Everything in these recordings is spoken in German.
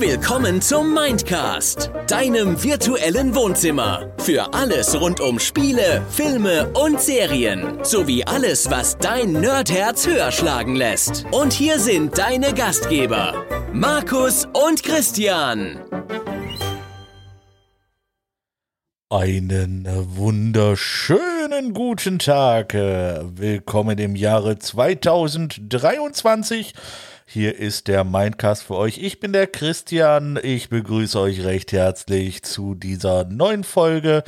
Willkommen zum Mindcast, deinem virtuellen Wohnzimmer. Für alles rund um Spiele, Filme und Serien. Sowie alles, was dein Nerdherz höher schlagen lässt. Und hier sind deine Gastgeber, Markus und Christian. Einen wunderschönen guten Tag. Willkommen im Jahre 2023. Hier ist der Mindcast für euch. Ich bin der Christian. Ich begrüße euch recht herzlich zu dieser neuen Folge.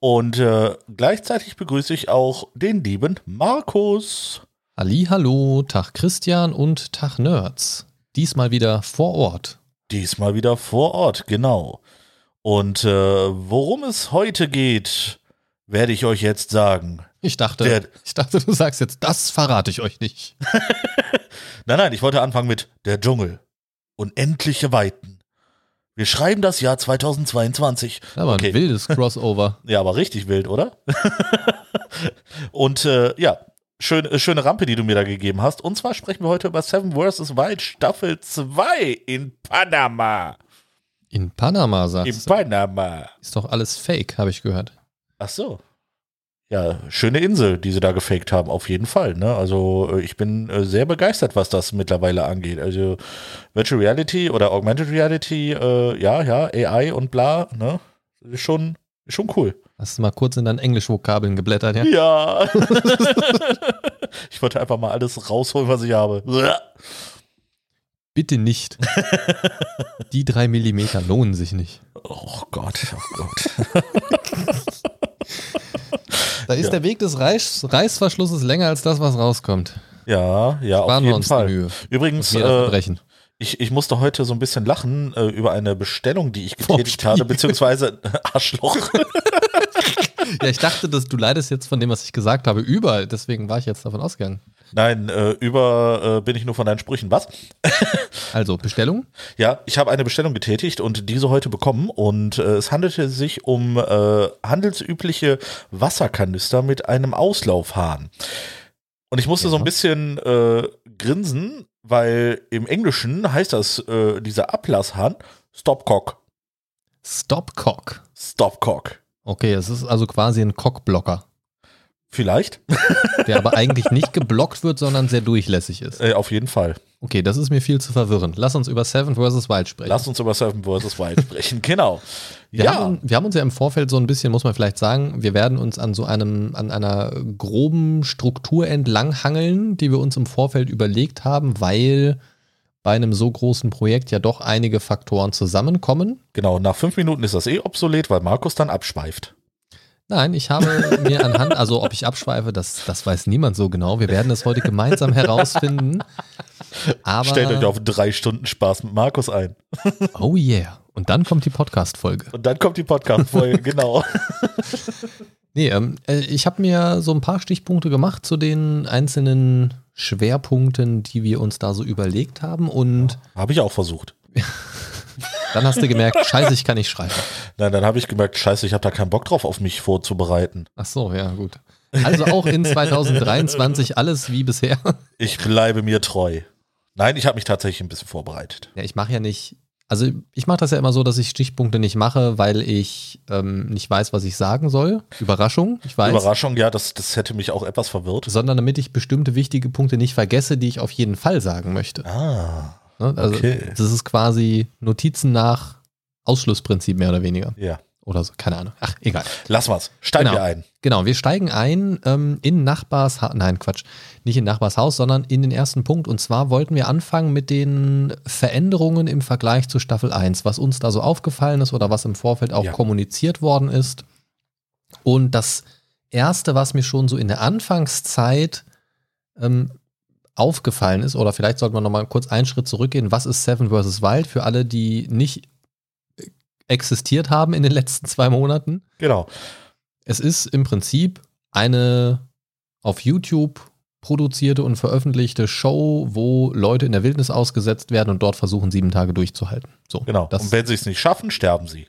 Und äh, gleichzeitig begrüße ich auch den lieben Markus. Ali, hallo, Tag Christian und Tag Nerds. Diesmal wieder vor Ort. Diesmal wieder vor Ort, genau. Und äh, worum es heute geht, werde ich euch jetzt sagen. Ich dachte, Der- ich dachte, du sagst jetzt, das verrate ich euch nicht. Nein, nein, ich wollte anfangen mit der Dschungel. Unendliche Weiten. Wir schreiben das Jahr 2022. Aber Okay. ein wildes Crossover. Ja, aber richtig wild, oder? Und äh, ja, schön, äh, schöne Rampe, die du mir da gegeben hast. Und zwar sprechen wir heute über Seven vs. Wild Staffel 2 in Panama. In Panama, In sagst du. Panama. Ist doch alles fake, habe ich gehört. Ach so. Ja, schöne Insel, die sie da gefaked haben, auf jeden Fall. Ne? Also äh, ich bin äh, sehr begeistert, was das mittlerweile angeht. Also Virtual Reality oder Augmented Reality, äh, ja, ja, AI und bla, ne? Ist schon, ist schon cool. Hast du mal kurz in deinen Englischvokabeln geblättert, ja? Ja. ich wollte einfach mal alles rausholen, was ich habe. Bitte nicht. Die drei Millimeter lohnen sich nicht. Oh Gott, oh Gott. Da ist Ja. der Weg des Reiß, Reißverschlusses länger als das, was rauskommt. Ja, ja, auf Sparen wir jeden uns Fall. Mühe. Übrigens, äh, ich, ich musste heute so ein bisschen lachen äh, über eine Bestellung, die ich getätigt habe, beziehungsweise Arschloch. Ja, ich dachte, dass du leidest jetzt von dem, was ich gesagt habe, über. Deswegen war ich jetzt davon ausgegangen. Nein, äh, über äh, bin ich nur von deinen Sprüchen. Was? Also, Bestellung? Ja, ich habe eine Bestellung getätigt und diese heute bekommen und äh, es handelte sich um äh, handelsübliche Wasserkanister mit einem Auslaufhahn. Und ich musste Ja. so ein bisschen äh, grinsen, weil im Englischen heißt das, äh, dieser Ablasshahn, Stopcock. Stopcock. Stopcock. Okay, es ist also quasi ein Cockblocker, Vielleicht? der aber eigentlich nicht geblockt wird, sondern sehr durchlässig ist. Äh, auf jeden Fall. Okay, das ist mir viel zu verwirrend. Lass uns über Seven vs. Wild sprechen. Lass uns über Seven vs. Wild sprechen. Genau. wir, ja. haben, wir haben uns ja im Vorfeld so ein bisschen, muss man vielleicht sagen, wir werden uns an so einem, an einer groben Struktur entlanghangeln, die wir uns im Vorfeld überlegt haben, weil bei einem so großen Projekt ja doch einige Faktoren zusammenkommen. Genau, nach fünf Minuten ist das eh obsolet, weil Markus dann abschweift. Nein, ich habe mir anhand, also ob ich abschweife, das, das weiß niemand so genau. Wir werden es heute gemeinsam herausfinden. Aber, Stellt euch auf drei Stunden Spaß mit Markus ein. oh yeah. Und dann kommt die Podcast-Folge. Und dann kommt die Podcast-Folge, genau. Nee, ähm, äh, ich habe mir so ein paar Stichpunkte gemacht zu den einzelnen Schwerpunkten, die wir uns da so überlegt haben. Und Habe ich auch versucht. dann hast du gemerkt, scheiße, ich kann nicht schreiben. Nein, dann habe ich gemerkt, scheiße, ich habe da keinen Bock drauf, auf mich vorzubereiten. Ach so, ja, gut. Also auch in 2023 alles wie bisher. Ich bleibe mir treu. Nein, ich habe mich tatsächlich ein bisschen vorbereitet. Ja, ich mache ja nicht. Also ich mache das ja immer so, dass ich Stichpunkte nicht mache, weil ich ähm, nicht weiß, was ich sagen soll. Überraschung, ich weiß. Überraschung, ja, das, das hätte mich auch etwas verwirrt. Sondern damit ich bestimmte wichtige Punkte nicht vergesse, die ich auf jeden Fall sagen möchte. Ah, Ne? Also Okay. das ist quasi Notizen nach Ausschlussprinzip mehr oder weniger. ja. Oder so, keine Ahnung. Ach, egal. Lass mal's. Steigen Genau. wir ein. Genau, wir steigen ein ähm, in Nachbars Nein, Quatsch. Nicht in Nachbars Haus, sondern in den ersten Punkt. Und zwar wollten wir anfangen mit den Veränderungen im Vergleich zu Staffel 1, was uns da so aufgefallen ist oder was im Vorfeld auch Ja. kommuniziert worden ist. Und das Erste, was mir schon so in der Anfangszeit ähm, aufgefallen ist, oder vielleicht sollte man nochmal kurz einen Schritt zurückgehen, was ist Seven vs. Wild für alle, die nicht existiert haben in den letzten zwei Monaten? Genau. Es ist im Prinzip eine auf YouTube produzierte und veröffentlichte Show, wo Leute in der Wildnis ausgesetzt werden und dort versuchen, sieben Tage durchzuhalten. So, Genau. Das, Und wenn sie es nicht schaffen, sterben sie.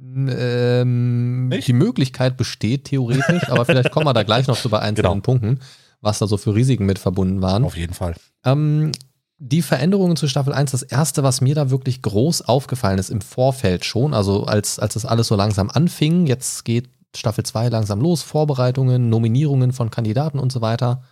ähm, die Möglichkeit besteht theoretisch, aber vielleicht kommen wir da gleich noch zu bei einzelnen Genau. Punkten, was da so für Risiken mit verbunden waren. Auf jeden Fall. Ähm, die Veränderungen zu Staffel 1, das erste, was mir da wirklich groß aufgefallen ist im Vorfeld schon, also als, als das alles so langsam anfing, jetzt geht Staffel 2 langsam los, Vorbereitungen, Nominierungen von Kandidaten und so weiter,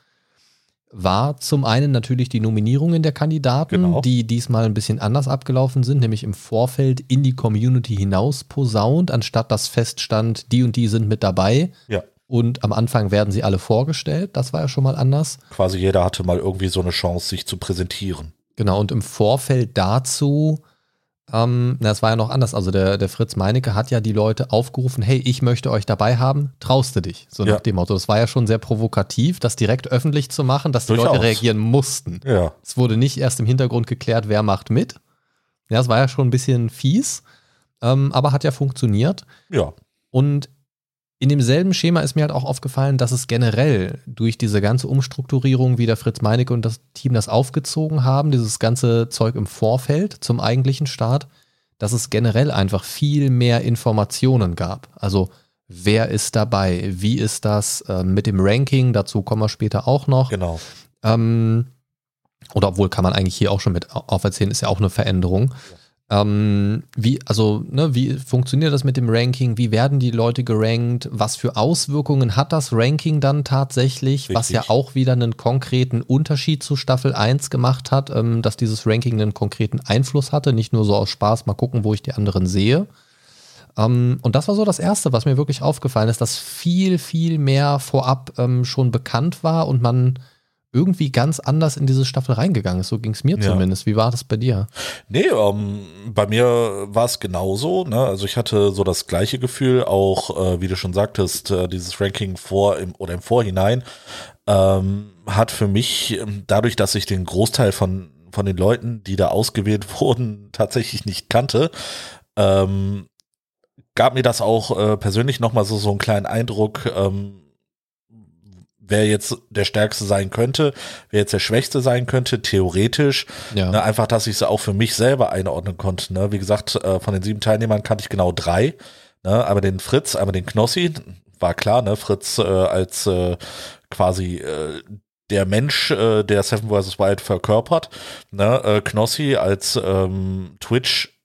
war zum einen natürlich die Nominierungen der Kandidaten, Genau. die diesmal ein bisschen anders abgelaufen sind, nämlich im Vorfeld in die Community hinaus posaunt, anstatt dass feststand, die und die sind mit dabei Ja. Und am Anfang werden sie alle vorgestellt. Das war ja schon mal anders. Quasi jeder hatte mal irgendwie so eine Chance, sich zu präsentieren. Genau, und im Vorfeld dazu, ähm, na, es war ja noch anders. Also der, der Fritz Meinecke hat ja die Leute aufgerufen, hey, ich möchte euch dabei haben, traust du dich? So Ja. nach dem Motto. Das war ja schon sehr provokativ, das direkt öffentlich zu machen, dass die Durchaus. Leute reagieren mussten. Ja. Es wurde nicht erst im Hintergrund geklärt, wer macht mit. Ja, es war ja schon ein bisschen fies, ähm, aber hat ja funktioniert. Ja. Und in demselben Schema ist mir halt auch aufgefallen, dass es generell durch diese ganze Umstrukturierung, wie der Fritz Meinecke und das Team das aufgezogen haben, dieses ganze Zeug im Vorfeld zum eigentlichen Start, dass es generell einfach viel mehr Informationen gab. Also wer ist dabei, wie ist das äh, mit dem Ranking, dazu kommen wir später auch noch. Genau. Ähm, oder obwohl kann man eigentlich hier auch schon mit au- auferzählen, ist ja auch eine Veränderung. Ähm, wie, also, ne, wie funktioniert das mit dem Ranking? Wie werden die Leute gerankt? Was für Auswirkungen hat das Ranking dann tatsächlich? Was ja Richtig. auch wieder einen konkreten Unterschied zu Staffel 1 gemacht hat, ähm, dass dieses Ranking einen konkreten Einfluss hatte, nicht nur so aus Spaß, mal gucken, wo ich die anderen sehe. Ähm, und das war so das Erste, was mir wirklich aufgefallen ist, dass viel, viel mehr vorab ähm, schon bekannt war und man irgendwie ganz anders in diese Staffel reingegangen ist. So ging es mir Ja. zumindest. Wie war das bei dir? Nee, ähm, bei mir war es genauso. Ne? Also ich hatte so das gleiche Gefühl, auch äh, wie du schon sagtest, äh, dieses Ranking vor im, oder im Vorhinein ähm, hat für mich ähm, dadurch, dass ich den Großteil von von den Leuten, die da ausgewählt wurden, tatsächlich nicht kannte, ähm, gab mir das auch äh, persönlich noch mal so so einen kleinen Eindruck. Ähm, Wer jetzt der Stärkste sein könnte, wer jetzt der Schwächste sein könnte, theoretisch. Ja. Ne, einfach, dass ich sie auch für mich selber einordnen konnte. Ne? Wie gesagt, äh, von den sieben Teilnehmern kannte ich genau drei. Ne? Einmal den Fritz, einmal den Knossi. War klar, ne? Fritz äh, als äh, quasi äh, der Mensch, äh, der Seven vs. Wild verkörpert. Ne? Äh, Knossi als ähm, Twitch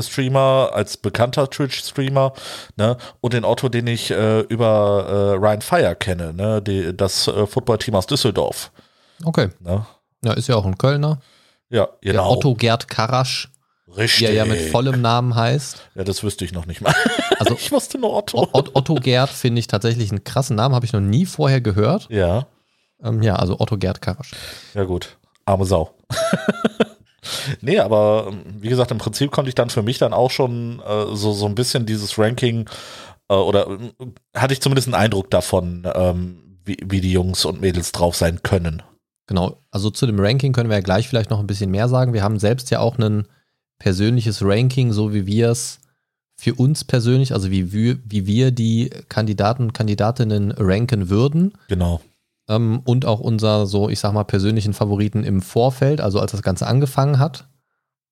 Streamer, als bekannter Twitch-Streamer, ne, und den Otto, den ich äh, über äh, Ryan Fire kenne, ne, die, das äh, Footballteam aus Düsseldorf. Okay. Ne? Ja, ist ja auch ein Kölner. Ja, Der genau. Otto Gerd Karasch, Richtig. wie er ja mit vollem Namen heißt. Ja, das wüsste ich noch nicht mal. Also ich wusste nur Otto. Otto Gerd finde ich tatsächlich einen krassen Namen, habe ich noch nie vorher gehört. Ja, Ähm, ja, also Otto Gerd Karasch. ja gut. Arme Sau. nee, aber ähm, wie gesagt, im Prinzip konnte ich dann für mich dann auch schon äh, so, so ein bisschen dieses Ranking äh, oder äh, hatte ich zumindest einen Eindruck davon, ähm, wie, wie die Jungs und Mädels drauf sein können. Genau, also zu dem Ranking können wir ja gleich vielleicht noch ein bisschen mehr sagen. Wir haben selbst ja auch ein persönliches Ranking, so wie wir es für uns persönlich, also wie wir, wie wir die Kandidaten und Kandidatinnen ranken würden. Genau. Ähm, und auch unser, so ich sag mal, persönlichen Favoriten im Vorfeld, also als das Ganze angefangen hat.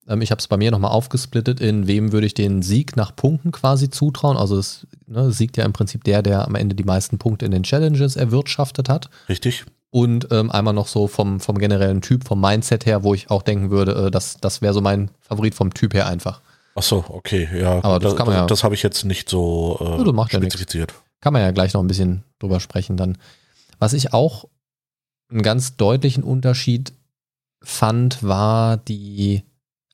Ähm, ich habe es bei mir nochmal aufgesplittet, in wem würde ich den Sieg nach Punkten quasi zutrauen. Also es ne, siegt ja im Prinzip der, der am Ende die meisten Punkte in den Challenges erwirtschaftet hat. Richtig? Und ähm, einmal noch so vom, vom generellen Typ, vom Mindset her, wo ich auch denken würde, äh, das, das wäre so mein Favorit vom Typ her einfach. Ach so, okay, ja. Aber das man ja- Das habe ich jetzt nicht so äh, Ja, das macht ja spezifiziert. Kann man ja gleich noch ein bisschen drüber sprechen dann. Was ich auch einen ganz deutlichen Unterschied fand, war die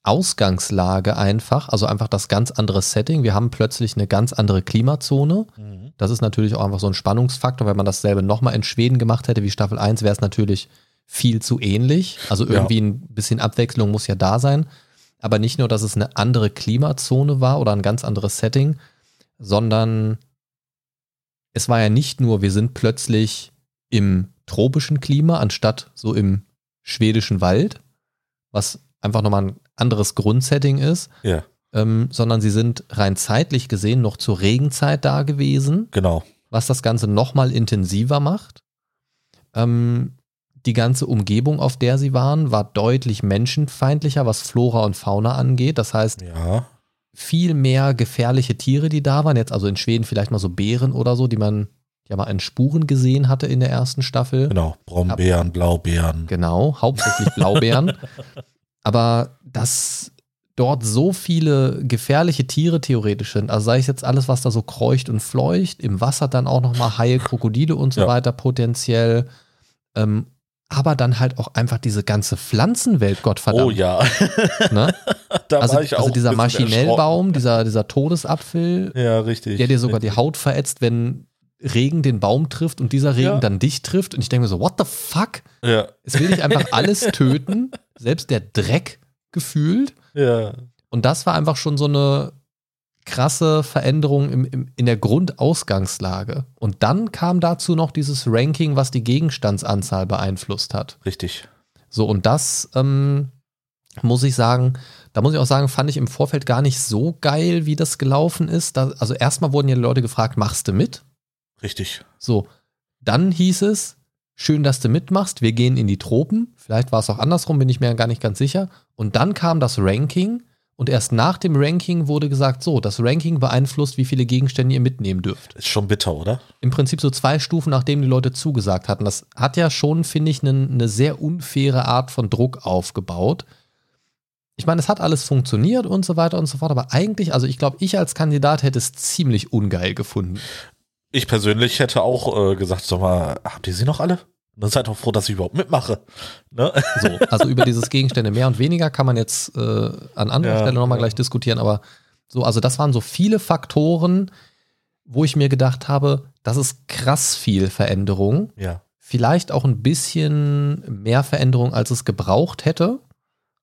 Ausgangslage einfach, also einfach das ganz andere Setting. Wir haben plötzlich eine ganz andere Klimazone. Mhm. Das ist natürlich auch einfach so ein Spannungsfaktor. Wenn man dasselbe nochmal in Schweden gemacht hätte wie Staffel 1, wäre es natürlich viel zu ähnlich. Also Ja. irgendwie ein bisschen Abwechslung muss ja da sein. Aber nicht nur, dass es eine andere Klimazone war oder ein ganz anderes Setting, sondern es war ja nicht nur, wir sind plötzlich im tropischen Klima anstatt so im schwedischen Wald, was einfach nochmal ein anderes Grundsetting ist, Ja, ähm, sondern sie sind rein zeitlich gesehen noch zur Regenzeit da gewesen, genau. was das Ganze nochmal intensiver macht. Ähm, die ganze Umgebung, auf der sie waren, war deutlich menschenfeindlicher, was Flora und Fauna angeht. Das heißt, Ja, viel mehr gefährliche Tiere, die da waren. Jetzt also in Schweden vielleicht mal so Bären oder so, die man ja mal in Spuren gesehen hatte in der ersten Staffel. Genau, Brombeeren, Blaubeeren. Genau, hauptsächlich Blaubeeren. Aber dass dort so viele gefährliche Tiere theoretisch sind, also sei es jetzt alles, was da so kreucht und fleucht, im Wasser dann auch nochmal Haie, Krokodile und so Ja. weiter potenziell. Ähm, aber dann halt auch einfach diese ganze Pflanzenwelt, Gottverdammt. Oh ja, Ne? da Also, war ich auch. also dieser Maschinellbaum, dieser, dieser Todesapfel. Ja, richtig. der dir sogar die richtig. Haut verätzt, wenn Regen den Baum trifft und dieser Regen Ja. dann dich trifft. Und ich denke mir so, what the fuck? Ja, Es will dich einfach alles töten, selbst der Dreck gefühlt. ja. Und das war einfach schon so eine krasse Veränderung im, im, in der Grundausgangslage. Und dann kam dazu noch dieses Ranking, was die Gegenstandsanzahl beeinflusst hat. Richtig. So, und das ähm, muss ich sagen, da muss ich auch sagen, fand ich im Vorfeld gar nicht so geil, wie das gelaufen ist. Da, also erstmal wurden ja die Leute gefragt, machst du mit? Richtig. So, dann hieß es, schön, dass du mitmachst, wir gehen in die Tropen. Vielleicht war es auch andersrum, bin ich mir gar nicht ganz sicher. Und dann kam das Ranking und erst nach dem Ranking wurde gesagt, so, das Ranking beeinflusst, wie viele Gegenstände ihr mitnehmen dürft. Ist schon bitter, oder? Im Prinzip so zwei Stufen, nachdem die Leute zugesagt hatten. Das hat ja schon, finde ich, eine eine sehr unfaire Art von Druck aufgebaut. Ich meine, es hat alles funktioniert und so weiter und so fort, aber eigentlich, also ich glaube, ich als Kandidat hätte es ziemlich ungeil gefunden. Ich persönlich hätte auch äh, gesagt, sag mal, habt ihr sie noch alle? Dann seid doch froh, dass ich überhaupt mitmache. Ne? So, also über dieses Gegenstände mehr und weniger kann man jetzt äh, an anderer Ja, Stelle nochmal ja. gleich diskutieren, aber so, also das waren so viele Faktoren, wo ich mir gedacht habe, das ist krass viel Veränderung. Ja. Vielleicht auch ein bisschen mehr Veränderung, als es gebraucht hätte.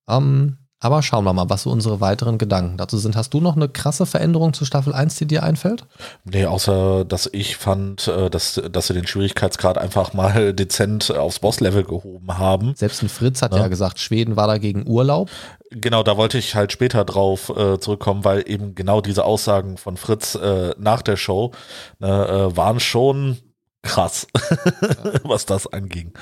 Ähm, aber schauen wir mal, was so unsere weiteren Gedanken dazu sind. Hast du noch eine krasse Veränderung zu Staffel 1, die dir einfällt? Nee, außer, dass ich fand, äh, dass, dass sie den Schwierigkeitsgrad einfach mal dezent aufs Bosslevel gehoben haben. Selbst ein Fritz hat Ja. ja gesagt, Schweden war dagegen Urlaub. Genau, da wollte ich halt später drauf äh, zurückkommen, weil eben genau diese Aussagen von Fritz äh, nach der Show ne, äh, waren schon krass, was das anging.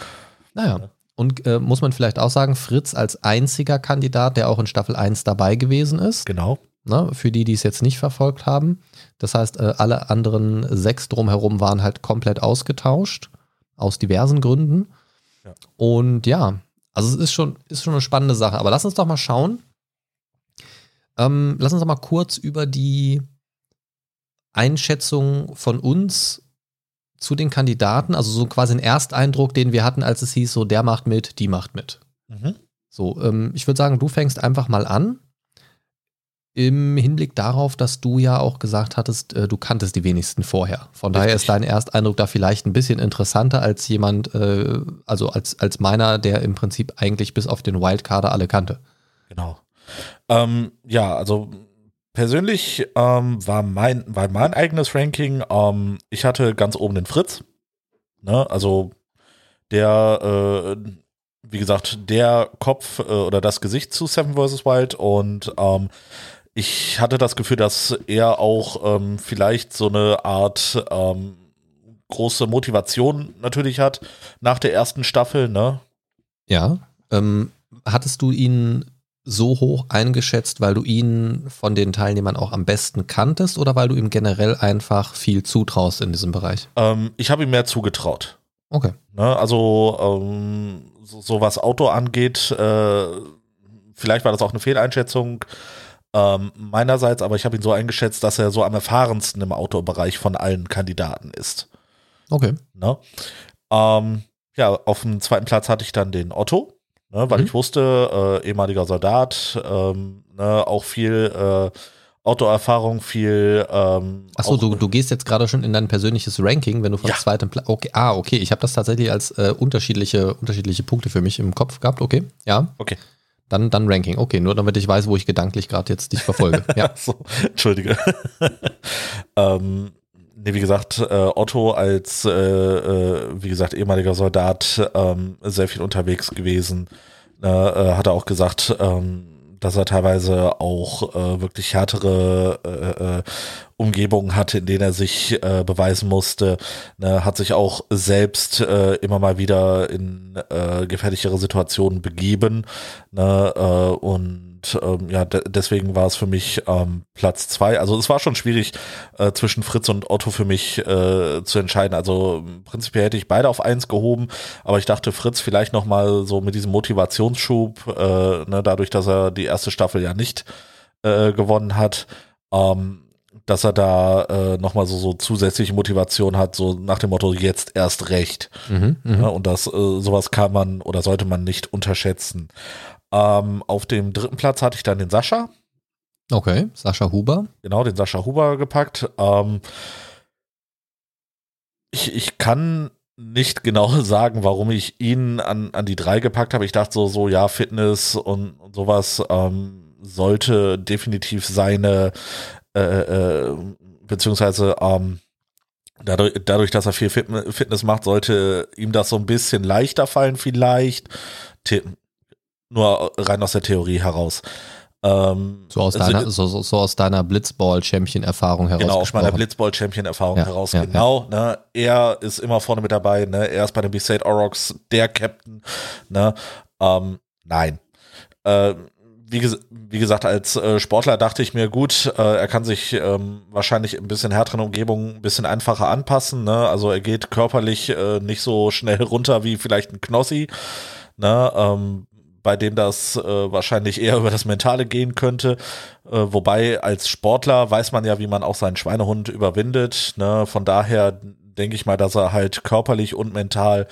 Naja. Und äh, muss man vielleicht auch sagen, Fritz als einziger Kandidat, der auch in Staffel 1 dabei gewesen ist, Genau. ne, für die, die es jetzt nicht verfolgt haben. Das heißt, äh, alle anderen sechs drumherum waren halt komplett ausgetauscht, aus diversen Gründen. Ja. Und ja, also es ist schon, ist schon eine spannende Sache. Aber lass uns doch mal schauen. Ähm, lass uns doch mal kurz über die Einschätzung von uns zu den Kandidaten, also so quasi ein Ersteindruck, den wir hatten, als es hieß, so der macht mit, die macht mit. Mhm. So, ähm, ich würde sagen, du fängst einfach mal an. Im Hinblick darauf, dass du ja auch gesagt hattest, äh, du kanntest die wenigsten vorher. Von daher ist dein Ersteindruck da vielleicht ein bisschen interessanter als jemand, äh, also als, als meiner, der im Prinzip eigentlich bis auf den Wildcarder alle kannte. Genau. Ähm, ja, also persönlich ähm, war mein war mein eigenes Ranking. Ähm, ich hatte ganz oben den Fritz. Ne, also der, äh, wie gesagt, der Kopf äh, oder das Gesicht zu Seven vs. Wild und ähm, ich hatte das Gefühl, dass er auch ähm, vielleicht so eine Art ähm, große Motivation natürlich hat nach der ersten Staffel, ne? Ja. Ähm, hattest du ihn so hoch eingeschätzt, weil du ihn von den Teilnehmern auch am besten kanntest oder weil du ihm generell einfach viel zutraust in diesem Bereich? Ähm, ich habe ihm mehr zugetraut. Okay. Ne, also ähm, so, so was Auto angeht, äh, vielleicht war das auch eine Fehleinschätzung ähm, meinerseits, aber ich habe ihn so eingeschätzt, dass er so am erfahrensten im Autobereich von allen Kandidaten ist. Okay. Ne? Ähm, ja, auf dem zweiten Platz hatte ich dann den Otto, ne, weil Mhm. ich wusste, äh, ehemaliger Soldat, ähm, ne, auch viel äh, Autoerfahrung, viel ähm, Achso, du, du gehst jetzt gerade schon in dein persönliches Ranking, wenn du von Ja. zweitem Platz. Okay, ah, okay. Ich habe das tatsächlich als äh, unterschiedliche, unterschiedliche Punkte für mich im Kopf gehabt. Okay, ja. Okay. Dann, dann Ranking. Okay, nur damit ich weiß, wo ich gedanklich gerade jetzt dich verfolge. Ja. so, Entschuldige. ähm, nee, wie gesagt, äh, Otto als, äh, äh, wie gesagt, ehemaliger Soldat, ähm, sehr viel unterwegs gewesen. Äh, äh, hat er auch gesagt, ähm, dass er teilweise auch äh, wirklich härtere äh, äh, Umgebungen hatte, in denen er sich äh, beweisen musste, ne, hat sich auch selbst äh, immer mal wieder in äh, gefährlichere Situationen begeben ne, äh, und ähm, ja, de deswegen war es für mich ähm, Platz zwei. Also es war schon schwierig äh, zwischen Fritz und Otto für mich äh, zu entscheiden. Also prinzipiell hätte ich beide auf eins gehoben, aber ich dachte Fritz vielleicht noch mal so mit diesem Motivationsschub, äh, ne, dadurch, dass er die erste Staffel ja nicht äh, gewonnen hat. Ähm, dass er da äh, nochmal so, so zusätzliche Motivation hat, so nach dem Motto, jetzt erst recht. Mhm, ja, und das, äh, sowas kann man oder sollte man nicht unterschätzen. Ähm, auf dem dritten Platz hatte ich dann den Sascha. Okay, Sascha Huber. Genau, den Sascha Huber gepackt. Ähm, ich, ich kann nicht genau sagen, warum ich ihn an, an die drei gepackt habe. Ich dachte so, so ja, Fitness und, und sowas ähm, sollte definitiv seine äh, äh, beziehungsweise ähm, dadurch, dadurch, dass er viel Fitness macht, sollte ihm das so ein bisschen leichter fallen, vielleicht. The nur rein aus der Theorie heraus. Ähm, so, aus also, deiner, so, so, so aus deiner Blitzball-Champion-Erfahrung heraus. Genau, aus meiner Blitzball-Champion-Erfahrung ja, heraus. Ja, genau, ja. Ne, er ist immer vorne mit dabei. Ne, er ist bei den Besaid Orox der Captain. Ne, ähm, nein. Äh, wie, wie, gesagt, als äh, Sportler dachte ich mir, gut, äh, er kann sich ähm, wahrscheinlich ein bisschen härteren Umgebungen ein bisschen einfacher anpassen. Ne? Also er geht körperlich äh, nicht so schnell runter wie vielleicht ein Knossi. Ne? Ähm, bei dem das äh, wahrscheinlich eher über das Mentale gehen könnte. Äh, wobei als Sportler weiß man ja, wie man auch seinen Schweinehund überwindet. Ne? Von daher denke ich mal, dass er halt körperlich und mental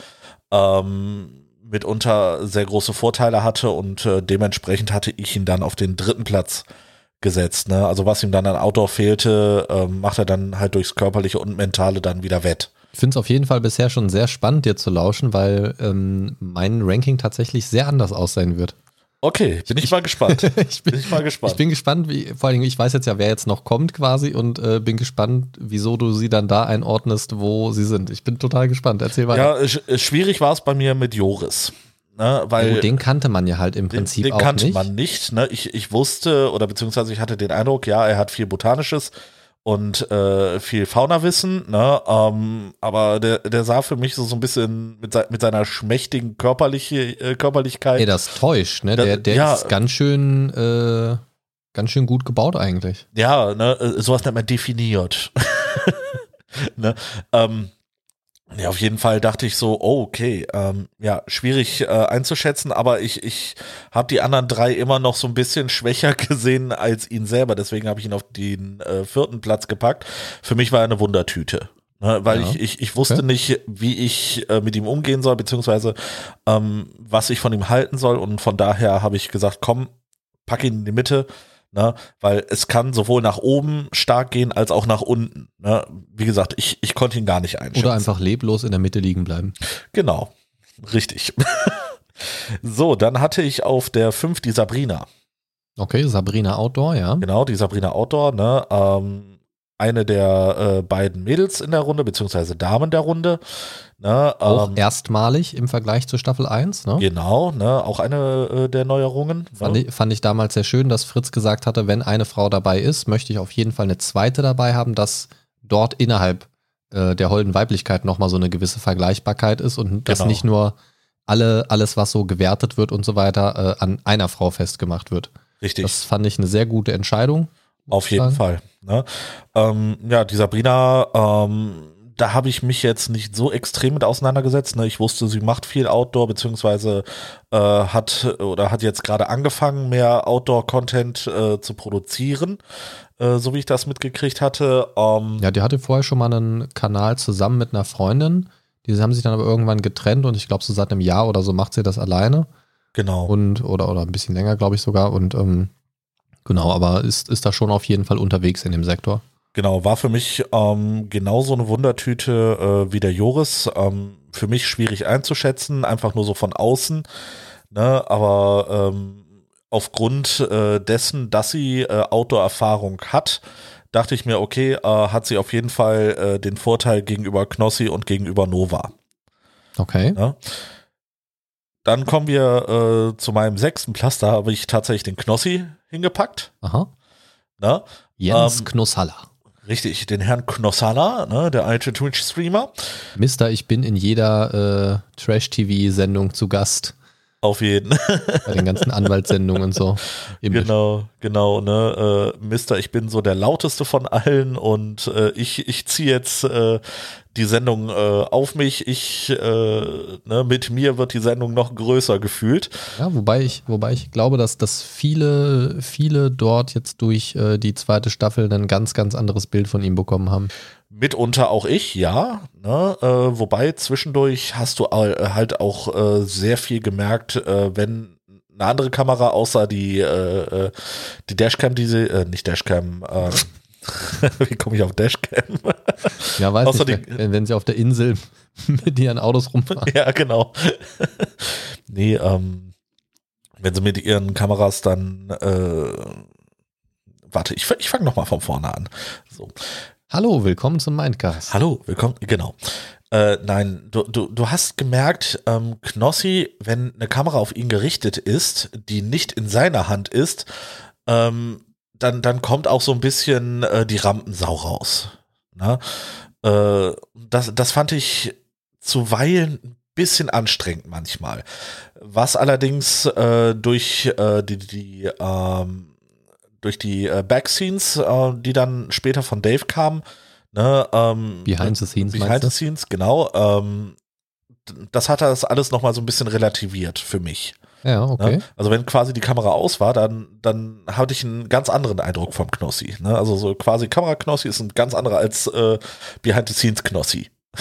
ähm, mitunter sehr große Vorteile hatte und äh, dementsprechend hatte ich ihn dann auf den dritten Platz gesetzt. Ne? Also was ihm dann an Outdoor fehlte, äh, macht er dann halt durchs körperliche und mentale dann wieder wett. Ich finde es auf jeden Fall bisher schon sehr spannend, dir zu lauschen, weil ähm, mein Ranking tatsächlich sehr anders aussehen wird. Okay, bin ich, ich mal gespannt. ich bin, bin, ich mal gespannt. Ich bin gespannt, wie, vor allem, ich weiß jetzt ja, wer jetzt noch kommt quasi und äh, bin gespannt, wieso du sie dann da einordnest, wo sie sind. Ich bin total gespannt. Erzähl weiter. Ja, schwierig war es bei mir mit Joris. Ne, weil ja, den kannte man ja halt im Prinzip den, den auch kannte nicht. man nicht. Ne? Ich, ich wusste oder beziehungsweise ich hatte den Eindruck, ja, er hat viel Botanisches und äh, viel Fauna-Wissen, ne? Ähm, aber der, der sah für mich so, so ein bisschen mit, se mit seiner schmächtigen körperliche, äh, Körperlichkeit. Ey, das täuscht, ne? Der, der ja, ist ganz schön, äh, ganz schön gut gebaut eigentlich. Ja, ne, äh, sowas nennt man definiert. ne? Ähm, ja, auf jeden Fall dachte ich so, oh, okay, ähm, ja, schwierig äh, einzuschätzen, aber ich, ich habe die anderen drei immer noch so ein bisschen schwächer gesehen als ihn selber. Deswegen habe ich ihn auf den äh, vierten Platz gepackt. Für mich war er eine Wundertüte. Ne, weil ja. ich, ich, ich wusste okay. nicht, wie ich äh, mit ihm umgehen soll, beziehungsweise ähm, was ich von ihm halten soll. Und von daher habe ich gesagt, komm, pack ihn in die Mitte Ne? Weil es kann sowohl nach oben stark gehen als auch nach unten. Ne? Wie gesagt, ich, ich konnte ihn gar nicht einschätzen. Oder einfach leblos in der Mitte liegen bleiben. Genau, richtig. so, dann hatte ich auf der 5 die Sabrina. Okay, Sabrina Outdoor, ja. Genau, die Sabrina Outdoor, ne? Ähm, eine der äh, beiden Mädels in der Runde, beziehungsweise Damen der Runde. Ne, auch ähm, erstmalig im Vergleich zu Staffel 1, ne? Genau, ne, auch eine äh, der Neuerungen. Ne? Fand, ich, fand ich damals sehr schön, dass Fritz gesagt hatte, wenn eine Frau dabei ist, möchte ich auf jeden Fall eine zweite dabei haben, dass dort innerhalb äh, der holden Weiblichkeit nochmal so eine gewisse Vergleichbarkeit ist und dass genau. nicht nur alle, alles, was so gewertet wird und so weiter, äh, an einer Frau festgemacht wird. Richtig. Das fand ich eine sehr gute Entscheidung. Auf jeden sagen. Fall. Ne? Ähm, ja, die Sabrina, ähm, da habe ich mich jetzt nicht so extrem mit auseinandergesetzt. Ne? Ich wusste, sie macht viel Outdoor, beziehungsweise äh, hat oder hat jetzt gerade angefangen, mehr Outdoor-Content äh, zu produzieren, äh, so wie ich das mitgekriegt hatte. Ähm, ja, die hatte vorher schon mal einen Kanal zusammen mit einer Freundin. Die haben sich dann aber irgendwann getrennt und ich glaube, so seit einem Jahr oder so macht sie das alleine. Genau. Und, oder, oder ein bisschen länger, glaube ich sogar. Und ähm, Genau, aber ist, ist da schon auf jeden Fall unterwegs in dem Sektor. Genau, war für mich ähm, genauso eine Wundertüte äh, wie der Joris. Ähm, für mich schwierig einzuschätzen, einfach nur so von außen. Ne? Aber ähm, aufgrund äh, dessen, dass sie äh, Outdoor-Erfahrung hat, dachte ich mir, okay, äh, hat sie auf jeden Fall äh, den Vorteil gegenüber Knossi und gegenüber Nova. Okay. Ne? Dann kommen wir äh, zu meinem sechsten Platz. Da habe ich tatsächlich den Knossi hingepackt. Aha. Na? Jens ähm, Knusshaller. Richtig, den Herrn Knossalla, ne, der alte Twitch-Streamer. Mister, ich bin in jeder äh, Trash-TV-Sendung zu Gast. Auf jeden. Bei den ganzen Anwaltssendungen und so. Eben genau, genau, ne, äh, Mister, ich bin so der lauteste von allen und äh, ich, ich ziehe jetzt äh, die Sendung äh, auf mich. Ich, äh, ne, mit mir wird die Sendung noch größer gefühlt. Ja, wobei ich, wobei ich glaube, dass, dass viele, viele dort jetzt durch äh, die zweite Staffel ein ganz, ganz anderes Bild von ihm bekommen haben. Mitunter auch ich, ja. Ne? Äh, wobei zwischendurch hast du äh, halt auch äh, sehr viel gemerkt, äh, wenn eine andere Kamera außer die, äh, äh, die Dashcam, diese, äh, nicht Dashcam, äh, wie komme ich auf Dashcam? Ja, weiß Außer nicht, wenn, wenn sie auf der Insel mit ihren Autos rumfahren. ja, genau. nee, ähm, wenn sie mit ihren Kameras dann, äh, warte, ich, ich fange nochmal von vorne an. So. Hallo, willkommen zum Mindcast. Hallo, willkommen, genau. Äh, nein, du, du, du hast gemerkt, ähm, Knossi, wenn eine Kamera auf ihn gerichtet ist, die nicht in seiner Hand ist, ähm, dann, dann kommt auch so ein bisschen äh, die Rampensau raus. Ne? Äh, das, das fand ich zuweilen ein bisschen anstrengend manchmal. Was allerdings äh, durch äh, die, die ähm, durch die äh, Backscenes, äh, die dann später von Dave kamen, ne, ähm, Behind the Scenes, Behind the Scenes, genau, ähm, das hat das alles nochmal so ein bisschen relativiert für mich. Ja, okay. Ne? Also wenn quasi die Kamera aus war, dann, dann hatte ich einen ganz anderen Eindruck vom Knossi. Ne? Also so quasi Kamera-Knossi ist ein ganz anderer als äh, Behind-the-Scenes-Knossi.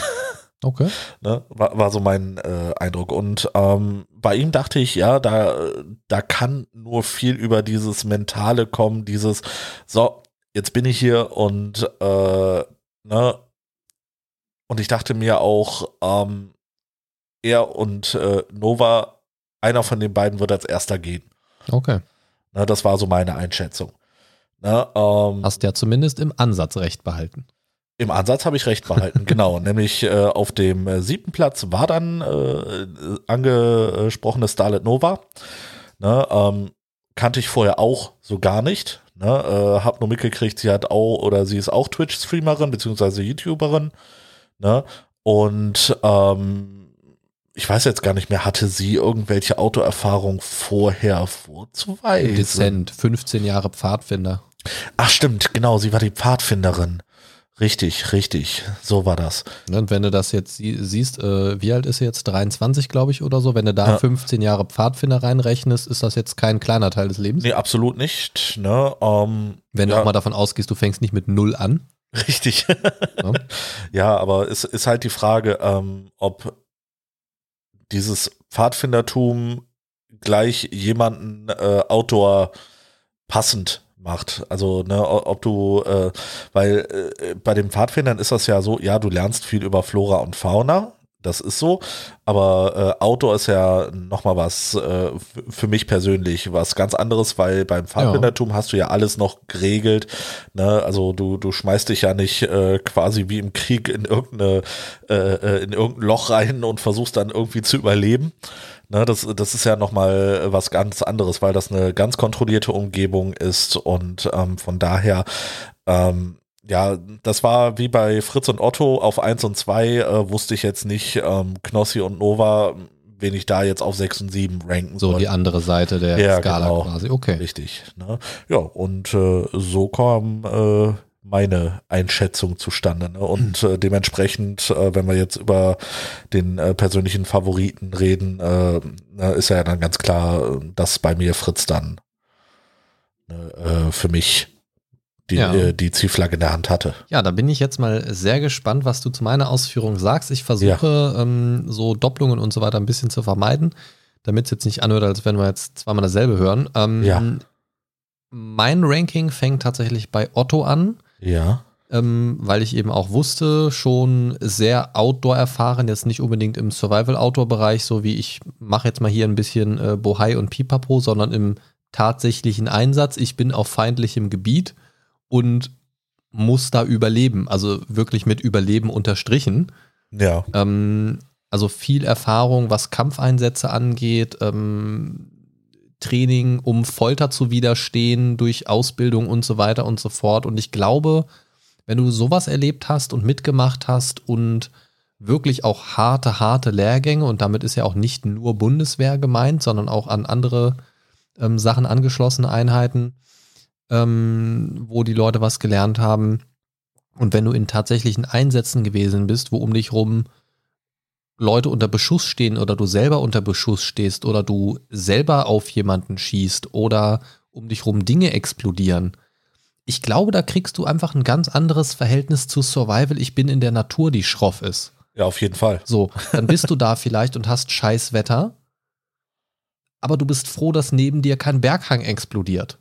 Okay. Ne? War, war so mein äh, Eindruck. Und ähm, bei ihm dachte ich, ja, da, da kann nur viel über dieses Mentale kommen, dieses, so, jetzt bin ich hier und äh, ne, und ich dachte mir auch, ähm, er und äh, Nova, einer von den beiden wird als erster gehen. Okay. Ne, das war so meine Einschätzung. Ne, ähm, Hast ja zumindest im Ansatz recht behalten. Im Ansatz habe ich recht behalten, genau. Nämlich äh, auf dem äh, siebten Platz war dann äh, angesprochene Starlet Nova. Ne, ähm, kannte ich vorher auch so gar nicht. Ne, äh, hab nur mitgekriegt, sie hat auch oder sie ist auch Twitch-Streamerin beziehungsweise YouTuberin. Ne, und ähm, ich weiß jetzt gar nicht mehr, hatte sie irgendwelche Autoerfahrung vorher vorzuweisen? Dezent, 15 Jahre Pfadfinder. Ach stimmt, genau, sie war die Pfadfinderin. Richtig, richtig. So war das. Ne, Und wenn du das jetzt sie- siehst, äh, wie alt ist sie jetzt? 23, glaube ich, oder so. Wenn du da Ja. 15 Jahre Pfadfinder reinrechnest, ist das jetzt kein kleiner Teil des Lebens. Nee, absolut nicht. Ne? Ähm, Wenn du ja, auch mal davon ausgehst, du fängst nicht mit Null an. Richtig. Ja. ja, aber es ist halt die Frage, ähm, ob dieses Pfadfindertum gleich jemanden äh, Outdoor passend macht. Also, ne, ob du, äh, weil äh, bei den Pfadfindern ist das ja so, ja, du lernst viel über Flora und Fauna, das ist so, aber äh, Outdoor ist ja nochmal was äh, für mich persönlich was ganz anderes, weil beim Pfadfindertum hast du ja alles noch geregelt, ne, also du, du schmeißt dich ja nicht äh, quasi wie im Krieg in irgendeine, äh, äh, in irgendein Loch rein und versuchst dann irgendwie zu überleben. Ne, das, das ist ja nochmal was ganz anderes, weil das eine ganz kontrollierte Umgebung ist und ähm, von daher, ähm, ja, das war wie bei Fritz und Otto auf 1 und 2, äh, wusste ich jetzt nicht, ähm, Knossi und Nova, wen ich da jetzt auf 6 und 7 ranken So soll. die andere Seite der Ja, Skala genau. quasi. Okay. Richtig. Ne? Ja, und äh, so kam äh, meine Einschätzung zustande. Ne? Und äh, dementsprechend, äh, wenn wir jetzt über den äh, persönlichen Favoriten reden, äh, na, ist ja dann ganz klar, dass bei mir Fritz dann ne, äh, für mich die, Ja. äh, die Zielflagge in der Hand hatte. Ja, da bin ich jetzt mal sehr gespannt, was du zu meiner Ausführung sagst. Ich versuche, ähm, so Doppelungen und so weiter ein bisschen zu vermeiden, damit es jetzt nicht anhört, als wenn wir jetzt zweimal dasselbe hören. Ähm, Ja. Mein Ranking fängt tatsächlich bei Otto an. Ja. ähm, weil ich eben auch wusste, schon sehr Outdoor erfahren, jetzt nicht unbedingt im Survival-Outdoor-Bereich, so wie ich mache jetzt mal hier ein bisschen äh, Bohai und Pipapo, sondern im tatsächlichen Einsatz. Ich bin auf feindlichem Gebiet und muss da überleben, also wirklich mit Überleben unterstrichen. Ja. Ähm, also viel Erfahrung, was Kampfeinsätze angeht, ähm, Training, um Folter zu widerstehen durch Ausbildung und so weiter und so fort. Und ich glaube, wenn du sowas erlebt hast und mitgemacht hast und wirklich auch harte, harte Lehrgänge und damit ist ja auch nicht nur Bundeswehr gemeint, sondern auch an andere ähm, Sachen angeschlossene Einheiten, ähm, wo die Leute was gelernt haben. Und wenn du in tatsächlichen Einsätzen gewesen bist, wo um dich rum Leute unter Beschuss stehen oder du selber unter Beschuss stehst oder du selber auf jemanden schießt oder um dich rum Dinge explodieren. Ich glaube, da kriegst du einfach ein ganz anderes Verhältnis zu Survival. Ich bin in der Natur, die schroff ist. Ja, auf jeden Fall. So, dann bist du da vielleicht und hast scheiß Wetter. Aber du bist froh, dass neben dir kein Berghang explodiert.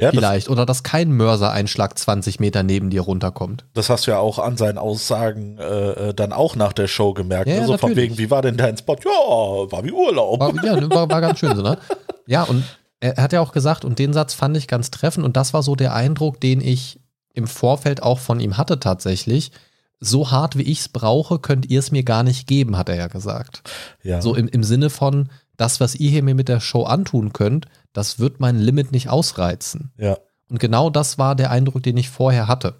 Ja, vielleicht. Das, oder dass kein Mörsereinschlag 20 Meter neben dir runterkommt. Das hast du ja auch an seinen Aussagen äh, äh dann auch nach der Show gemerkt. Ja, ne? So von wegen, wie war denn dein Spot? Ja, war wie Urlaub. War, ja, war, war ganz schön so, ne? Ja, und er hat ja auch gesagt, und den Satz fand ich ganz treffend, und das war so der Eindruck, den ich im Vorfeld auch von ihm hatte tatsächlich. So hart wie ich es brauche, könnt ihr es mir gar nicht geben, hat er ja gesagt. Ja. So im, im Sinne von, das, was ihr hier mir mit der Show antun könnt, das wird mein Limit nicht ausreizen. Ja. Und genau das war der Eindruck, den ich vorher hatte.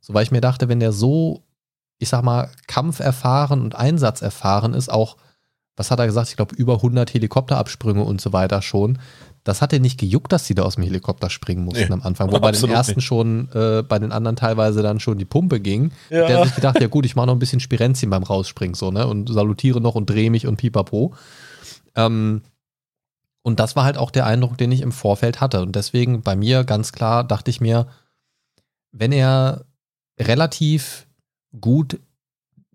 So, weil ich mir dachte, wenn der so, ich sag mal, kampferfahren und einsatzerfahren ist, auch, was hat er gesagt, ich glaube, über 100 Helikopterabsprünge und so weiter schon, das hat er nicht gejuckt, dass die da aus dem Helikopter springen mussten nee, am Anfang. Wo bei den ersten nicht. schon, äh, bei den anderen teilweise dann schon die Pumpe ging. Ja. Der hat sich gedacht, ja gut, ich mache noch ein bisschen Spirenzchen beim Rausspringen so, ne? Und salutiere noch und drehe mich und pipapo. Ähm, und das war halt auch der Eindruck, den ich im Vorfeld hatte. Und deswegen bei mir ganz klar dachte ich mir, wenn er relativ gut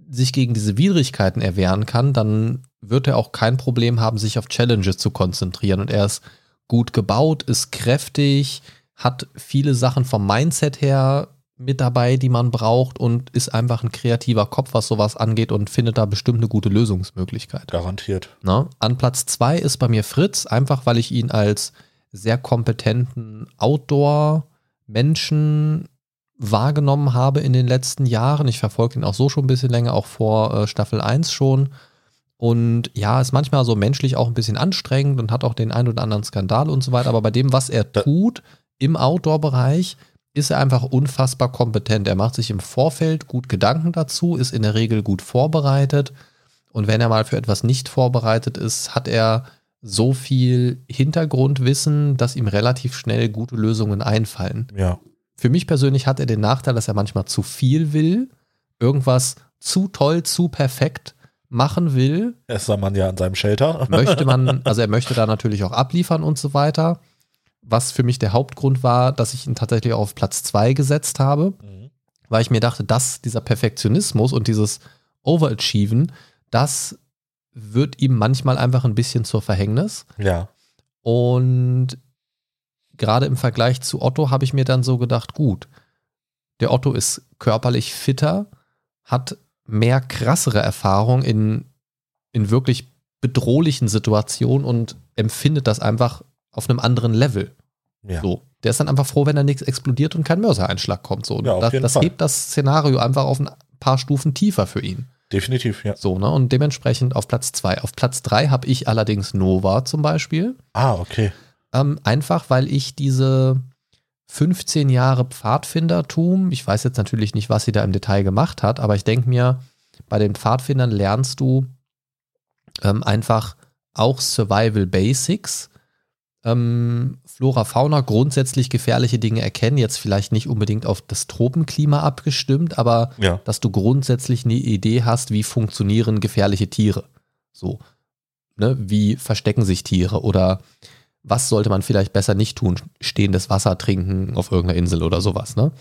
sich gegen diese Widrigkeiten erwehren kann, dann wird er auch kein Problem haben, sich auf Challenges zu konzentrieren. Und er ist gut gebaut, ist kräftig, hat viele Sachen vom Mindset her mit dabei, die man braucht und ist einfach ein kreativer Kopf, was sowas angeht und findet da bestimmt eine gute Lösungsmöglichkeit. Garantiert. Na, an Platz zwei ist bei mir Fritz, einfach weil ich ihn als sehr kompetenten Outdoor-Menschen wahrgenommen habe in den letzten Jahren. Ich verfolge ihn auch so schon ein bisschen länger, auch vor äh, Staffel 1 schon. Und ja, ist manchmal so menschlich auch ein bisschen anstrengend und hat auch den ein oder anderen Skandal und so weiter. Aber bei dem, was er tut im Outdoor-Bereich, ist er einfach unfassbar kompetent. Er macht sich im Vorfeld gut Gedanken dazu, ist in der Regel gut vorbereitet. Und wenn er mal für etwas nicht vorbereitet ist, hat er so viel Hintergrundwissen, dass ihm relativ schnell gute Lösungen einfallen. Ja. Für mich persönlich hat er den Nachteil, dass er manchmal zu viel will, irgendwas zu toll, zu perfekt machen will. Das sah man ja an seinem Shelter. Möchte man, also er möchte da natürlich auch abliefern und so weiter was für mich der Hauptgrund war, dass ich ihn tatsächlich auf Platz 2 gesetzt habe, mhm. weil ich mir dachte, dass dieser Perfektionismus und dieses Overachieven, das wird ihm manchmal einfach ein bisschen zur Verhängnis. Ja. Und gerade im Vergleich zu Otto habe ich mir dann so gedacht, gut, der Otto ist körperlich fitter, hat mehr krassere Erfahrung in, in wirklich bedrohlichen Situationen und empfindet das einfach auf einem anderen Level. Ja. So. Der ist dann einfach froh, wenn da nichts explodiert und kein Mörsereinschlag kommt. So. Ja, das, das hebt das Szenario einfach auf ein paar Stufen tiefer für ihn. Definitiv, ja. So, ne? Und dementsprechend auf Platz zwei. Auf Platz drei habe ich allerdings Nova zum Beispiel. Ah, okay. Ähm, einfach, weil ich diese 15 Jahre Pfadfindertum, ich weiß jetzt natürlich nicht, was sie da im Detail gemacht hat, aber ich denke mir, bei den Pfadfindern lernst du ähm, einfach auch Survival Basics ähm, Flora, Fauna grundsätzlich gefährliche Dinge erkennen, jetzt vielleicht nicht unbedingt auf das Tropenklima abgestimmt, aber ja. dass du grundsätzlich eine Idee hast, wie funktionieren gefährliche Tiere. So, ne, wie verstecken sich Tiere oder was sollte man vielleicht besser nicht tun? Stehendes Wasser trinken auf irgendeiner Insel oder sowas, ne?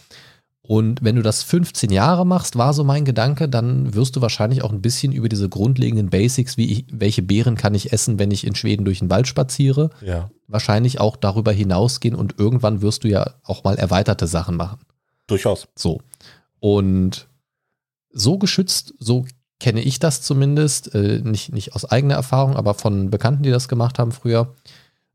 Und wenn du das 15 Jahre machst, war so mein Gedanke, dann wirst du wahrscheinlich auch ein bisschen über diese grundlegenden Basics, wie ich, welche Beeren kann ich essen, wenn ich in Schweden durch den Wald spaziere, ja. wahrscheinlich auch darüber hinausgehen und irgendwann wirst du ja auch mal erweiterte Sachen machen. Durchaus. So. Und so geschützt, so kenne ich das zumindest, äh, nicht, nicht aus eigener Erfahrung, aber von Bekannten, die das gemacht haben früher,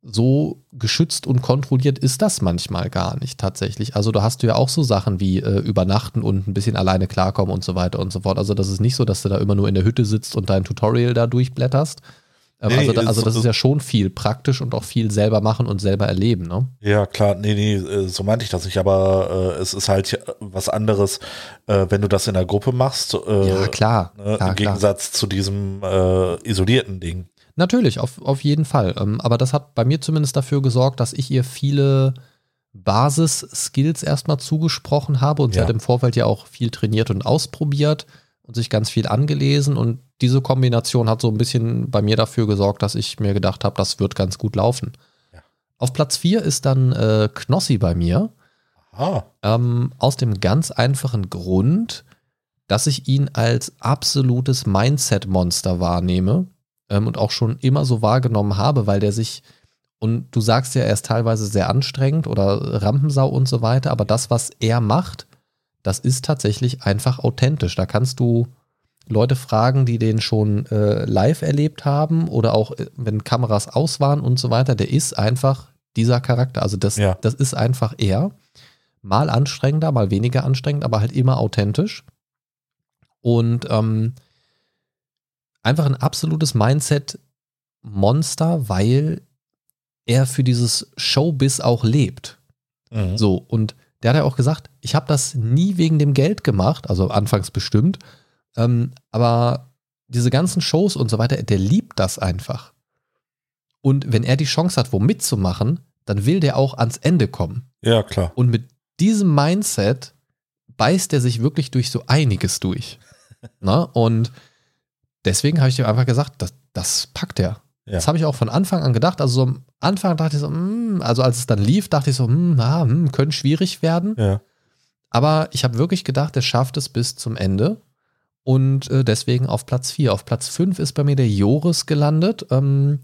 so geschützt und kontrolliert ist das manchmal gar nicht tatsächlich. Also da hast du ja auch so Sachen wie äh, übernachten und ein bisschen alleine klarkommen und so weiter und so fort. Also das ist nicht so, dass du da immer nur in der Hütte sitzt und dein Tutorial da durchblätterst. Ähm, Nee, also, da, also so- das ist ja schon viel praktisch und auch viel selber machen und selber erleben, ne? Ja, klar, nee, nee, äh, so meinte ich das nicht, aber äh, es ist halt was anderes, äh, wenn du das in der Gruppe machst, äh, ja, klar. ne, klar, im klar. Gegensatz zu diesem äh, isolierten Ding. Natürlich, auf, auf jeden Fall. Ähm, aber das hat bei mir zumindest dafür gesorgt, dass ich ihr viele Basis-Skills erstmal zugesprochen habe und sie Ja. hat im Vorfeld ja auch viel trainiert und ausprobiert und sich ganz viel angelesen und diese Kombination hat so ein bisschen bei mir dafür gesorgt, dass ich mir gedacht habe, das wird ganz gut laufen. Ja. Auf Platz 4 ist dann äh, Knossi bei mir. Ah, Ähm, aus dem ganz einfachen Grund, dass ich ihn als absolutes Mindset-Monster wahrnehme ähm, und auch schon immer so wahrgenommen habe, weil der sich, und du sagst ja, er ist teilweise sehr anstrengend oder Rampensau und so weiter, aber das, was er macht, das ist tatsächlich einfach authentisch. Da kannst du Leute fragen, die den schon äh, live erlebt haben oder auch äh, wenn Kameras aus waren und so weiter, der ist einfach dieser Charakter. Also das, Ja. das ist einfach er. Mal anstrengender, mal weniger anstrengend, aber halt immer authentisch. Und ähm, einfach ein absolutes Mindset-Monster, weil er für dieses Showbiz auch lebt. mhm. So, und der hat ja auch gesagt, ich habe das nie wegen dem Geld gemacht, also anfangs bestimmt, ähm, aber diese ganzen Shows und so weiter, der liebt das einfach. Und wenn er die Chance hat, wo mitzumachen, dann will der auch ans Ende kommen. ja, klar. Und mit diesem Mindset beißt er sich wirklich durch so einiges durch. Na? Und deswegen habe ich ihm einfach gesagt, das, das packt er. Ja. Das habe ich auch von Anfang an gedacht. Also so am Anfang dachte ich so, hm, also als es dann lief, dachte ich so, hm, ah, hm, könnte schwierig werden. Ja. Aber ich habe wirklich gedacht, er schafft es bis zum Ende. Und äh, deswegen auf Platz 4. Auf Platz 5 ist bei mir der Joris gelandet. Ähm,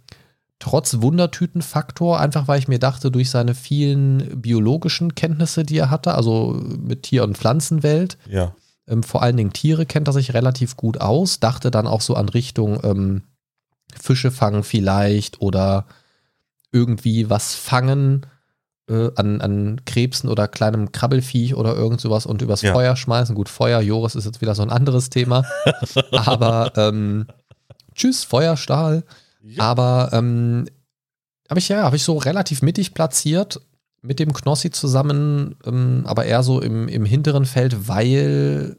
trotz Wundertütenfaktor, einfach weil ich mir dachte, durch seine vielen biologischen Kenntnisse, die er hatte, also mit Tier- und Pflanzenwelt, Ja. Ähm, vor allen Dingen Tiere kennt er sich relativ gut aus, dachte dann auch so an Richtung ähm, Fische fangen vielleicht oder irgendwie was fangen äh, an, an Krebsen oder kleinem Krabbelfiech oder irgend sowas und übers Ja. Feuer schmeißen. Gut, Feuer, Joris ist jetzt wieder so ein anderes Thema. Aber ähm, tschüss, Feuerstahl. Ja. Aber ähm, habe ich ja, habe ich so relativ mittig platziert mit dem Knossi zusammen, ähm, aber eher so im, im hinteren Feld, weil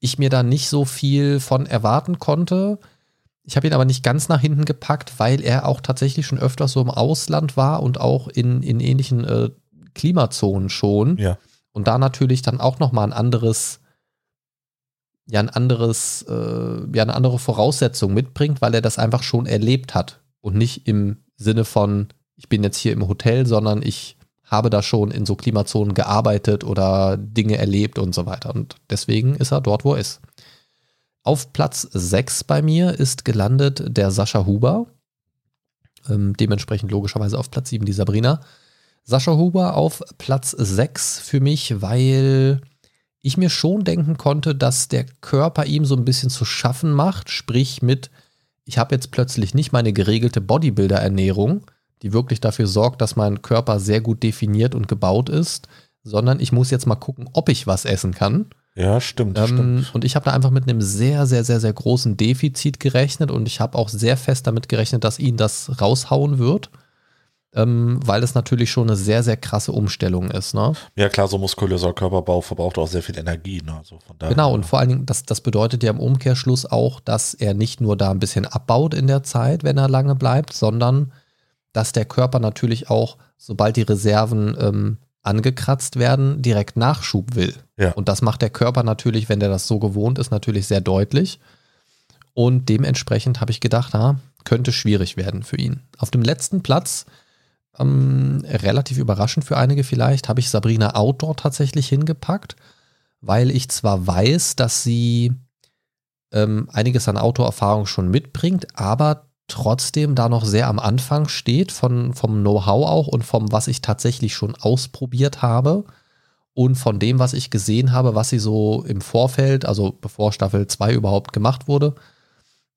ich mir da nicht so viel von erwarten konnte. Ich habe ihn aber nicht ganz nach hinten gepackt, weil er auch tatsächlich schon öfters so im Ausland war und auch in, in ähnlichen äh, Klimazonen schon. Ja. Und da natürlich dann auch nochmal ein anderes, ja, ein anderes, äh, ja, eine andere Voraussetzung mitbringt, weil er das einfach schon erlebt hat. Und nicht im Sinne von, ich bin jetzt hier im Hotel, sondern ich habe da schon in so Klimazonen gearbeitet oder Dinge erlebt und so weiter. Und deswegen ist er dort, wo er ist. Auf Platz 6 bei mir ist gelandet der Sascha Huber. Ähm, dementsprechend logischerweise auf Platz 7 die Sabrina. Sascha Huber auf Platz 6 für mich, weil ich mir schon denken konnte, dass der Körper ihm so ein bisschen zu schaffen macht. Sprich mit, ich habe jetzt plötzlich nicht meine geregelte Bodybuilder-Ernährung, die wirklich dafür sorgt, dass mein Körper sehr gut definiert und gebaut ist, sondern ich muss jetzt mal gucken, ob ich was essen kann. Ja, stimmt, Ähm, stimmt. und ich habe da einfach mit einem sehr, sehr, sehr, sehr großen Defizit gerechnet und ich habe auch sehr fest damit gerechnet, dass ihn das raushauen wird, ähm, weil es natürlich schon eine sehr, sehr krasse Umstellung ist. Ne? Ja, klar, so muskulöser Körperbau verbraucht auch sehr viel Energie. Ne? Also von daher, Genau, und vor allen Dingen, das, das bedeutet ja im Umkehrschluss auch, dass er nicht nur da ein bisschen abbaut in der Zeit, wenn er lange bleibt, sondern dass der Körper natürlich auch, sobald die Reserven ähm, angekratzt werden, direkt Nachschub will. Ja. Und das macht der Körper natürlich, wenn der das so gewohnt ist, natürlich sehr deutlich. Und dementsprechend habe ich gedacht, ah, könnte schwierig werden für ihn. Auf dem letzten Platz, ähm, relativ überraschend für einige vielleicht, habe ich Sabrina Outdoor tatsächlich hingepackt, weil ich zwar weiß, dass sie ähm, einiges an Outdoor-Erfahrung schon mitbringt, aber trotzdem da noch sehr am Anfang steht, von, vom Know-how auch und vom, was ich tatsächlich schon ausprobiert habe und von dem, was ich gesehen habe, was sie so im Vorfeld, also bevor Staffel 2 überhaupt gemacht wurde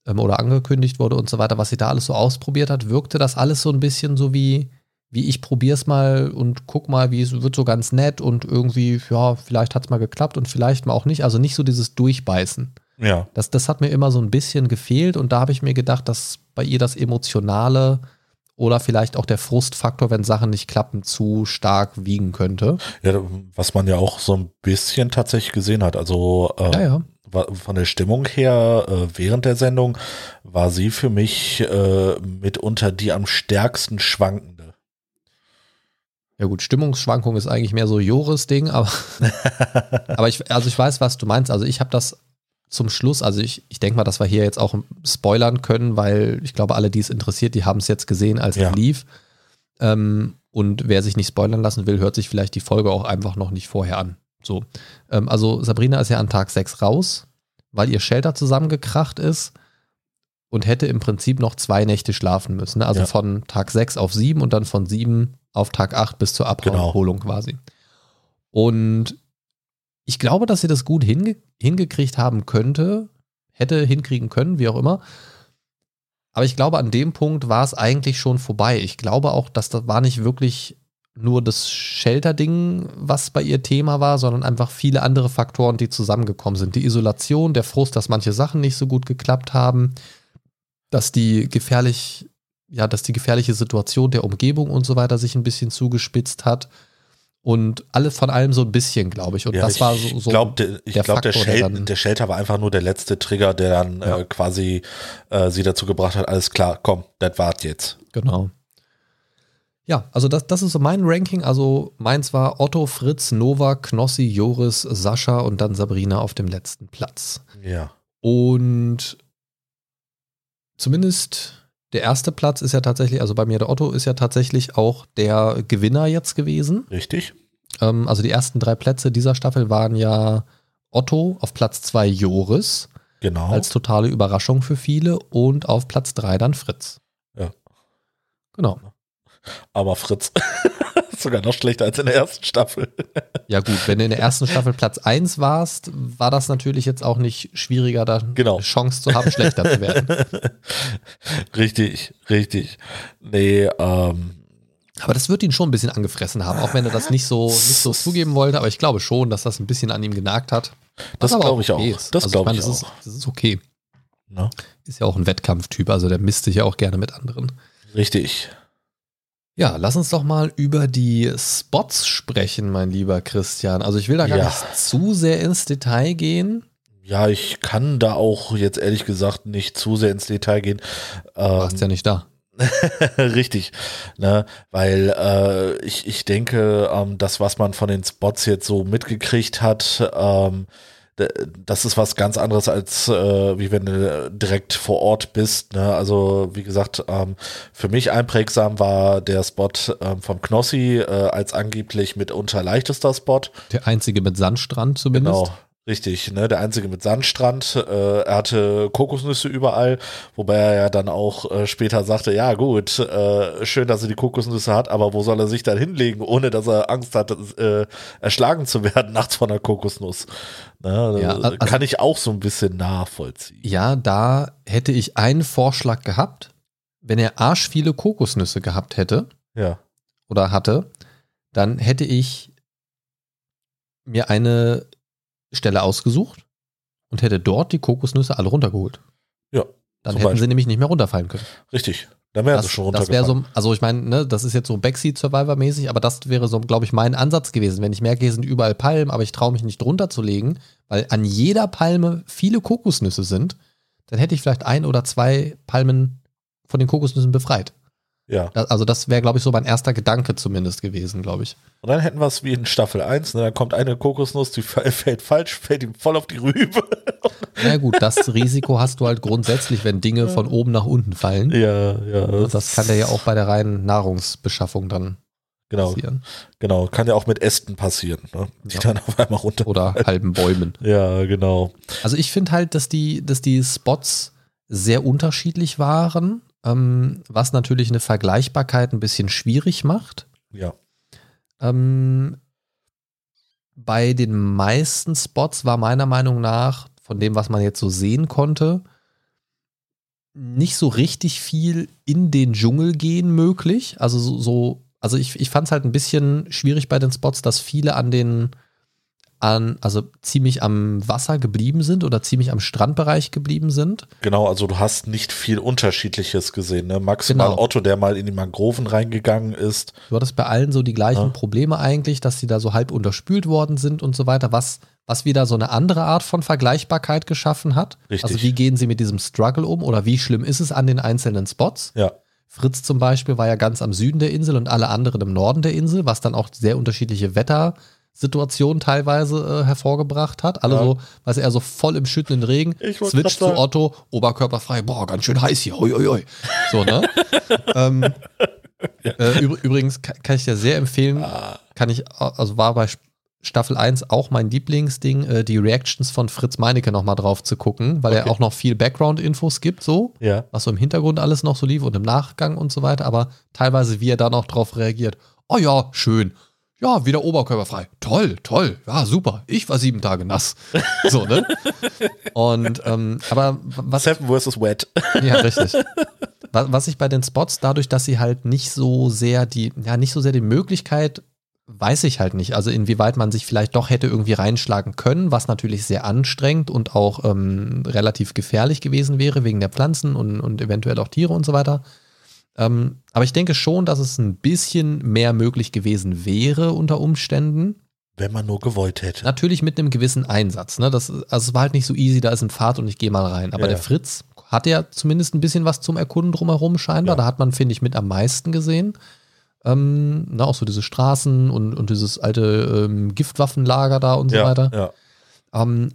ähm, oder angekündigt wurde und so weiter, was sie da alles so ausprobiert hat, wirkte das alles so ein bisschen so wie, wie ich probier's mal und guck mal, wie es wird so ganz nett und irgendwie, ja, vielleicht hat's mal geklappt und vielleicht mal auch nicht. Also nicht so dieses Durchbeißen. Ja. Das, das hat mir immer so ein bisschen gefehlt und da habe ich mir gedacht, dass bei ihr das Emotionale oder vielleicht auch der Frustfaktor, wenn Sachen nicht klappen, zu stark wiegen könnte. ja. Was man ja auch so ein bisschen tatsächlich gesehen hat. Also äh, Ja, ja. von der Stimmung her äh, während der Sendung war sie für mich äh, mitunter die am stärksten schwankende. Ja gut, Stimmungsschwankung ist eigentlich mehr so Joris-Ding, aber, aber ich, also ich weiß, was du meinst. Also ich habe das zum Schluss, also ich, ich denke mal, dass wir hier jetzt auch spoilern können, weil ich glaube, alle, die es interessiert, die haben es jetzt gesehen, als Ja. es lief. Ähm, und wer sich nicht spoilern lassen will, hört sich vielleicht die Folge auch einfach noch nicht vorher an. So. Ähm, also Sabrina ist ja an Tag 6 raus, weil ihr Shelter zusammengekracht ist und hätte im Prinzip noch zwei Nächte schlafen müssen. ne? Also Ja. von Tag 6 auf 7 und dann von 7 auf Tag 8 bis zur Genau. Abholung quasi. Und ich glaube, dass sie das gut hinge hingekriegt haben könnte, hätte hinkriegen können, wie auch immer. Aber ich glaube, an dem Punkt war es eigentlich schon vorbei. Ich glaube auch, dass das war nicht wirklich nur das Shelter-Ding, was bei ihr Thema war, sondern einfach viele andere Faktoren, die zusammengekommen sind. Die Isolation, der Frust, dass manche Sachen nicht so gut geklappt haben, dass die gefährlich, ja, dass die gefährliche Situation der Umgebung und so weiter sich ein bisschen zugespitzt hat. Und alle von allem so ein bisschen, glaube ich. Und das ich war so, so glaub, der, ich der glaube, der, der Shel dann- der Shelter war einfach nur der letzte Trigger, der dann Ja. äh, quasi äh, sie dazu gebracht hat, alles klar, komm, das wart jetzt. Genau. Ja, also das, das ist so mein Ranking. Also meins war Otto, Fritz, Nova, Knossi, Joris, Sascha und dann Sabrina auf dem letzten Platz. Ja. Und zumindest der erste Platz ist ja tatsächlich, also bei mir der Otto ist ja tatsächlich auch der Gewinner jetzt gewesen. Richtig? Ähm, also die ersten drei Plätze dieser Staffel waren ja Otto, auf Platz zwei Joris, Genau. als totale Überraschung für viele und auf Platz drei dann Fritz. Ja. Genau. Aber Fritz sogar noch schlechter als in der ersten Staffel. Ja gut, wenn du in der ersten Staffel Platz 1 warst, war das natürlich jetzt auch nicht schwieriger, da Genau. eine Chance zu haben, schlechter zu werden. richtig, richtig. Nee, ähm, Aber das wird ihn schon ein bisschen angefressen haben, auch wenn er das nicht so, nicht so zugeben wollte. Aber ich glaube schon, dass das ein bisschen an ihm genagt hat. Das glaube ich okay auch. ist. Das Also glaube ich das auch. Ist, das ist okay. ne? Ist ja auch ein Wettkampftyp, also der misst sich ja auch gerne mit anderen. Richtig. Ja, lass uns doch mal über die Spots sprechen, mein lieber Christian. Also ich will da gar Ja. nicht zu sehr ins Detail gehen. Ja, ich kann da auch jetzt ehrlich gesagt nicht zu sehr ins Detail gehen. Du warst Ähm, ja nicht da. Richtig, ne, weil äh, ich, ich denke, ähm, das, was man von den Spots jetzt so mitgekriegt hat, ähm, das ist was ganz anderes als äh, wie wenn du direkt vor Ort bist. Ne? Also wie gesagt, ähm, für mich einprägsam war der Spot ähm, vom Knossi äh, als angeblich mitunter leichtester Spot. Der einzige mit Sandstrand zumindest. Genau. Richtig, ne, der einzige mit Sandstrand. Äh, er hatte Kokosnüsse überall, wobei er ja dann auch äh, später sagte, ja gut, äh, schön, dass er die Kokosnüsse hat, aber wo soll er sich dann hinlegen, ohne dass er Angst hat, äh, erschlagen zu werden nachts von einer Kokosnuss. Ne, Ja, äh, also- kann ich auch so ein bisschen nachvollziehen. Ja, da hätte ich einen Vorschlag gehabt. Wenn er arsch viele Kokosnüsse gehabt hätte Ja, oder hatte, dann hätte ich mir eine Stelle ausgesucht und hätte dort die Kokosnüsse alle runtergeholt. Ja, Dann hätten Beispiel. sie nämlich nicht mehr runterfallen können. richtig. Dann wäre Das, es schon das wäre runtergefallen. so, also ich meine, ne, das ist jetzt so Backseat Survivor mäßig, aber das wäre so, glaube ich, mein Ansatz gewesen. Wenn ich merke, hier sind überall Palmen, aber ich traue mich nicht drunter zu legen, weil an jeder Palme viele Kokosnüsse sind, dann hätte ich vielleicht ein oder zwei Palmen von den Kokosnüssen befreit. Ja. Das, also das wäre, glaube ich, so mein erster Gedanke zumindest gewesen, glaube ich. Und dann hätten wir es wie in Staffel 1, ne? dann kommt eine Kokosnuss, die fällt falsch, fällt ihm voll auf die Rübe. Na gut, das Risiko hast du halt grundsätzlich, wenn Dinge von oben nach unten fallen. ja, ja. Und das kann ja auch bei der reinen Nahrungsbeschaffung dann genau. passieren. Genau, kann ja auch mit Ästen passieren, ne? die Ja. dann auf einmal runter. Oder halben Bäumen. Ja, genau. Also ich finde halt, dass die, dass die Spots sehr unterschiedlich waren, ähm, was natürlich eine Vergleichbarkeit ein bisschen schwierig macht. Ja, Ähm, bei den meisten Spots war meiner Meinung nach, von dem, was man jetzt so sehen konnte, nicht so richtig viel in den Dschungel gehen möglich. Also so, so also ich, ich fand es halt ein bisschen schwierig bei den Spots, dass viele an den an, also ziemlich am Wasser geblieben sind oder ziemlich am Strandbereich geblieben sind. Genau, also du hast nicht viel Unterschiedliches gesehen. Ne? Maximal Genau. Otto, der mal in die Mangroven reingegangen ist. Du hattest bei allen so die gleichen Ja. Probleme eigentlich, dass sie da so halb unterspült worden sind und so weiter, was, was wieder so eine andere Art von Vergleichbarkeit geschaffen hat. Richtig. Also wie gehen sie mit diesem Struggle um oder wie schlimm ist es an den einzelnen Spots? Ja, Fritz zum Beispiel war ja ganz am Süden der Insel und alle anderen im Norden der Insel, was dann auch sehr unterschiedliche Wettersituationen teilweise äh, hervorgebracht hat. Alle Ja. so, weiß er so voll im schüttenden Regen, switcht zu. Otto, oberkörperfrei, boah, ganz schön heiß hier, oi, oi, oi. So, ne? ähm, äh, übr- übrigens kann, kann ich dir sehr empfehlen, Ah. kann ich, also war bei Staffel 1 auch mein Lieblingsding, äh, die Reactions von Fritz Meinecke nochmal drauf zu gucken, weil er Okay. auch noch viel Background-Infos gibt, so ja. was so im Hintergrund alles noch so lief und im Nachgang und so weiter, aber teilweise wie er dann auch drauf reagiert. Oh ja, schön. Ja, wieder oberkörperfrei. Toll, toll. Ja, super. Ich war sieben Tage nass. So, ne? Und, ähm, aber was, Seven vs. Wet. ja, richtig. Was, was ich bei den Spots, dadurch, dass sie halt nicht so sehr die, ja, nicht so sehr die Möglichkeit, weiß ich halt nicht. Also inwieweit man sich vielleicht doch hätte irgendwie reinschlagen können, was natürlich sehr anstrengend und auch ähm, relativ gefährlich gewesen wäre, wegen der Pflanzen und, und eventuell auch Tiere und so weiter. Ähm, aber ich denke schon, dass es ein bisschen mehr möglich gewesen wäre unter Umständen. Wenn man nur gewollt hätte. Natürlich mit einem gewissen Einsatz. Ne? Das, also es war halt nicht so easy, da ist ein Pfad und ich gehe mal rein. Aber Ja. der Fritz hatte ja zumindest ein bisschen was zum Erkunden drumherum scheinbar. Ja. Da hat man, finde ich, mit am meisten gesehen. Ähm, na, auch so diese Straßen und, und dieses alte ähm, Giftwaffenlager da und so ja, weiter. Ähm,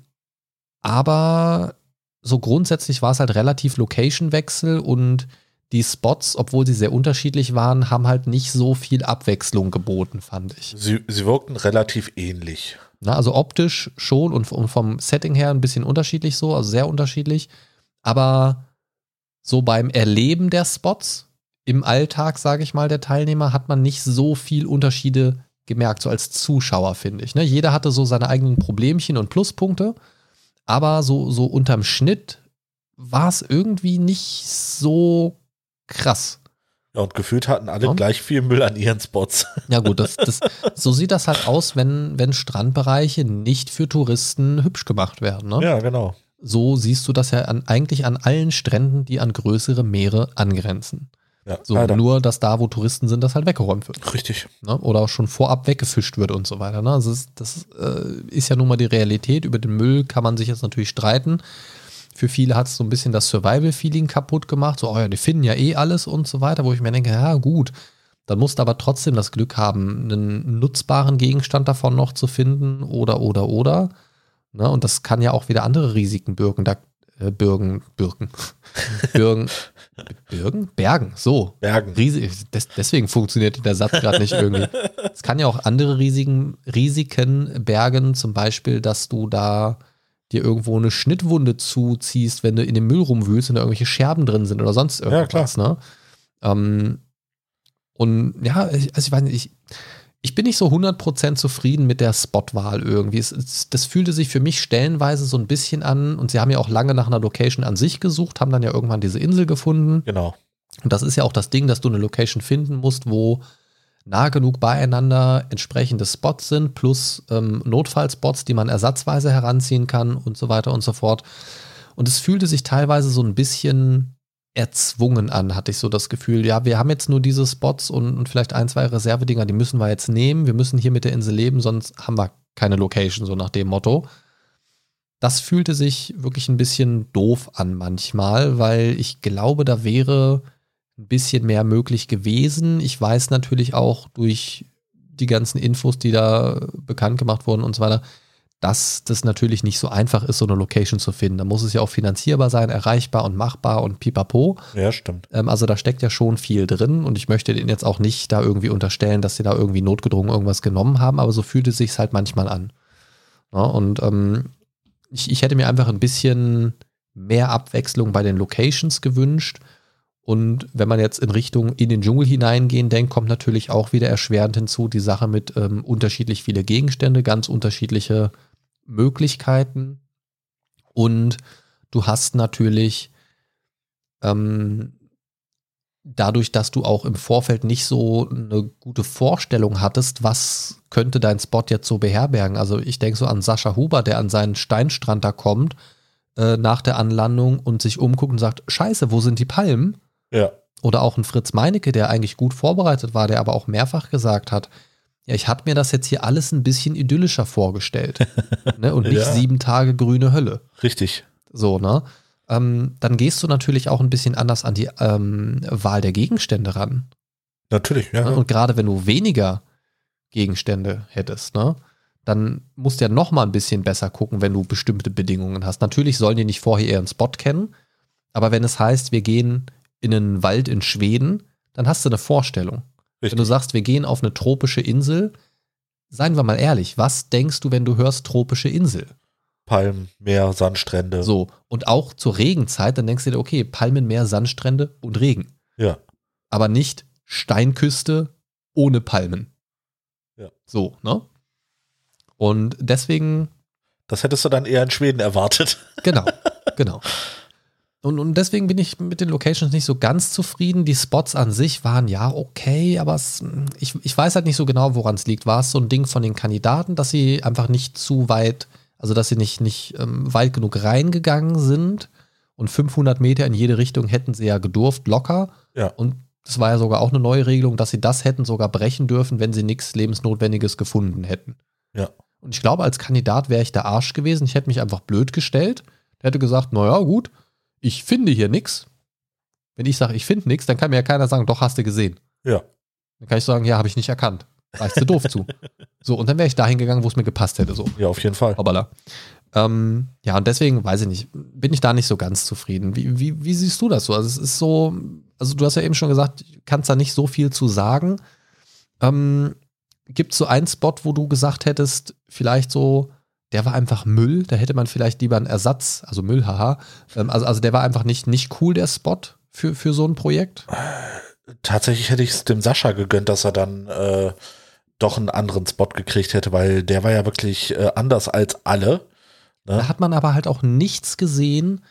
aber so grundsätzlich war es halt relativ Location-Wechsel und die Spots, obwohl sie sehr unterschiedlich waren, haben halt nicht so viel Abwechslung geboten, fand ich. Sie, sie wirkten relativ ähnlich. Na, also optisch schon und, und vom Setting her ein bisschen unterschiedlich so, also sehr unterschiedlich. Aber so beim Erleben der Spots im Alltag, sage ich mal, der Teilnehmer, hat man nicht so viel Unterschiede gemerkt, so als Zuschauer, finde ich. Ne? Jeder hatte so seine eigenen Problemchen und Pluspunkte, aber so, so unterm Schnitt war es irgendwie nicht so krass. Ja, und gefühlt hatten alle Ja. gleich viel Müll an ihren Spots. Ja gut, das, das, so sieht das halt aus, wenn, wenn Strandbereiche nicht für Touristen hübsch gemacht werden. Ne? Ja, genau. So siehst du das ja an, eigentlich an allen Stränden, die an größere Meere angrenzen. Ja, So leider. nur, dass da, wo Touristen sind, das halt weggeräumt wird. Richtig. Ne? Oder auch schon vorab weggefischt wird und so weiter. Ne? Also das, das äh, ist ja nun mal die Realität. Über den Müll kann man sich jetzt natürlich streiten. Für viele hat es so ein bisschen das Survival-Feeling kaputt gemacht. So, oh ja, die finden ja eh alles und so weiter, wo ich mir denke, ja, gut. Dann musst du aber trotzdem das Glück haben, einen nutzbaren Gegenstand davon noch zu finden oder, oder, oder. Ne? Und das kann ja auch wieder andere Risiken bürgen. Da, äh, bürgen, bürgen. bürgen. Bürgen? Bergen, so. Bergen. Riesig, des, deswegen funktioniert der Satz gerade nicht irgendwie. Es kann ja auch andere Risiken, Risiken bergen, zum Beispiel, dass du da dir irgendwo eine Schnittwunde zuziehst, wenn du in dem Müll rumwühlst und da irgendwelche Scherben drin sind oder sonst irgendwas. Ne? Ähm, und ja, ich- also ich weiß nicht, ich, ich bin nicht so 100% zufrieden mit der Spotwahl irgendwie. Es, es, das fühlte sich für mich stellenweise so ein bisschen an und sie haben ja auch lange nach einer Location an sich gesucht, haben dann ja irgendwann diese Insel gefunden. Genau. Und das ist ja auch das Ding, dass du eine Location finden musst, wo nah genug beieinander entsprechende Spots sind, plus ähm, Notfallspots, die man ersatzweise heranziehen kann und so weiter und so fort. Und es fühlte sich teilweise so ein bisschen erzwungen an, hatte ich so das Gefühl. Ja, wir haben jetzt nur diese Spots und, und vielleicht ein, zwei Reservedinger, die müssen wir jetzt nehmen. Wir müssen hier mit der Insel leben, sonst haben wir keine Location, so nach dem Motto. Das fühlte sich wirklich ein bisschen doof an manchmal, weil ich glaube, da wäre ein bisschen mehr möglich gewesen. Ich weiß natürlich auch durch die ganzen Infos, die da bekannt gemacht wurden und so weiter, dass das natürlich nicht so einfach ist, so eine Location zu finden. Da muss es ja auch finanzierbar sein, erreichbar und machbar und pipapo. Ja, stimmt. Ähm, also da steckt ja schon viel drin und ich möchte denen jetzt auch nicht da irgendwie unterstellen, dass sie da irgendwie notgedrungen irgendwas genommen haben, aber so fühlt es sich halt manchmal an. Ja, und ähm, ich, ich hätte mir einfach ein bisschen mehr Abwechslung bei den Locations gewünscht. Und wenn man jetzt in Richtung in den Dschungel hineingehen denkt, kommt natürlich auch wieder erschwerend hinzu die Sache mit ähm, unterschiedlich viele Gegenstände, ganz unterschiedliche Möglichkeiten. Und du hast natürlich ähm, dadurch, dass du auch im Vorfeld nicht so eine gute Vorstellung hattest, was könnte dein Spot jetzt so beherbergen. Also ich denke so an Sascha Huber, der an seinen Steinstrand da kommt äh, nach der Anlandung und sich umguckt und sagt, scheiße, wo sind die Palmen? Ja. Oder auch ein Fritz Meinecke, der eigentlich gut vorbereitet war, der aber auch mehrfach gesagt hat, ja, ich hatte mir das jetzt hier alles ein bisschen idyllischer vorgestellt. ne? Und nicht Ja. sieben Tage grüne Hölle. Richtig. So, ne? Ähm, dann gehst du natürlich auch ein bisschen anders an die ähm, Wahl der Gegenstände ran. Natürlich, ja. Ne? Und gerade wenn du weniger Gegenstände hättest, ne? Dann musst du ja noch mal ein bisschen besser gucken, wenn du bestimmte Bedingungen hast. Natürlich sollen die nicht vorher ihren Spot kennen, aber wenn es heißt, wir gehen in einen Wald in Schweden, dann hast du eine Vorstellung. Wenn du Richtig. sagst, wir gehen auf eine tropische Insel, seien wir mal ehrlich, was denkst du, wenn du hörst tropische Insel? Palmen, Meer, Sandstrände. So, und auch zur Regenzeit, dann denkst du dir, okay, Palmen, Meer, Sandstrände und Regen. Ja. Aber nicht Steinküste ohne Palmen. Ja. So, ne? Und deswegen, Das hättest du dann eher in Schweden erwartet. genau, genau. Und, und deswegen bin ich mit den Locations nicht so ganz zufrieden. Die Spots an sich waren ja okay, aber es, ich, ich weiß halt nicht so genau, woran es liegt. War es so ein Ding von den Kandidaten, dass sie einfach nicht zu weit, also dass sie nicht, nicht ähm, weit genug reingegangen sind und 500 Meter in jede Richtung hätten sie ja gedurft, locker. Ja. Und das war ja sogar auch eine neue Regelung, dass sie das hätten sogar brechen dürfen, wenn sie nichts Lebensnotwendiges gefunden hätten. Ja. Und ich glaube, als Kandidat wäre ich der Arsch gewesen. Ich hätte mich einfach blöd gestellt. Hätte gesagt, naja, gut, ich finde hier nichts. Wenn ich sage, ich finde nichts, dann kann mir ja keiner sagen, doch, hast du gesehen. Ja. Dann kann ich sagen, ja, habe ich nicht erkannt. Reichst du doof zu. So, und dann wäre ich dahin gegangen, wo es mir gepasst hätte. So. Ja, auf jeden Fall. Hoppala. Ähm, ja, und deswegen weiß ich nicht, bin ich da nicht so ganz zufrieden. Wie, wie, wie siehst du das so? Also, es ist so, also du hast ja eben schon gesagt, kannst da nicht so viel zu sagen. Ähm, Gibt es so einen Spot, wo du gesagt hättest, vielleicht so, der war einfach Müll, da hätte man vielleicht lieber einen Ersatz, also Müll, haha. Ähm, also, also der war einfach nicht, nicht cool, der Spot für, für so ein Projekt. Tatsächlich hätte ich es dem Sascha gegönnt, dass er dann äh, doch einen anderen Spot gekriegt hätte, weil der war ja wirklich äh, anders als alle. Ne? Da hat man aber halt auch nichts gesehen,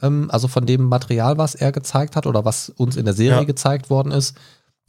ähm, also von dem Material, was er gezeigt hat oder was uns in der Serie Ja. gezeigt worden ist,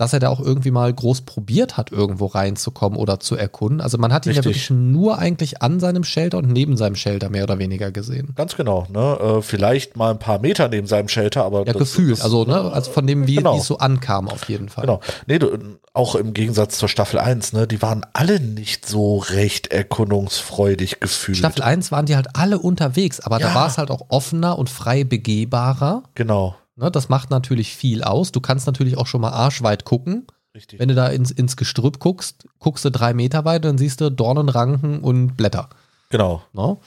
dass er da auch irgendwie mal groß probiert hat, irgendwo reinzukommen oder zu erkunden. Also man hat ihn ja Richtig. wirklich nur eigentlich an seinem Shelter und neben seinem Shelter mehr oder weniger gesehen. Ganz genau, ne? Äh, vielleicht mal ein paar Meter neben seinem Shelter, aber Ja, das- gefühlt. das- also, ne, also von dem, wie, Genau. es so ankam, auf jeden Fall. Genau. Nee, du, auch im Gegensatz zur Staffel 1, ne, die waren alle nicht so recht erkundungsfreudig gefühlt. Staffel 1 waren die halt alle unterwegs, aber da Ja. war es halt auch offener und frei begehbarer. Genau. Ne, das macht natürlich viel aus. Du kannst natürlich auch schon mal arschweit gucken. Richtig. Wenn du da ins, ins Gestrüpp guckst, guckst du drei Meter weit, dann siehst du Dornen, Ranken und Blätter. Genau. Ne?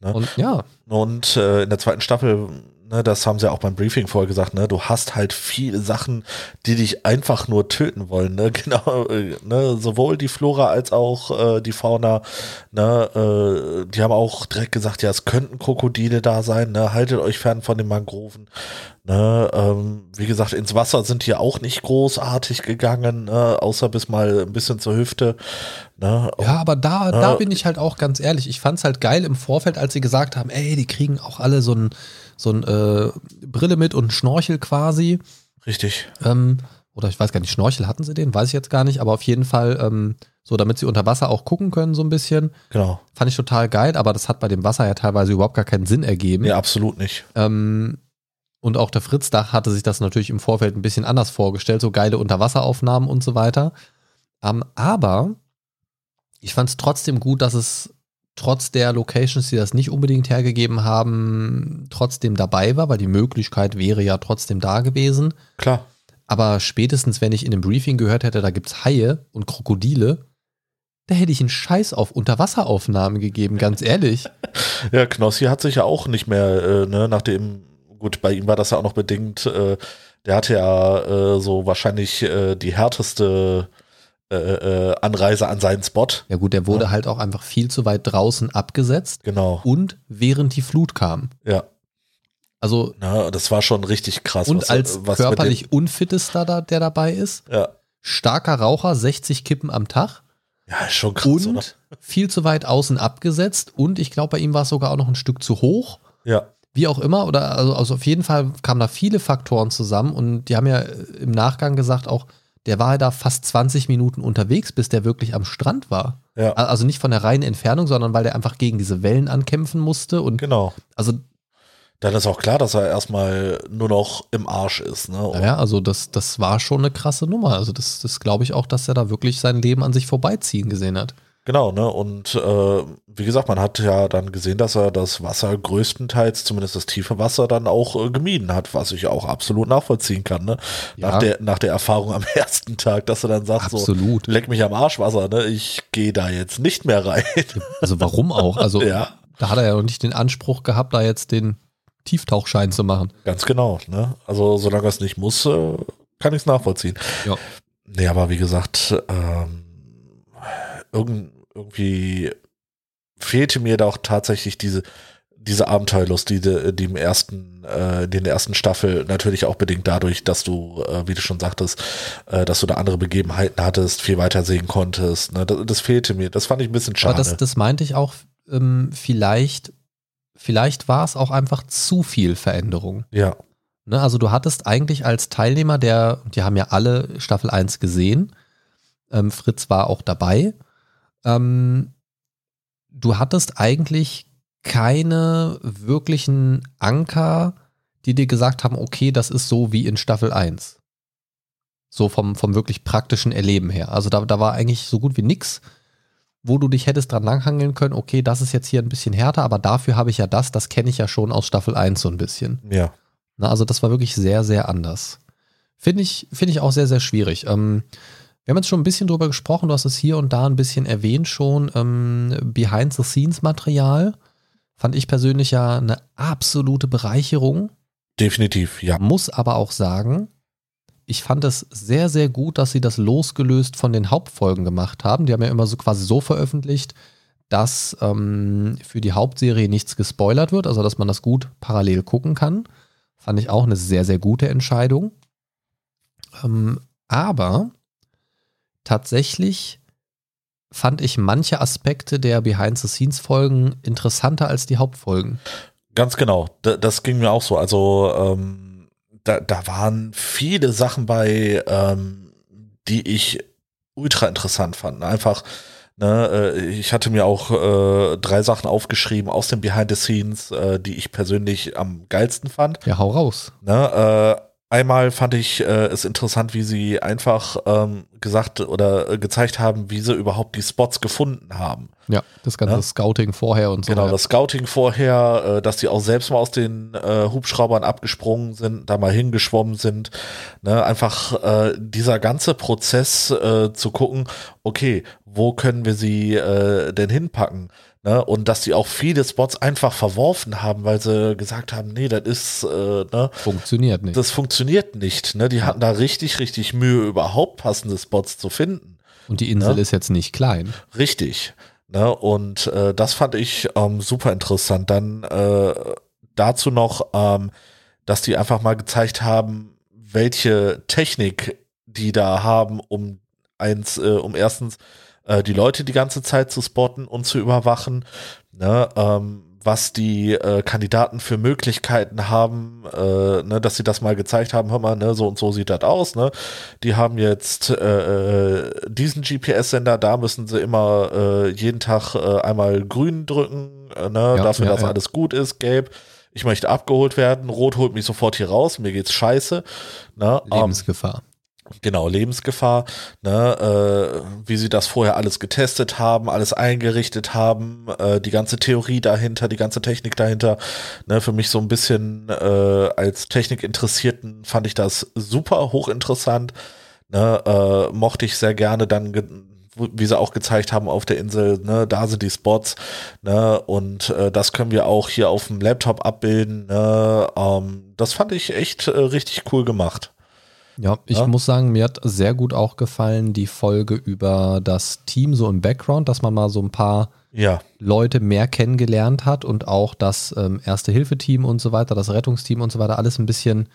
Ne? Und ja, Und äh, in der zweiten Staffel, ne, das haben sie auch beim Briefing vorher gesagt, ne, du hast halt viele Sachen, die dich einfach nur töten wollen, ne, genau, äh, ne, sowohl die Flora als auch äh, die Fauna, ne, äh, die haben auch direkt gesagt, ja, es könnten Krokodile da sein, ne, haltet euch fern von den Mangroven, ne, ähm, wie gesagt, ins Wasser sind die auch nicht großartig gegangen, ne, außer bis mal ein bisschen zur Hüfte, ne, ja, aber da, da Äh, bin ich halt auch ganz ehrlich. Ich fand's halt geil im Vorfeld, als sie gesagt haben, ey, die kriegen auch alle so ein, so ein äh, Brille mit und Schnorchel quasi. richtig, Ähm, oder ich weiß gar nicht, Schnorchel hatten sie den, weiß ich jetzt gar nicht, aber auf jeden Fall ähm, so, damit sie unter Wasser auch gucken können, so ein bisschen. genau, Fand ich total geil, aber das hat bei dem Wasser ja teilweise überhaupt gar keinen Sinn ergeben. nee, absolut nicht, Ähm, und auch der Fritz Dach hatte sich das natürlich im Vorfeld ein bisschen anders vorgestellt, so geile Unterwasseraufnahmen und so weiter. Ähm, aber ich fand es trotzdem gut, dass es trotz der Locations, die das nicht unbedingt hergegeben haben, trotzdem dabei war, weil die Möglichkeit wäre ja trotzdem da gewesen. klar. Aber spätestens, wenn ich in dem Briefing gehört hätte, da gibt's Haie und Krokodile, da hätte ich einen Scheiß auf Unterwasseraufnahmen gegeben, ganz ehrlich. Ja, Knossi hat sich ja auch nicht mehr, äh, ne, nachdem, gut, bei ihm war das ja auch noch bedingt, äh, der hatte ja äh, so wahrscheinlich äh, die härteste äh, äh, Anreise an seinen Spot. Ja gut, der wurde halt auch einfach viel zu weit draußen abgesetzt Genau, und während die Flut kam. ja. Also Na, das war schon richtig krass. und was- als was mit körperlich unfittester, da, der dabei ist, Ja, starker Raucher, 60 Kippen am Tag ja, ist schon krass, und oder? viel zu weit außen abgesetzt und ich glaube, bei ihm war es sogar auch noch ein Stück zu hoch, Ja, Wie auch immer, oder also, also auf jeden Fall kamen da viele Faktoren zusammen und die haben ja im Nachgang gesagt auch, der war ja da fast 20 Minuten unterwegs, bis der wirklich am Strand war. Ja. Also nicht von der reinen Entfernung, sondern weil der einfach gegen diese Wellen ankämpfen musste und Genau. also Dann ist auch klar, dass er erstmal nur noch im Arsch ist. Ne? Ja, also das, das war schon eine krasse Nummer. Also das, das glaube ich auch, dass er da wirklich sein Leben an sich vorbeiziehen gesehen hat. Genau, ne? Und äh, wie gesagt, man hat ja dann gesehen, dass er das Wasser größtenteils, zumindest das tiefe Wasser, dann auch äh, gemieden hat, was ich auch absolut nachvollziehen kann, ne? Ja. Nach, der, nach der Erfahrung am ersten Tag, dass er dann sagt, Absolut. so, leck mich am Arsch Wasser, ne? Ich gehe da jetzt nicht mehr rein. Also warum auch? Also Ja. da hat er ja noch nicht den Anspruch gehabt, da jetzt den Tieftauchschein zu machen. Ganz genau, ne? Also solange er es nicht muss, äh, kann ich es nachvollziehen. Ja. Nee, aber wie gesagt, ähm, irgend, irgendwie fehlte mir doch tatsächlich diese, diese Abenteuerlust, die, die die im ersten, äh, in der ersten Staffel natürlich auch bedingt dadurch, dass du, äh, wie du schon sagtest, äh, dass du da andere Begebenheiten hattest, viel weiter sehen konntest. Ne? Das, das fehlte mir. Das fand ich ein bisschen schade. Aber das, das meinte ich auch, ähm, vielleicht, vielleicht war es auch einfach zu viel Veränderung. ja, Ne? Also du hattest eigentlich als Teilnehmer, der, die haben ja alle Staffel 1 gesehen, ähm, Fritz war auch dabei, ähm, du hattest eigentlich keine wirklichen Anker, die dir gesagt haben, okay, das ist so wie in Staffel 1. So vom, vom wirklich praktischen Erleben her. Also da, da war eigentlich so gut wie nix, wo du dich hättest dran langhangeln können, okay, das ist jetzt hier ein bisschen härter, aber dafür habe ich ja das, das kenne ich ja schon aus Staffel 1 so ein bisschen. ja. Na, also das war wirklich sehr, sehr anders. Finde ich, finde ich auch sehr, sehr schwierig. Ähm, wir haben jetzt schon ein bisschen drüber gesprochen, du hast es hier und da ein bisschen erwähnt schon. Ähm, Behind-the-Scenes-Material fand ich persönlich ja eine absolute Bereicherung. Definitiv, ja. Muss aber auch sagen, ich fand es sehr, sehr gut, dass sie das losgelöst von den Hauptfolgen gemacht haben. Die haben ja immer so quasi so veröffentlicht, dass ähm, für die Hauptserie nichts gespoilert wird, also dass man das gut parallel gucken kann. Fand ich auch eine sehr, sehr gute Entscheidung. Ähm, aber tatsächlich fand ich manche Aspekte der Behind-the-Scenes-Folgen interessanter als die Hauptfolgen. Ganz genau, das ging mir auch so. Also ähm, da, da waren viele Sachen bei, ähm, die ich ultra interessant fand. Einfach, ne, äh, ich hatte mir auch äh, drei Sachen aufgeschrieben aus den Behind the Scenes, äh, die ich persönlich am geilsten fand. Ja, hau raus. Ne, äh, einmal fand ich äh, es interessant, wie sie einfach ähm, gesagt oder äh, gezeigt haben, wie sie überhaupt die Spots gefunden haben. Ja, das ganze Ja. Scouting vorher und so. Genau, ja. das Scouting vorher, äh, dass die auch selbst mal aus den äh, Hubschraubern abgesprungen sind, da mal hingeschwommen sind. Ne, einfach äh, dieser ganze Prozess äh, zu gucken, okay, wo können wir sie denn hinpacken? Ne, und dass die auch viele Spots einfach verworfen haben, weil sie gesagt haben, nee, das ist, äh, ne, Funktioniert nicht. das funktioniert nicht. Ne? Die hatten da richtig, richtig Mühe, überhaupt passende Spots zu finden. und die Insel Ja. ist jetzt nicht klein. Richtig. Ne? Und äh, das fand ich ähm, super interessant. Dann äh, dazu noch, ähm, dass die einfach mal gezeigt haben, welche Technik die da haben, um eins, äh, um erstens äh, die Leute die ganze Zeit zu spotten und zu überwachen. Ne? Ähm, was die äh, Kandidaten für Möglichkeiten haben, äh, ne, dass sie das mal gezeigt haben, hör mal, ne, so und so sieht das aus, ne? Die haben jetzt äh, äh, diesen GPS-Sender, da müssen sie immer äh, jeden Tag äh, einmal grün drücken, äh, ne, Ja, dafür, ja, dass ja. alles gut ist, gelb. Ich möchte abgeholt werden, rot holt mich sofort hier raus, mir geht's scheiße. Ne? Ähm, Lebensgefahr. Genau, Lebensgefahr, ne, äh, wie sie das vorher alles getestet haben, alles eingerichtet haben, äh, die ganze Theorie dahinter, die ganze Technik dahinter, ne, für mich so ein bisschen äh, als Technikinteressierten fand ich das super hochinteressant, ne, äh, mochte ich sehr gerne dann, wie sie auch gezeigt haben auf der Insel, ne, da sind die Spots, ne, und äh, das können wir auch hier auf dem Laptop abbilden, ne, ähm, das fand ich echt äh, richtig cool gemacht. Ja, ich Ja. muss sagen, mir hat sehr gut auch gefallen die Folge über das Team so im Background, dass man mal so ein paar Ja, Leute mehr kennengelernt hat und auch das ähm, Erste-Hilfe-Team und so weiter, das Rettungsteam und so weiter, alles ein bisschen,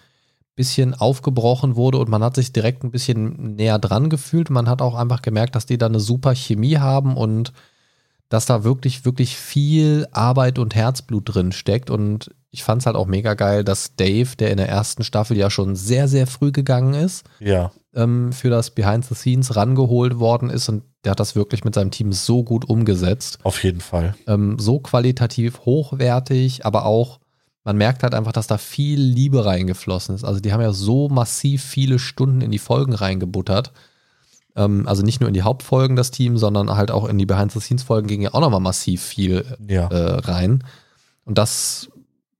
bisschen aufgebrochen wurde und man hat sich direkt ein bisschen näher dran gefühlt. Man hat auch einfach gemerkt, dass die da eine super Chemie haben und dass da wirklich, wirklich viel Arbeit und Herzblut drin steckt. Und ich fand es halt auch mega geil, dass Dave, der in der ersten Staffel ja schon sehr, sehr früh gegangen ist, Ja, ähm, für das Behind the Scenes rangeholt worden ist und der hat das wirklich mit seinem Team so gut umgesetzt. auf jeden Fall. Ähm, so qualitativ hochwertig, aber auch, man merkt halt einfach, dass da viel Liebe reingeflossen ist. Also die haben ja so massiv viele Stunden in die Folgen reingebuttert. Ähm, also nicht nur in die Hauptfolgen das Team, sondern halt auch in die Behind the Scenes Folgen ging ja auch nochmal massiv viel Ja, äh, rein. Und das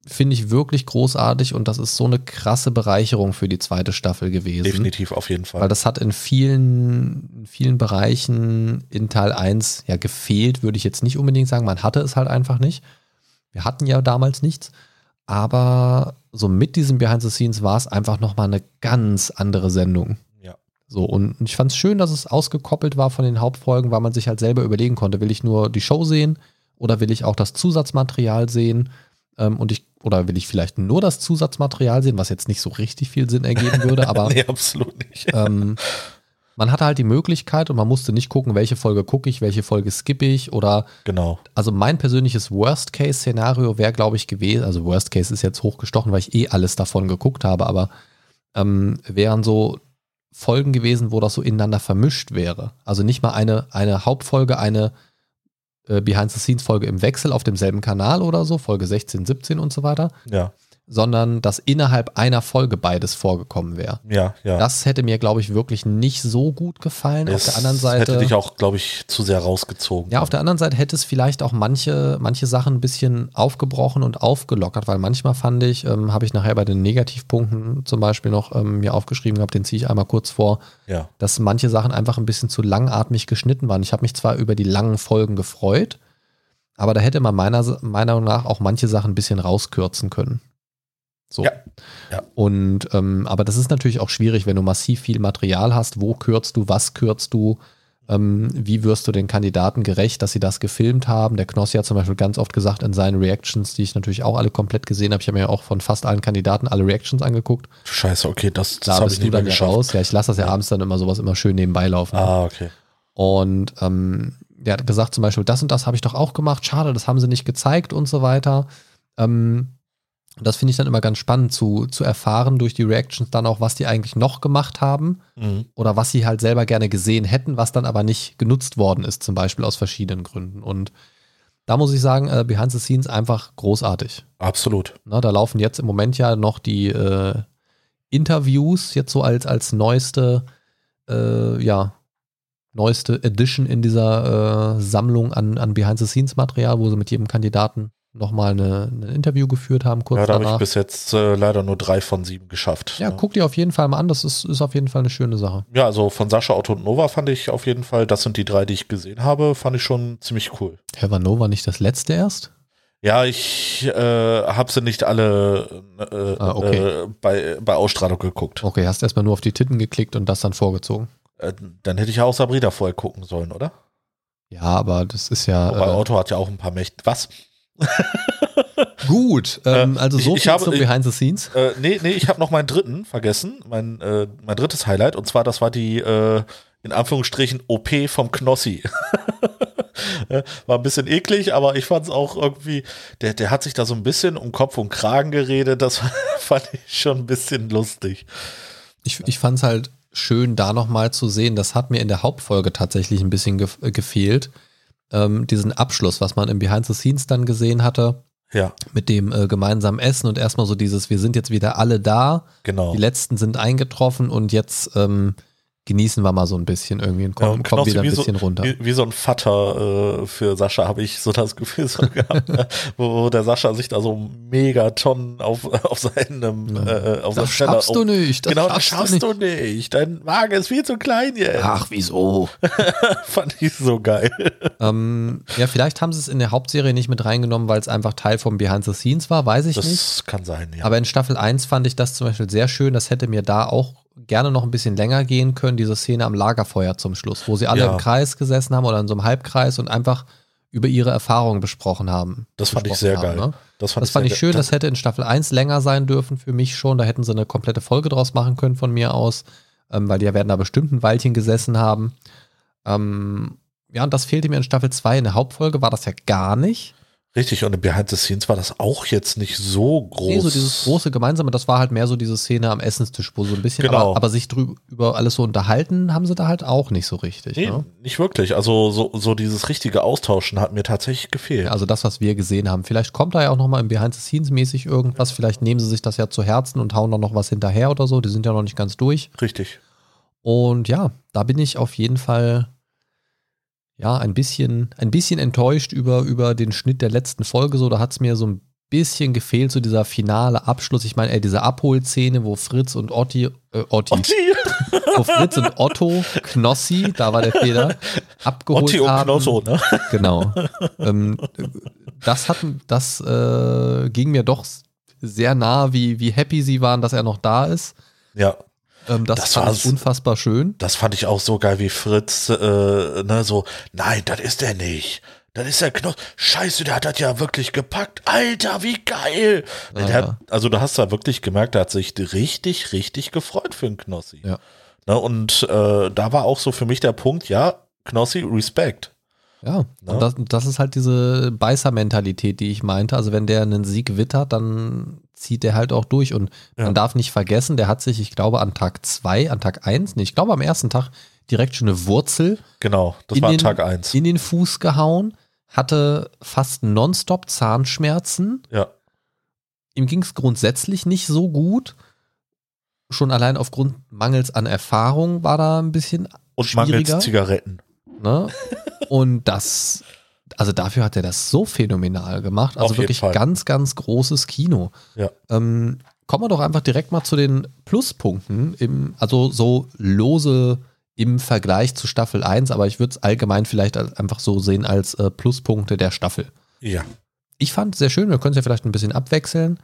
finde ich wirklich großartig und das ist so eine krasse Bereicherung für die zweite Staffel gewesen. definitiv auf jeden Fall. Weil das hat in vielen, in vielen Bereichen in Teil 1 ja gefehlt, würde ich jetzt nicht unbedingt sagen. Man hatte es halt einfach nicht. Wir hatten ja damals nichts. Aber so mit diesem Behind the Scenes war es einfach nochmal eine ganz andere Sendung. Ja. So, und ich fand es schön, dass es ausgekoppelt war von den Hauptfolgen, weil man sich halt selber überlegen konnte, will ich nur die Show sehen oder will ich auch das Zusatzmaterial sehen? Ähm, und ich, oder will ich vielleicht nur das Zusatzmaterial sehen, was jetzt nicht so richtig viel Sinn ergeben würde, aber nee, absolut nicht. ähm, man hatte halt die Möglichkeit und man musste nicht gucken, welche Folge gucke ich, welche Folge skippe ich oder Genau. also mein persönliches Worst-Case-Szenario wäre, glaube ich, gewesen, also Worst-Case ist jetzt hochgestochen, weil ich eh alles davon geguckt habe, aber ähm, wären so Folgen gewesen, wo das so ineinander vermischt wäre. Also nicht mal eine, eine Hauptfolge, eine Behind-the-Scenes-Folge im Wechsel auf demselben Kanal oder so, Folge 16, 17 und so weiter, Ja, sondern dass innerhalb einer Folge beides vorgekommen wäre. ja, ja. Das hätte mir, glaube ich, wirklich nicht so gut gefallen. auf Es der anderen Seite. hätte dich auch, glaube ich, zu sehr rausgezogen. Ja, auf der anderen Seite hätte es vielleicht auch manche, manche Sachen ein bisschen aufgebrochen und aufgelockert, weil manchmal fand ich, ähm, habe ich nachher bei den Negativpunkten zum Beispiel noch ähm, mir aufgeschrieben gehabt, den ziehe ich einmal kurz vor, Ja, dass manche Sachen einfach ein bisschen zu langatmig geschnitten waren. Ich habe mich zwar über die langen Folgen gefreut, aber da hätte man meiner meiner Meinung nach auch manche Sachen ein bisschen rauskürzen können. So. Ja, ja. Und ähm, aber das ist natürlich auch schwierig, wenn du massiv viel Material hast. Wo kürzt du, was kürzt du? Ähm, wie wirst du den Kandidaten gerecht, dass sie das gefilmt haben? Der Knossi hat zum Beispiel ganz oft gesagt in seinen Reactions, die ich natürlich auch alle komplett gesehen habe. Ich habe mir ja auch von fast allen Kandidaten alle Reactions angeguckt. scheiße, okay, das, das Da habe ich du nicht mehr dann ja geschafft. raus. Ja, ich lasse das ja, abends dann immer sowas immer schön nebenbei laufen. Ah, okay. Und ähm, der hat gesagt zum Beispiel, das und das habe ich doch auch gemacht, schade, das haben sie nicht gezeigt und so weiter. Ähm, das finde ich dann immer ganz spannend zu, zu erfahren durch die Reactions dann auch, was die eigentlich noch gemacht haben Mhm. oder was sie halt selber gerne gesehen hätten, was dann aber nicht genutzt worden ist, zum Beispiel aus verschiedenen Gründen. Und da muss ich sagen, äh, Behind the Scenes einfach großartig. Absolut. Ne, da laufen jetzt im Moment ja noch die äh, Interviews jetzt so als, als neueste, äh, ja, neueste Edition in dieser äh, Sammlung an, an Behind-the-Scenes-Material, wo sie mit jedem Kandidaten nochmal eine, ein Interview geführt haben, kurz Ja, da habe ich bis jetzt äh, leider nur drei von sieben geschafft. Ja, guck dir auf jeden Fall mal an, das ist, ist auf jeden Fall eine schöne Sache. Ja, also von Sascha, Otto und Nova fand ich auf jeden Fall, das sind die drei, die ich gesehen habe, fand ich schon ziemlich cool. Heavanova nicht das letzte erst? Ja, ich äh, habe sie nicht alle äh, Ah, okay. äh, bei, bei Ausstrahlung geguckt. Okay, hast erstmal nur auf die Titten geklickt und das dann vorgezogen. Äh, dann hätte ich ja auch Sabrina vorher gucken sollen, oder? Ja, aber das ist ja. Wobei äh, Otto hat ja auch ein paar Mächte. Was? gut, ähm, Äh, also so ich- ich habe- ich- Behind the Scenes. Äh, nee, nee, ich habe noch meinen dritten vergessen. Mein, äh, mein drittes Highlight. Und zwar, das war die, äh, in Anführungsstrichen, OP vom Knossi. Äh, war ein bisschen eklig, aber ich fand es auch irgendwie, der, der hat sich da so ein bisschen um Kopf und Kragen geredet. Das fand ich schon ein bisschen lustig. Ich, ich fand es halt schön, da nochmal zu sehen. Das hat mir in der Hauptfolge tatsächlich ein bisschen ge äh, gefehlt. Ähm, diesen Abschluss, was man im Behind the Scenes dann gesehen hatte, Ja, mit dem äh, gemeinsamen Essen und erstmal so dieses, wir sind jetzt wieder alle da, genau. die letzten sind eingetroffen und jetzt ähm, genießen wir mal so ein bisschen irgendwie und Ja, kommen, und kommen Knossi wieder ein wie so- bisschen runter. Wie, wie so ein Vater äh, für Sascha habe ich so das Gefühl so gehabt, ne? wo, wo der Sascha sich da so Megatonnen auf, auf seinem äh, auf seinem das Teller- schaffst du nicht, das genau, das schaffst, du nicht. Dein Magen ist viel zu klein jetzt. Ach, wieso? Fand ich so geil. ähm, ja, vielleicht haben sie es in der Hauptserie nicht mit reingenommen, weil es einfach Teil vom Behind the Scenes war, weiß ich Das nicht. kann sein, ja. Aber in Staffel 1 fand ich das zum Beispiel sehr schön. Das hätte mir da auch gerne noch ein bisschen länger gehen können, diese Szene am Lagerfeuer zum Schluss, wo sie alle Ja. im Kreis gesessen haben oder in so einem Halbkreis und einfach über ihre Erfahrungen besprochen haben. das fand ich sehr haben, geil. ne? Das Das fand sehr ich schön, das hätte in Staffel 1 länger sein dürfen für mich schon. Da hätten sie eine komplette Folge draus machen können von mir aus, ähm, weil die werden da bestimmt ein Weilchen gesessen haben. Ähm, ja, und das fehlte mir in Staffel 2. In der Hauptfolge war das ja gar nicht. Richtig, und im Behind the Scenes war das auch jetzt nicht so groß. Nee, so dieses große Gemeinsame, das war halt mehr so diese Szene am Essenstisch, wo so ein bisschen, Genau. aber, aber sich drüber über alles so unterhalten, haben sie da halt auch nicht so richtig. Nee, Ne? nicht wirklich. Also so, so dieses richtige Austauschen hat mir tatsächlich gefehlt. Also das, was wir gesehen haben. Vielleicht kommt da ja auch nochmal im Behind the Scenes mäßig irgendwas. Vielleicht nehmen sie sich das ja zu Herzen und hauen da noch was hinterher oder so. Die sind ja noch nicht ganz durch. Richtig. Und ja, da bin ich auf jeden Fall ja ein bisschen, ein bisschen enttäuscht über, über den Schnitt der letzten Folge. So, da hat es mir so ein bisschen gefehlt, so dieser finale Abschluss. Ich meine, diese Abholszene, wo Fritz und Otti, äh, Otti, Otti, wo Fritz und Otto Knossi, da war der Fehler, abgeholt Otti und haben. Knosso, ne? Genau. ähm, das hat, das äh, ging mir doch sehr nah, wie, wie happy sie waren, dass er noch da ist. Ja, Ähm, das, Das ich unfassbar schön. das fand ich auch so geil wie Fritz, äh, ne, so, nein, das ist er nicht. Das ist der Knoss. Scheiße, der hat das ja wirklich gepackt. Alter, wie geil. Ja, der hat, ja. also du hast da wirklich gemerkt, der hat sich richtig, richtig gefreut für den Knossi. Ja. Ne, und äh, da war auch so für mich der Punkt, ja, Knossi, Respekt. Ja, Ja. und das, das ist halt diese Beißer-Mentalität, die ich meinte. Also wenn der einen Sieg wittert, dann zieht der halt auch durch. Und Ja. man darf nicht vergessen, der hat sich, ich glaube, an Tag zwei, an Tag eins, nee, ich glaube am ersten Tag direkt schon eine Wurzel Genau, das in war den, Tag eins. in den Fuß gehauen, hatte fast nonstop Zahnschmerzen. Ja, Ihm ging es grundsätzlich nicht so gut. Schon allein aufgrund Mangels an Erfahrung war da ein bisschen und schwieriger. mangels Zigaretten. Ne? Und das, also dafür hat er das so phänomenal gemacht. Also wirklich Fall. ganz, ganz großes Kino. Ja. Ähm, kommen wir doch einfach direkt mal zu den Pluspunkten, im, also so lose im Vergleich zu Staffel 1, aber ich würde es allgemein vielleicht einfach so sehen als äh, Pluspunkte der Staffel. Ja, Ich fand es sehr schön, wir können es ja vielleicht ein bisschen abwechseln.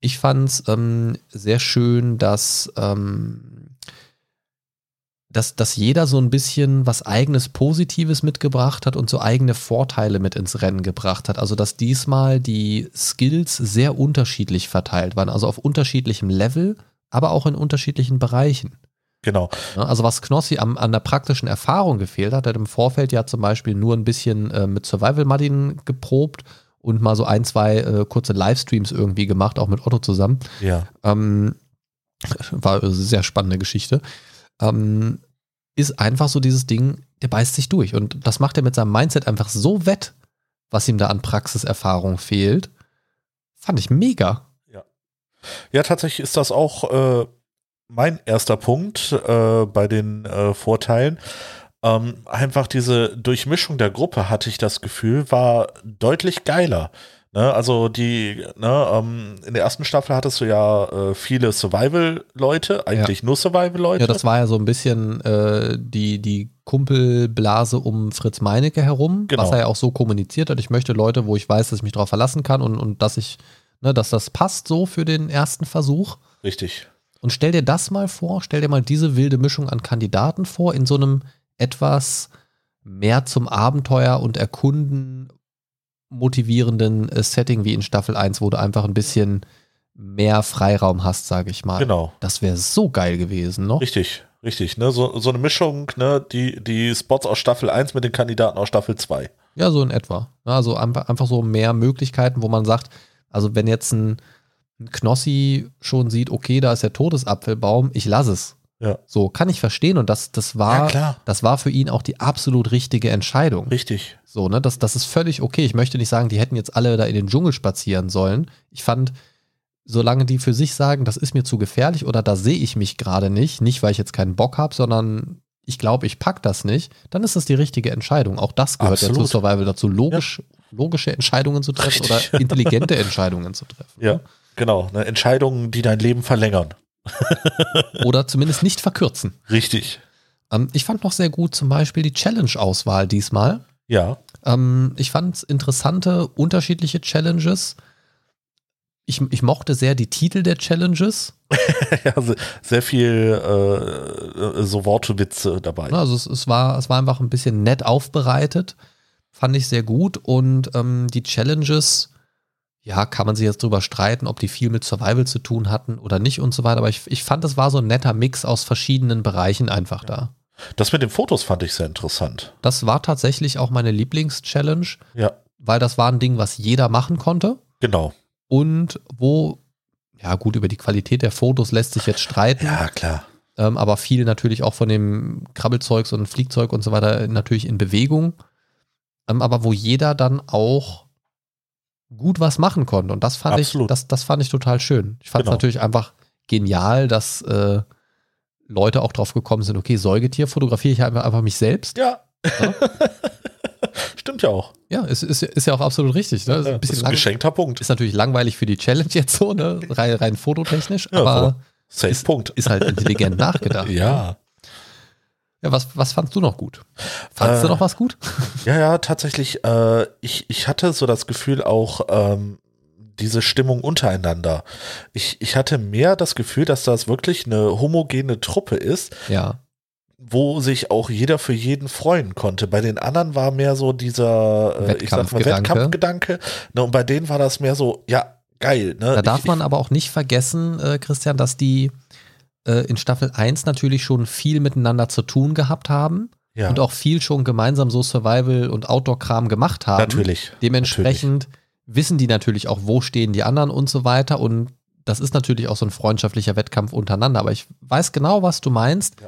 Ich fand es ähm, sehr schön, dass, ähm, dass, dass jeder so ein bisschen was eigenes Positives mitgebracht hat und so eigene Vorteile mit ins Rennen gebracht hat. Also dass diesmal die Skills sehr unterschiedlich verteilt waren, also auf unterschiedlichem Level, aber auch in unterschiedlichen Bereichen. genau. Also was Knossi am, an der praktischen Erfahrung gefehlt hat, er hat im Vorfeld ja zum Beispiel nur ein bisschen äh, mit Survival Martin geprobt und mal so ein, zwei äh, kurze Livestreams irgendwie gemacht, auch mit Otto zusammen. Ja, Ähm, war eine sehr spannende Geschichte. Ähm, ist einfach so dieses Ding, der beißt sich durch. Und das macht er mit seinem Mindset einfach so wett, was ihm da an Praxiserfahrung fehlt. Fand ich mega. ja, tatsächlich ist das auch äh, mein erster Punkt äh, bei den äh, Vorteilen. Ähm, einfach diese Durchmischung der Gruppe, hatte ich das Gefühl, war deutlich geiler. Ne, also die, ne, ähm, in der ersten Staffel hattest du ja äh, viele Survival-Leute, eigentlich nur Survival-Leute. Ja, das war ja so ein bisschen äh, die, die Kumpelblase um Fritz Meinecke herum, Genau. was er ja auch so kommuniziert hat. Ich möchte Leute, wo ich weiß, dass ich mich darauf verlassen kann und, und dass ich, ne, dass das passt so für den ersten Versuch. Richtig. Und stell dir das mal vor, stell dir mal diese wilde Mischung an Kandidaten vor, in so einem etwas mehr zum Abenteuer und Erkunden motivierenden äh, Setting wie in Staffel 1, wo du einfach ein bisschen mehr Freiraum hast, sage ich mal. Genau. Das wäre so geil gewesen, noch. Richtig, richtig. Ne? So, so eine Mischung, ne? die, die Spots aus Staffel 1 mit den Kandidaten aus Staffel 2. Ja, so in etwa. Also einfach, einfach so mehr Möglichkeiten, wo man sagt, also wenn jetzt ein, ein Knossi schon sieht, okay, da ist der Todesapfelbaum, ich lasse es. Ja. So, kann ich verstehen. Und das, das war, Ja, das war für ihn auch die absolut richtige Entscheidung. Richtig. So, ne, das, das ist völlig okay. Ich möchte nicht sagen, die hätten jetzt alle da in den Dschungel spazieren sollen. Ich fand, solange die für sich sagen, das ist mir zu gefährlich oder da sehe ich mich gerade nicht, nicht weil ich jetzt keinen Bock habe, sondern ich glaube, ich pack das nicht, dann ist das die richtige Entscheidung. Auch das gehört ja Absolut. zu Survival dazu, logisch, logische Entscheidungen zu treffen Richtig. oder intelligente Entscheidungen zu treffen. Ja, genau. Ne? Entscheidungen, die dein Leben verlängern. Oder zumindest nicht verkürzen. Richtig. Ähm, ich fand noch sehr gut zum Beispiel die Challenge-Auswahl diesmal. Ja, Ähm, ich fand interessante, unterschiedliche Challenges. Ich, ich mochte sehr die Titel der Challenges. ja se- sehr viel äh, äh, so Wortwitze dabei. Also es, es, war, es war einfach ein bisschen nett aufbereitet. Fand ich sehr gut. Und ähm, die Challenges, ja, kann man sich jetzt drüber streiten, ob die viel mit Survival zu tun hatten oder nicht und so weiter. Aber ich, ich fand, es war so ein netter Mix aus verschiedenen Bereichen einfach da. Das mit den Fotos fand ich sehr interessant. Das war tatsächlich auch meine Lieblings-Challenge. Ja, weil das war ein Ding, was jeder machen konnte Genau. und wo, ja gut, über die Qualität der Fotos lässt sich jetzt streiten, Ja, klar. ähm, aber viel natürlich auch von dem Krabbelzeugs und Fliegzeug und so weiter natürlich in Bewegung, ähm, aber wo jeder dann auch gut was machen konnte und das fand Absolut. ich, das, das fand ich total schön. Ich fand es Genau. natürlich einfach genial, dass äh, Leute auch drauf gekommen sind, okay, Säugetier fotografiere ich einfach, einfach mich selbst. Ja. Ja. Stimmt ja auch. Ja, es ist, ist ja auch absolut richtig. Ne? Ist, ein das bisschen ist ein geschenkter Punkt. ist natürlich langweilig für die Challenge jetzt so, ne? rein, rein fototechnisch, Ja, aber Safe ist- Punkt. ist halt intelligent nachgedacht. Ja. Ja, was, was fandst du noch gut? Fandst du Äh, noch was gut? Ja, ja, tatsächlich. Äh, ich, ich hatte so das Gefühl auch, ähm, diese Stimmung untereinander. Ich, ich hatte mehr das Gefühl, dass das wirklich eine homogene Truppe ist, Ja. wo sich auch jeder für jeden freuen konnte. Bei den anderen war mehr so dieser, äh, ich sag mal, Wettkampfgedanke. Ne, und bei denen war das mehr so, ja, geil. Ne? Da darf ich, man aber auch nicht vergessen, äh, Christian, dass die äh, in Staffel 1 natürlich schon viel miteinander zu tun gehabt haben ja, und auch viel schon gemeinsam so Survival- und Outdoor-Kram gemacht haben. natürlich. Dementsprechend wissen die natürlich auch, wo stehen die anderen und so weiter. Und das ist natürlich auch so ein freundschaftlicher Wettkampf untereinander. Aber ich weiß genau, was du meinst. Ja.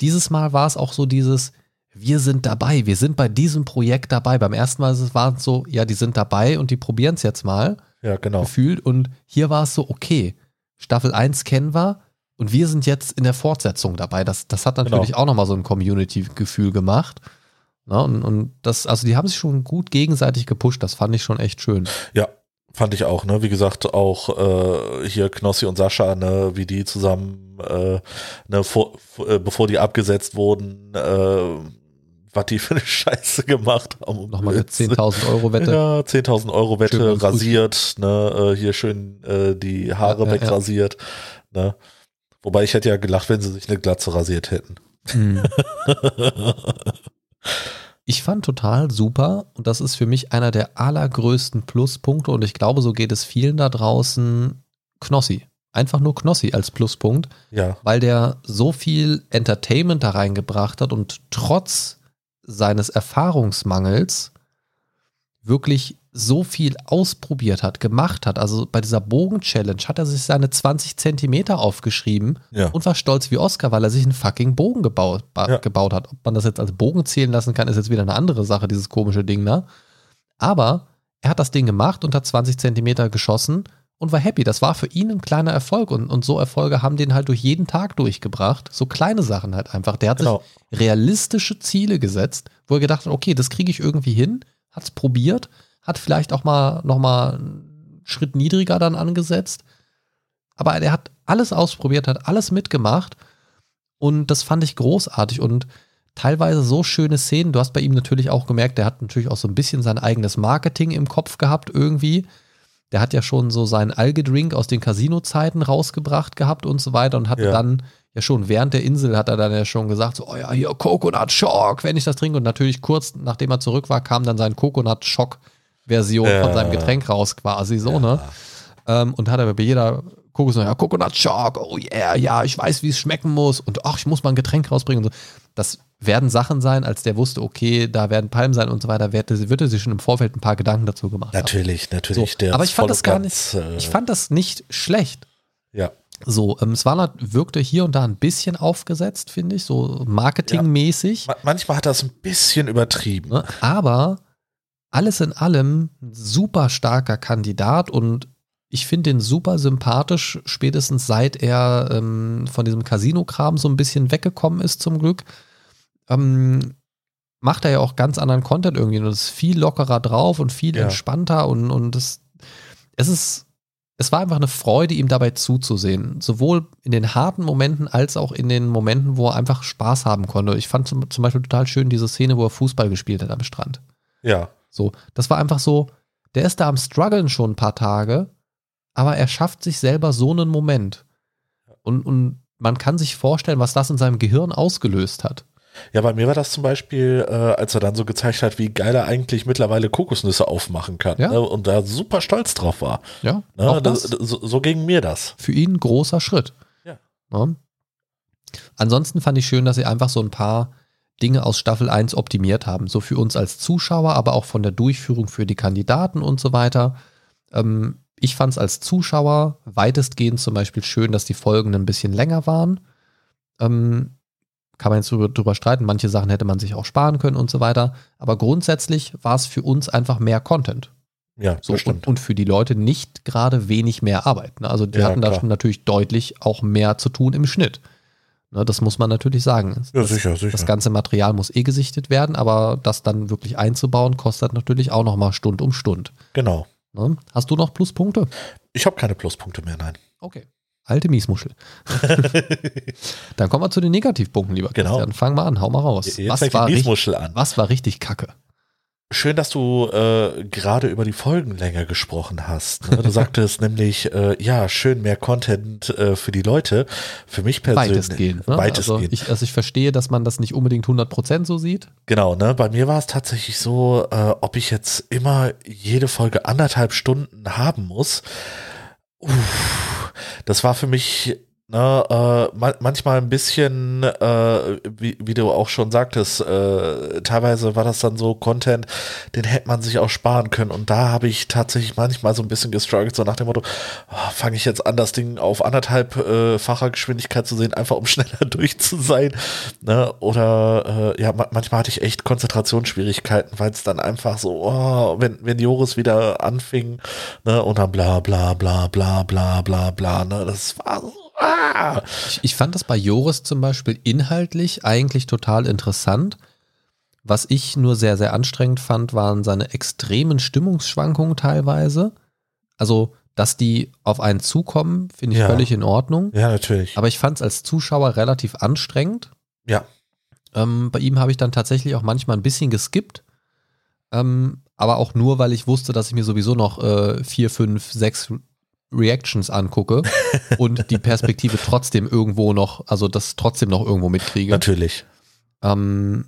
Dieses Mal war es auch so dieses, wir sind dabei, wir sind bei diesem Projekt dabei. Beim ersten Mal war es so, ja, die sind dabei und die probieren es jetzt mal Ja, genau. gefühlt. Und hier war es so, okay, Staffel 1 kennen wir und wir sind jetzt in der Fortsetzung dabei. Das, das hat natürlich Genau. auch nochmal so ein Community-Gefühl gemacht. Na, und, und das, also die haben sich schon gut gegenseitig gepusht, das fand ich schon echt schön. Ja, fand ich auch, ne? Wie gesagt, auch äh, hier Knossi und Sascha, ne, wie die zusammen, äh, ne, vor, äh, bevor die abgesetzt wurden, äh, was die für eine Scheiße gemacht haben. Nochmal eine Jetzt- 10.000 Euro Wette. Ja, 10.000 Euro Wette, rasiert, ne, äh, hier schön äh, die Haare Ja, ja, ja. wegrasiert, ne. Wobei ich hätte ja gelacht, wenn sie sich eine Glatze rasiert hätten. Mhm. Ich fand total super und das ist für mich einer der allergrößten Pluspunkte und ich glaube, so geht es vielen da draußen, Knossi. Einfach nur Knossi als Pluspunkt. Ja, weil der so viel Entertainment da reingebracht hat und trotz seines Erfahrungsmangels wirklich so viel ausprobiert hat, gemacht hat. Also bei dieser Bogen-Challenge hat er sich seine 20 Zentimeter aufgeschrieben ja. und war stolz wie Oscar, weil er sich einen fucking Bogen gebaut, ba- Ja. gebaut hat. Ob man das jetzt als Bogen zählen lassen kann, ist jetzt wieder eine andere Sache, dieses komische Ding da. Aber er hat das Ding gemacht und hat 20 Zentimeter geschossen und war happy. Das war für ihn ein kleiner Erfolg und, und so Erfolge haben den halt durch jeden Tag durchgebracht. So kleine Sachen halt einfach. Der hat Genau. sich realistische Ziele gesetzt, wo er gedacht hat, okay, das kriege ich irgendwie hin, hat es probiert, hat vielleicht auch mal nochmal einen Schritt niedriger dann angesetzt. Aber er hat alles ausprobiert, hat alles mitgemacht und das fand ich großartig und teilweise so schöne Szenen. Du hast bei ihm natürlich auch gemerkt, der hat natürlich auch so ein bisschen sein eigenes Marketing im Kopf gehabt irgendwie. Der hat ja schon so seinen Algedrink aus den Casino-Zeiten rausgebracht gehabt und so weiter und hatte Ja. dann ja schon während der Insel hat er dann ja schon gesagt, so, oh ja, hier Coconut Shock, wenn ich das trinke. Und natürlich kurz nachdem er zurück war, kam dann sein Coconut Shock Version von Ja. seinem Getränk raus quasi so, ne? Ähm, und hat er bei jeder Kokos, ja, Coconut Shock, oh yeah, ja, ich weiß, wie es schmecken muss und ach, ich muss mal ein Getränk rausbringen und so. Das werden Sachen sein, als der wusste, okay, da werden Palmen sein und so weiter, wird er, wird er sich schon im Vorfeld ein paar Gedanken dazu gemacht haben. Natürlich, natürlich. So, der aber ich fand das gar ganz, äh, Ich fand das nicht schlecht. ja, So, ähm, es war, nat- wirkte hier und da ein bisschen aufgesetzt, finde ich, so marketingmäßig. Ma- manchmal hat das ein bisschen übertrieben. Ne? Aber alles in allem ein super starker Kandidat und ich finde den super sympathisch, spätestens seit er ähm, von diesem Casino-Kram so ein bisschen weggekommen ist, zum Glück. Ähm, macht er ja auch ganz anderen Content irgendwie und ist viel lockerer drauf und viel Ja. entspannter und, und es, es ist, es war einfach eine Freude, ihm dabei zuzusehen. Sowohl in den harten Momenten als auch in den Momenten, wo er einfach Spaß haben konnte. Ich fand zum, zum Beispiel total schön diese Szene, wo er Fußball gespielt hat am Strand. Ja, So, das war einfach so, der ist da am struggeln schon ein paar Tage, aber er schafft sich selber so einen Moment. Und, und man kann sich vorstellen, was das in seinem Gehirn ausgelöst hat. Ja, bei mir war das zum Beispiel, äh, als er dann so gezeigt hat, wie geil er eigentlich mittlerweile Kokosnüsse aufmachen kann. Ja. Ne? Und da super stolz drauf war. Ja, Ne? auch das, das so, so ging mir das. für ihn ein großer Schritt. Ja. Ja. Ansonsten fand ich schön, dass sie einfach so ein paar Dinge aus Staffel 1 optimiert haben. So für uns als Zuschauer, aber auch von der Durchführung für die Kandidaten und so weiter. Ähm, ich fand es als Zuschauer weitestgehend zum Beispiel schön, dass die Folgen ein bisschen länger waren. Ähm, kann man jetzt drüber, drüber streiten. Manche Sachen hätte man sich auch sparen können und so weiter. Aber grundsätzlich war es für uns einfach mehr Content. Ja, so, und, und, für die Leute nicht gerade wenig mehr Arbeit. Ne? Also die ja, hatten da schon natürlich deutlich auch mehr zu tun im Schnitt. Ne, das muss man natürlich sagen. Ja, das, sicher, sicher. Das ganze Material muss eh gesichtet werden, aber das dann wirklich einzubauen, kostet natürlich auch nochmal Stund um Stund. Genau. Ne? Hast du noch Pluspunkte? Ich habe keine Pluspunkte mehr, nein. Okay. Alte Miesmuschel. dann kommen wir zu den Negativpunkten, lieber genau. Christian. Fang mal an, hau mal raus. Jetzt was, war richtig, an. was war richtig kacke? Schön, dass du äh, gerade über die Folgenlänge gesprochen hast. Ne? Du sagtest nämlich, äh, ja, schön mehr Content äh, für die Leute. Für mich persönlich. Weitestgehend. Ne? Weitestgehend. Also ich, also ich verstehe, dass man das nicht unbedingt 100% so sieht. Genau, ne? Bei mir war es tatsächlich so, äh, ob ich jetzt immer jede Folge anderthalb Stunden haben muss. Uff, das war für mich Ne, äh, ma manchmal ein bisschen, äh, wie, wie du auch schon sagtest, äh, teilweise war das dann so Content, den hätte man sich auch sparen können. Und da habe ich tatsächlich manchmal so ein bisschen gestruggelt, so nach dem Motto, oh, fange ich jetzt an, das Ding auf anderthalbfacher äh, Geschwindigkeit zu sehen, einfach um schneller durch zu sein. Ne? Oder äh, ja, ma manchmal hatte ich echt Konzentrationsschwierigkeiten, weil es dann einfach so, oh, wenn, wenn Joris wieder anfing, ne, und dann bla bla bla bla bla bla bla, ne, das war so Ah! Ich, ich fand das bei Joris zum Beispiel inhaltlich eigentlich total interessant. Was ich nur sehr, sehr anstrengend fand, waren seine extremen Stimmungsschwankungen teilweise. Also, dass die auf einen zukommen, finde ich Ja. völlig in Ordnung. Ja, natürlich. Aber ich fand es als Zuschauer relativ anstrengend. Ja. Ähm, bei ihm habe ich dann tatsächlich auch manchmal ein bisschen geskippt. Ähm, aber auch nur, weil ich wusste, dass ich mir sowieso noch äh, vier, fünf, sechs Reactions angucke und die Perspektive trotzdem irgendwo noch, also das trotzdem noch irgendwo mitkriege. Natürlich. Ähm,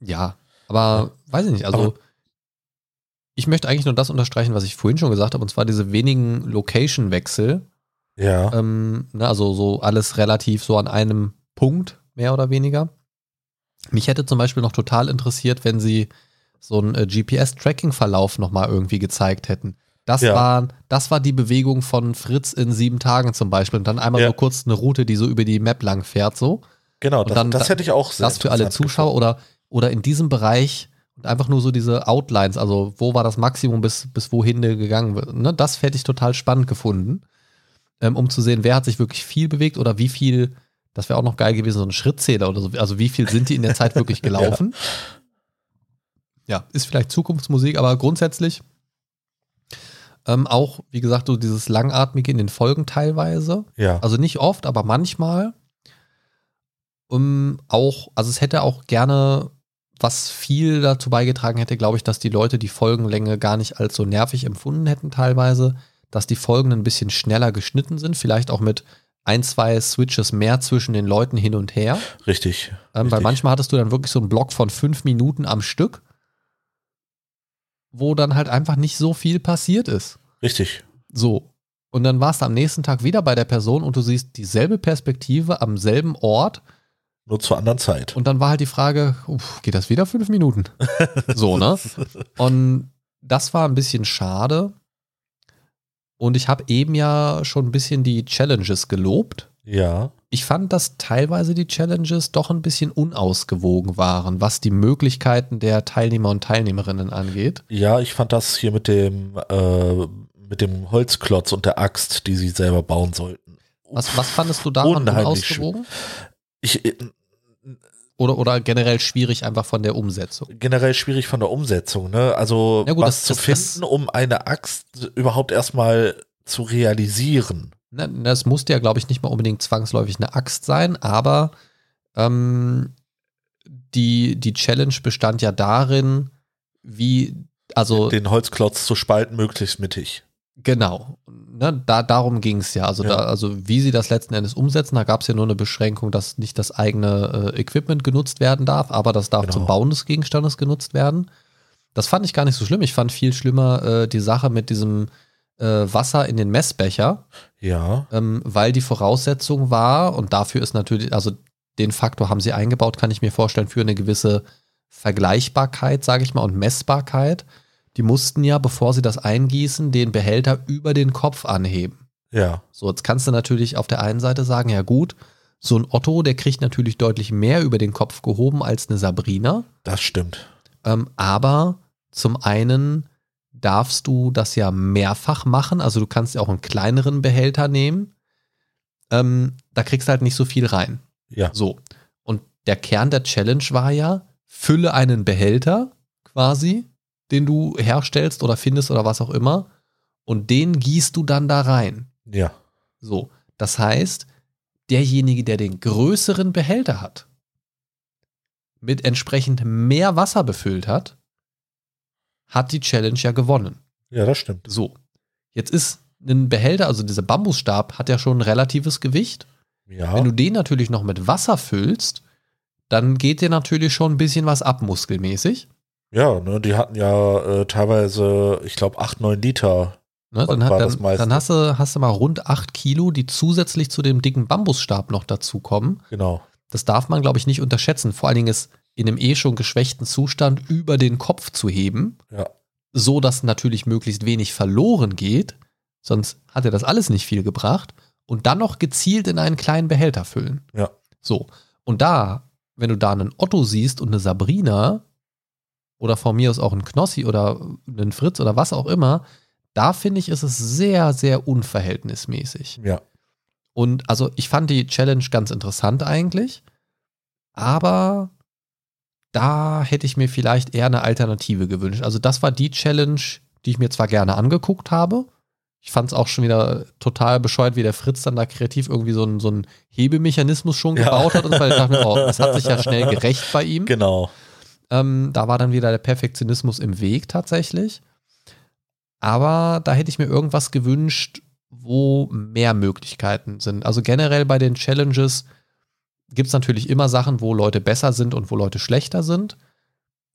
ja, aber weiß ich nicht, also Aber- ich möchte eigentlich nur das unterstreichen, was ich vorhin schon gesagt habe, und zwar diese wenigen Location-Wechsel. Ja. Ähm, ne, also so alles relativ so an einem Punkt, mehr oder weniger. Mich hätte zum Beispiel noch total interessiert, wenn sie so einen äh, GPS-Tracking-Verlauf nochmal irgendwie gezeigt hätten. Das, Ja. war, das war die Bewegung von Fritz in sieben Tagen zum Beispiel. Und dann einmal Ja. so kurz eine Route, die so über die Map lang fährt, so. Genau, das, dann- das hätte ich auch sehr Das für alle Zuschauer oder, oder in diesem Bereich und einfach nur so diese Outlines, also wo war das Maximum, bis, bis wohin der gegangen wird. Ne? Das hätte ich total spannend gefunden, ähm, um zu sehen, wer hat sich wirklich viel bewegt oder wie viel, das wäre auch noch geil gewesen, so ein Schrittzähler oder so. Also wie viel sind die in der Zeit wirklich gelaufen? ja. ist vielleicht Zukunftsmusik, aber grundsätzlich ähm, auch, wie gesagt, so dieses Langatmige in den Folgen teilweise. Ja. Also nicht oft, aber manchmal. Um, auch, also es hätte auch gerne, was viel dazu beigetragen hätte, glaube ich, dass die Leute die Folgenlänge gar nicht als so nervig empfunden hätten teilweise, dass die Folgen ein bisschen schneller geschnitten sind, vielleicht auch mit ein, zwei Switches mehr zwischen den Leuten hin und her. Richtig. Ähm, weil richtig. manchmal hattest du dann wirklich so einen Block von fünf Minuten am Stück, wo dann halt einfach nicht so viel passiert ist. Richtig. So. Und dann warst du am nächsten Tag wieder bei der Person und du siehst dieselbe Perspektive am selben Ort. Nur zur anderen Zeit. Und dann war halt die Frage, uff, geht das wieder fünf Minuten? so, ne? Und das war ein bisschen schade. Und ich habe eben ja schon ein bisschen die Challenges gelobt. Ja. Ich fand, dass teilweise die Challenges doch ein bisschen unausgewogen waren, was die Möglichkeiten der Teilnehmer und Teilnehmerinnen angeht. Ja, ich fand das hier mit dem, äh, mit dem Holzklotz und der Axt, die sie selber bauen sollten. Was, was fandest du daran Unheimlich unausgewogen? Ich, äh, Oder, oder generell schwierig einfach von der Umsetzung? generell schwierig von der Umsetzung, ne? Also Ja gut, was das- zu das- finden, um eine Axt überhaupt erstmal zu realisieren. Ne, Das musste ja, glaube ich, nicht mal unbedingt zwangsläufig eine Axt sein, aber ähm, die, die Challenge bestand ja darin, wie, also Den Holzklotz zu spalten, möglichst mittig. genau, ne, da, darum ging es ja. Also, Ja. Da, also wie sie das letzten Endes umsetzen, da gab es ja nur eine Beschränkung, dass nicht das eigene äh, Equipment genutzt werden darf, aber das darf Genau. zum Bauen des Gegenstandes genutzt werden. Das fand ich gar nicht so schlimm. Ich fand viel schlimmer äh, die Sache mit diesem Wasser in den Messbecher. Ja. ähm, weil die Voraussetzung war, und dafür ist natürlich, also den Faktor haben sie eingebaut, kann ich mir vorstellen, für eine gewisse Vergleichbarkeit, sage ich mal, und Messbarkeit. Die mussten ja, bevor sie das eingießen, den Behälter über den Kopf anheben. Ja. So, jetzt kannst du natürlich auf der einen Seite sagen, ja gut, so ein Otto, der kriegt natürlich deutlich mehr über den Kopf gehoben als eine Sabrina. Das stimmt. Ähm, aber zum einen darfst du das ja mehrfach machen. Also du kannst ja auch einen kleineren Behälter nehmen. Ähm, da kriegst du halt nicht so viel rein. Ja. So. Und der Kern der Challenge war ja, fülle einen Behälter quasi, den du herstellst oder findest oder was auch immer. Und den gießt du dann da rein. Ja. So. Das heißt, derjenige, der den größeren Behälter hat, mit entsprechend mehr Wasser befüllt hat, hat die Challenge ja gewonnen. Ja, das stimmt. So. Jetzt ist ein Behälter, also dieser Bambusstab, hat ja schon ein relatives Gewicht. Ja. Wenn du den natürlich noch mit Wasser füllst, dann geht dir natürlich schon ein bisschen was ab, muskelmäßig. ja, ne, die hatten ja äh, teilweise, ich glaube, 8, 9 Liter. Ne? Dann, war hat, das dann, dann hast, du, hast du mal rund 8 Kilo, die zusätzlich zu dem dicken Bambusstab noch dazukommen. Genau. Das darf man, glaube ich, nicht unterschätzen. Vor allen Dingen ist in einem eh schon geschwächten Zustand über den Kopf zu heben, Ja. so dass natürlich möglichst wenig verloren geht, sonst hat er das alles nicht viel gebracht, und dann noch gezielt in einen kleinen Behälter füllen. Ja. So. Und da, wenn du da einen Otto siehst und eine Sabrina oder von mir aus auch einen Knossi oder einen Fritz oder was auch immer, da finde ich, ist es sehr, sehr unverhältnismäßig. Ja. Und also ich fand die Challenge ganz interessant eigentlich, aber da hätte ich mir vielleicht eher eine Alternative gewünscht. Also das war die Challenge, die ich mir zwar gerne angeguckt habe. Ich fand es auch schon wieder total bescheuert, wie der Fritz dann da kreativ irgendwie so einen, so einen Hebemechanismus schon Ja. gebaut hat. Und weil ich dachte oh, das hat sich ja schnell gerecht bei ihm. Genau. Ähm, da war dann wieder der Perfektionismus im Weg tatsächlich. Aber da hätte ich mir irgendwas gewünscht, wo mehr Möglichkeiten sind. Also generell bei den Challenges gibt es natürlich immer Sachen, wo Leute besser sind und wo Leute schlechter sind.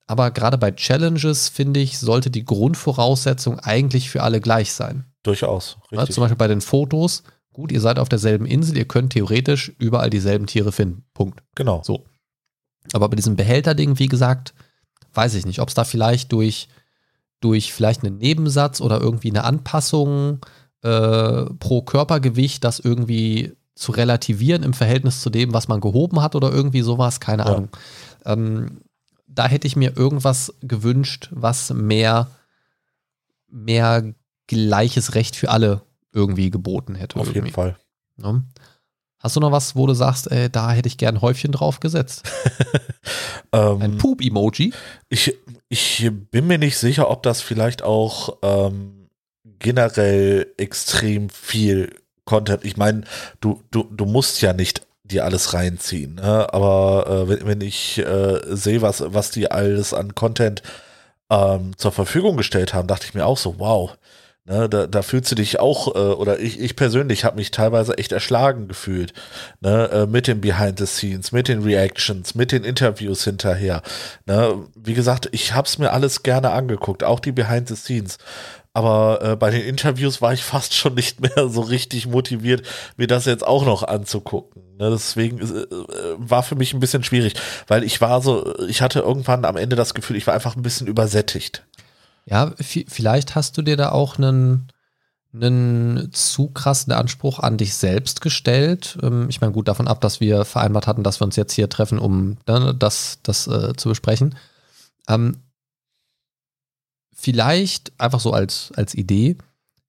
Aber gerade bei Challenges, finde ich, sollte die Grundvoraussetzung eigentlich für alle gleich sein. Durchaus. Ja, zum Beispiel bei den Fotos. Gut, ihr seid auf derselben Insel, ihr könnt theoretisch überall dieselben Tiere finden. Punkt. genau. So. Aber bei diesem Behälterding, wie gesagt, weiß ich nicht, ob es da vielleicht durch, durch vielleicht einen Nebensatz oder irgendwie eine Anpassung äh, pro Körpergewicht, das irgendwie zu relativieren im Verhältnis zu dem, was man gehoben hat oder irgendwie sowas, keine Ja. Ahnung. Ähm, da hätte ich mir irgendwas gewünscht, was mehr, mehr gleiches Recht für alle irgendwie geboten hätte. Auf irgendwie. jeden Fall. Ne? Hast du noch was, wo du sagst, ey, da hätte ich gern ein Häufchen drauf gesetzt? Ein Ähm, Poop-Emoji? ich, ich bin mir nicht sicher, ob das vielleicht auch ähm, generell extrem viel Content. Ich meine, du, du, du musst ja nicht dir alles reinziehen, ne? aber äh, wenn, wenn ich äh, sehe, was, was die alles an Content ähm, zur Verfügung gestellt haben, dachte ich mir auch so, wow. Ne, da, da fühlst du dich auch, äh, oder ich, ich persönlich habe mich teilweise echt erschlagen gefühlt, ne, äh, mit den Behind the Scenes, mit den Reactions, mit den Interviews hinterher. Ne, wie gesagt, ich habe es mir alles gerne angeguckt, auch die Behind the Scenes. Aber äh, bei den Interviews war ich fast schon nicht mehr so richtig motiviert, mir das jetzt auch noch anzugucken. Ne, deswegen ist, äh, war für mich ein bisschen schwierig, weil ich war so, ich hatte irgendwann am Ende das Gefühl, ich war einfach ein bisschen übersättigt. Ja, vi- vielleicht hast du dir da auch einen, einen zu krassen Anspruch an dich selbst gestellt. Ähm, Ich meine, gut davon ab, dass wir vereinbart hatten, dass wir uns jetzt hier treffen, um ne, das, das äh, zu besprechen. Ähm, vielleicht einfach so als, als Idee,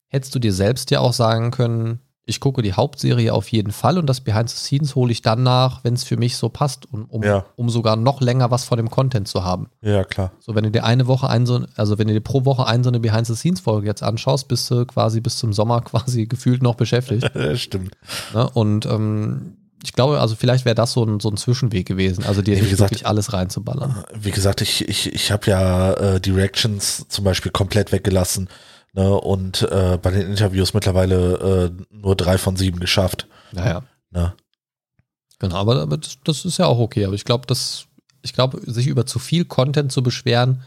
hättest du dir selbst ja auch sagen können, ich gucke die Hauptserie auf jeden Fall und das Behind the Scenes hole ich dann nach, wenn es für mich so passt, um, um, Ja. um sogar noch länger was von dem Content zu haben. Ja, klar. So, wenn du dir eine Woche ein, so, also wenn du dir pro Woche ein so eine Behind-the-Scenes-Folge jetzt anschaust, bist du quasi bis zum Sommer quasi gefühlt noch beschäftigt. Stimmt. ne? Und ähm, ich glaube, also vielleicht wäre das so ein, so ein Zwischenweg gewesen, also dir nicht gesagt- wirklich alles reinzuballern. Wie gesagt, ich, ich, ich habe ja äh, die Reactions zum Beispiel komplett weggelassen ne, und äh, bei den Interviews mittlerweile äh, nur drei von sieben geschafft. Naja, Ne? genau, aber, aber das, das ist ja auch okay. Aber ich glaube, dass, ich glaube, sich über zu viel Content zu beschweren,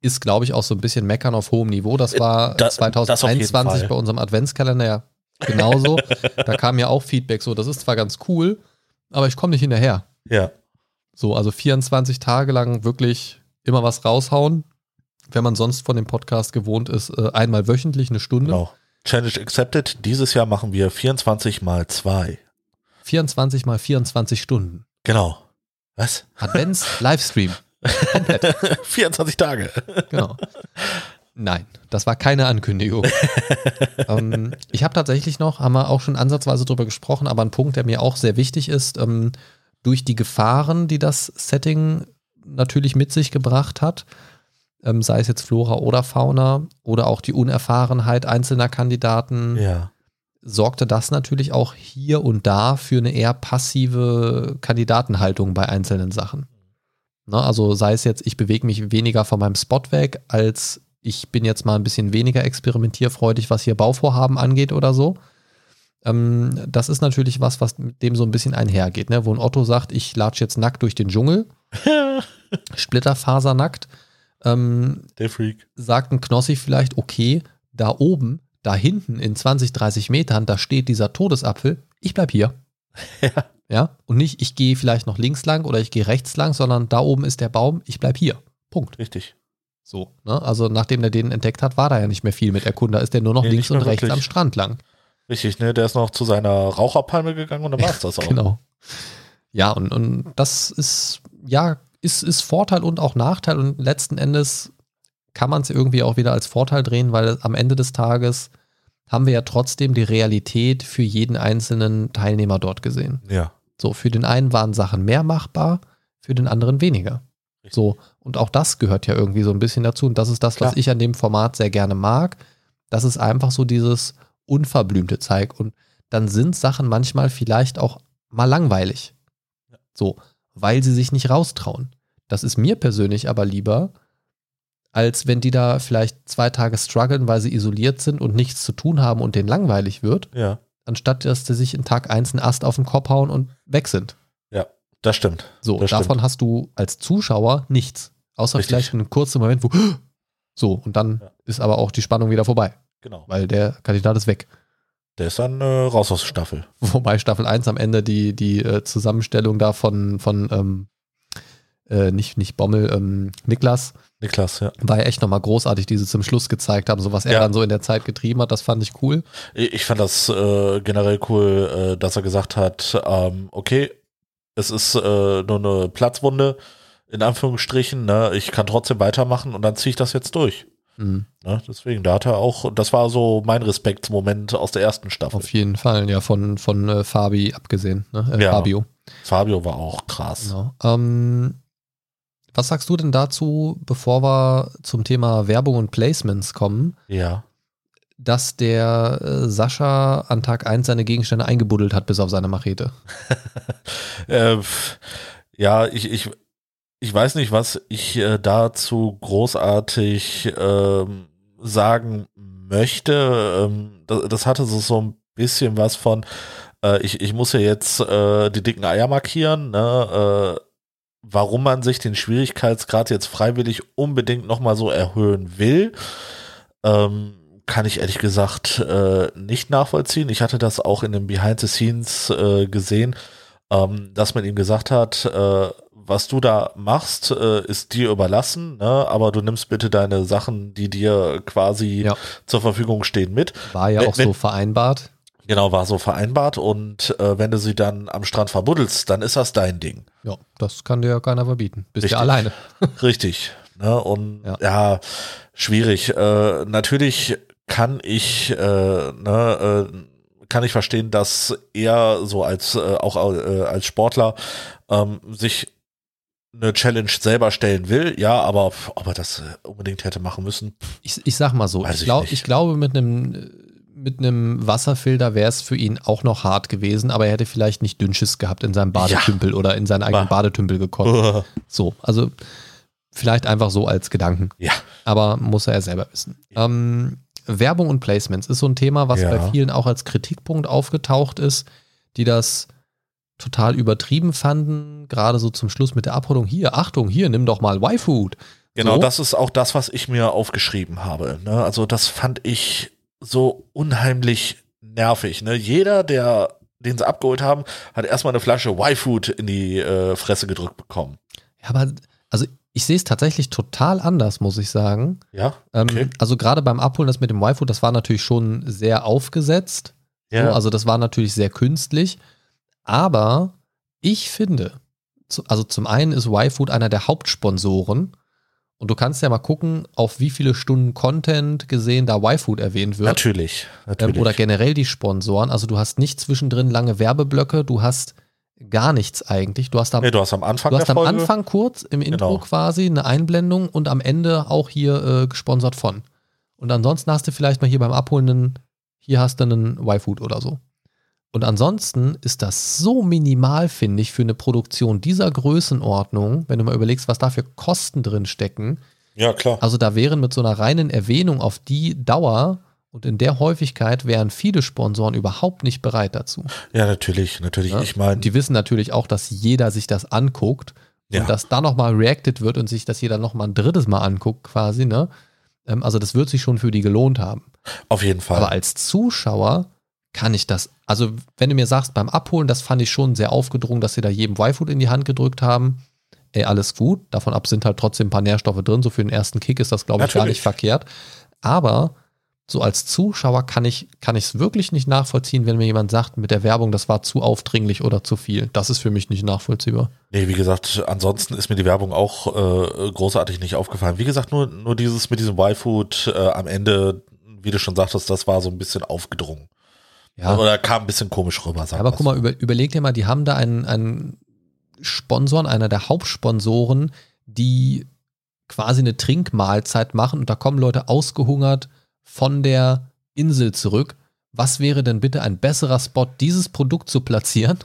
ist, glaube ich, auch so ein bisschen Meckern auf hohem Niveau. Das war Äh, Da- das auf jeden 2021 Fall. bei unserem Adventskalender ja genauso. da kam ja auch Feedback so, das ist zwar ganz cool, aber ich komme nicht hinterher. Ja. So, also 24 Tage lang wirklich immer was raushauen. Wenn man sonst von dem Podcast gewohnt ist, äh, einmal wöchentlich eine Stunde. Genau. Challenge accepted. Dieses Jahr machen wir 24 mal 2. 24 mal 24 Stunden. Genau. Was? Advents-Livestream. 24 Tage. Genau. Nein, das war keine Ankündigung. ähm, ich habe tatsächlich noch, haben wir auch schon ansatzweise drüber gesprochen, aber ein Punkt, der mir auch sehr wichtig ist, ähm, durch die Gefahren, die das Setting natürlich mit sich gebracht hat, ähm, sei es jetzt Flora oder Fauna oder auch die Unerfahrenheit einzelner Kandidaten, Ja. sorgte das natürlich auch hier und da für eine eher passive Kandidatenhaltung bei einzelnen Sachen. Ne, also sei es jetzt, ich bewege mich weniger von meinem Spot weg, als ich bin jetzt mal ein bisschen weniger experimentierfreudig, was hier Bauvorhaben angeht oder so. Ähm, das ist natürlich was, was mit dem so ein bisschen einhergeht, ne? wo ein Otto sagt, ich latsche jetzt nackt durch den Dschungel, splitterfasernackt. Ähm, Der Freak. sagt ein Knossi vielleicht, okay, da oben, da hinten in 20, 30 Metern, da steht dieser Todesapfel, ich bleib hier. Ja. Ja, und nicht, ich gehe vielleicht noch links lang oder ich gehe rechts lang, sondern da oben ist der Baum, ich bleib hier. Punkt. Richtig. So, ne? Also nachdem der den entdeckt hat, war da ja nicht mehr viel mit Erkunder, ist der nur noch Nee, links und rechts wirklich. am Strand lang. Richtig, ne? Der ist noch zu seiner Raucherpalme gegangen und dann war es das auch. Genau. Ja, und, und das ist, ja, ist, ist Vorteil und auch Nachteil und letzten Endes kann man es irgendwie auch wieder als Vorteil drehen, weil am Ende des Tages haben wir ja trotzdem die Realität für jeden einzelnen Teilnehmer dort gesehen. Ja. So, für den einen waren Sachen mehr machbar, für den anderen weniger. Richtig. So, und auch das gehört ja irgendwie so ein bisschen dazu. Und das ist das, was Klar. ich an dem Format sehr gerne mag. Das ist einfach so dieses unverblümte Zeug. Und dann sind Sachen manchmal vielleicht auch mal langweilig. Ja. So, weil sie sich nicht raustrauen. Das ist mir persönlich aber lieber, als wenn die da vielleicht zwei Tage strugglen, weil sie isoliert sind und nichts zu tun haben und denen langweilig wird, Ja. anstatt dass sie sich in Tag eins einen Ast auf den Kopf hauen und weg sind. Das stimmt. So, das davon stimmt. hast du als Zuschauer nichts. Außer Richtig. vielleicht einen kurzen Moment, wo so, und dann Ja. ist aber auch die Spannung wieder vorbei, Genau. weil der Kandidat ist weg. Der ist dann äh, raus aus Staffel. Wobei Staffel 1 am Ende die, die äh, Zusammenstellung da von, von ähm, äh, nicht, nicht Bommel, ähm, Niklas, Niklas, ja. war ja echt nochmal großartig, die sie zum Schluss gezeigt haben, so was er Ja. dann so in der Zeit getrieben hat, das fand ich cool. Ich ich fand das äh, generell cool, äh, dass er gesagt hat, ähm, okay, es ist äh, nur eine Platzwunde, in Anführungsstrichen, ne? ich kann trotzdem weitermachen und dann ziehe ich das jetzt durch. Mhm, Ne? Deswegen, da hat er auch, das war so mein Respektsmoment aus der ersten Staffel. auf jeden Fall, ja, von, von äh, Fabi abgesehen, ne? äh, Ja. Fabio. Fabio war auch krass. Genau. Ähm, was sagst du denn dazu, bevor wir zum Thema Werbung und Placements kommen, Ja. dass der äh, Sascha an Tag 1 seine Gegenstände eingebuddelt hat, bis auf seine Machete? Äh, ja, ich, ich, ich weiß nicht, was ich äh, dazu großartig ähm, sagen möchte. Ähm, das, das hatte so, so ein bisschen was von, äh, ich, ich muss ja jetzt äh, die dicken Eier markieren, ne? Äh, warum man sich den Schwierigkeitsgrad jetzt freiwillig unbedingt nochmal so erhöhen will, ähm, kann ich ehrlich gesagt äh, nicht nachvollziehen. Ich hatte das auch in den Behind the Scenes äh, gesehen, ähm, dass man ihm gesagt hat, was du da machst, äh, ist dir überlassen, ne? aber du nimmst bitte deine Sachen, die dir quasi Ja. zur Verfügung stehen, mit. War ja Wenn- auch so wenn- vereinbart. Genau, war so vereinbart und äh, wenn du sie dann am Strand verbuddelst, dann ist das dein Ding. Ja, das kann dir ja keiner verbieten. Bist ja Richtig. alleine. Richtig. Ne? Und Ja. ja, schwierig. Äh, natürlich kann ich, äh, ne, äh, kann ich verstehen, dass er so als äh, auch äh, als Sportler ähm, sich eine Challenge selber stellen will, ja, aber ob er das äh, unbedingt hätte machen müssen, Ich, ich sag mal so, ich, glaub, ich glaube, mit einem mit einem Wasserfilter wäre es für ihn auch noch hart gewesen, aber er hätte vielleicht nicht Dünnschiss gehabt in seinem Badetümpel oder in seinen eigenen Badetümpel gekommen. So, also vielleicht einfach so als Gedanken. ja, aber muss er ja selber wissen. Ähm, Werbung und Placements ist so ein Thema, was Ja. bei vielen auch als Kritikpunkt aufgetaucht ist, die das total übertrieben fanden, gerade so zum Schluss mit der Abholung. Hier, Achtung, hier, nimm doch mal Y-Food. Genau, So. das ist auch das, was ich mir aufgeschrieben habe. Ne? Also das fand ich so unheimlich nervig. Ne? Jeder, der den sie abgeholt haben, hat erstmal eine Flasche Y-Food in die äh, Fresse gedrückt bekommen. Ja, aber also ich sehe es tatsächlich total anders, muss ich sagen. Ja, Ähm, okay. also gerade beim Abholen, das mit dem Y-Food, das war natürlich schon sehr aufgesetzt. ja. So, also das war natürlich sehr künstlich. Aber ich finde, also zum einen ist Y-Food einer der Hauptsponsoren. Und du kannst ja mal gucken, auf wie viele Stunden Content gesehen da Y-Food erwähnt wird. natürlich, natürlich. Ähm, oder generell die Sponsoren. Also du hast nicht zwischendrin lange Werbeblöcke, du hast gar nichts eigentlich. Du hast am, nee, du hast am Anfang du hast am Folge, Anfang kurz im Intro Genau. quasi eine Einblendung und am Ende auch hier äh, gesponsert von. Und ansonsten hast du vielleicht mal hier beim Abholen einen, hier hast du einen Y-Food oder so. Und ansonsten ist das so minimal, finde ich, für eine Produktion dieser Größenordnung, wenn du mal überlegst, was da für Kosten drin stecken. Ja, klar. Also da wären mit so einer reinen Erwähnung auf die Dauer und in der Häufigkeit wären viele Sponsoren überhaupt nicht bereit dazu. Ja, natürlich, natürlich. Ja? Ich meine, die wissen natürlich auch, dass jeder sich das anguckt Ja. und dass da nochmal reacted wird und sich das jeder nochmal ein drittes Mal anguckt quasi, ne? Ähm, Also das wird sich schon für die gelohnt haben. auf jeden Fall. Aber als Zuschauer kann ich das, also wenn du mir sagst, beim Abholen, das fand ich schon sehr aufgedrungen, dass sie da jedem Y-Food in die Hand gedrückt haben. Ey, alles gut. Davon ab sind halt trotzdem ein paar Nährstoffe drin. So für den ersten Kick ist das, glaube ich, gar nicht verkehrt. Aber so als Zuschauer kann ich kann ich es wirklich nicht nachvollziehen, wenn mir jemand sagt, mit der Werbung, das war zu aufdringlich oder zu viel. Das ist für mich nicht nachvollziehbar. Nee, wie gesagt, ansonsten ist mir die Werbung auch äh, großartig nicht aufgefallen. Wie gesagt, nur, nur dieses mit diesem Y-Food äh, am Ende, wie du schon sagtest, das war so ein bisschen aufgedrungen. Ja, Oder kam ein bisschen komisch rüber, sagen aber guck mal, über, überleg dir mal, die haben da einen, einen Sponsoren, einer der Hauptsponsoren, die quasi eine Trinkmahlzeit machen und da kommen Leute ausgehungert von der Insel zurück. Was wäre denn bitte ein besserer Spot, dieses Produkt zu platzieren,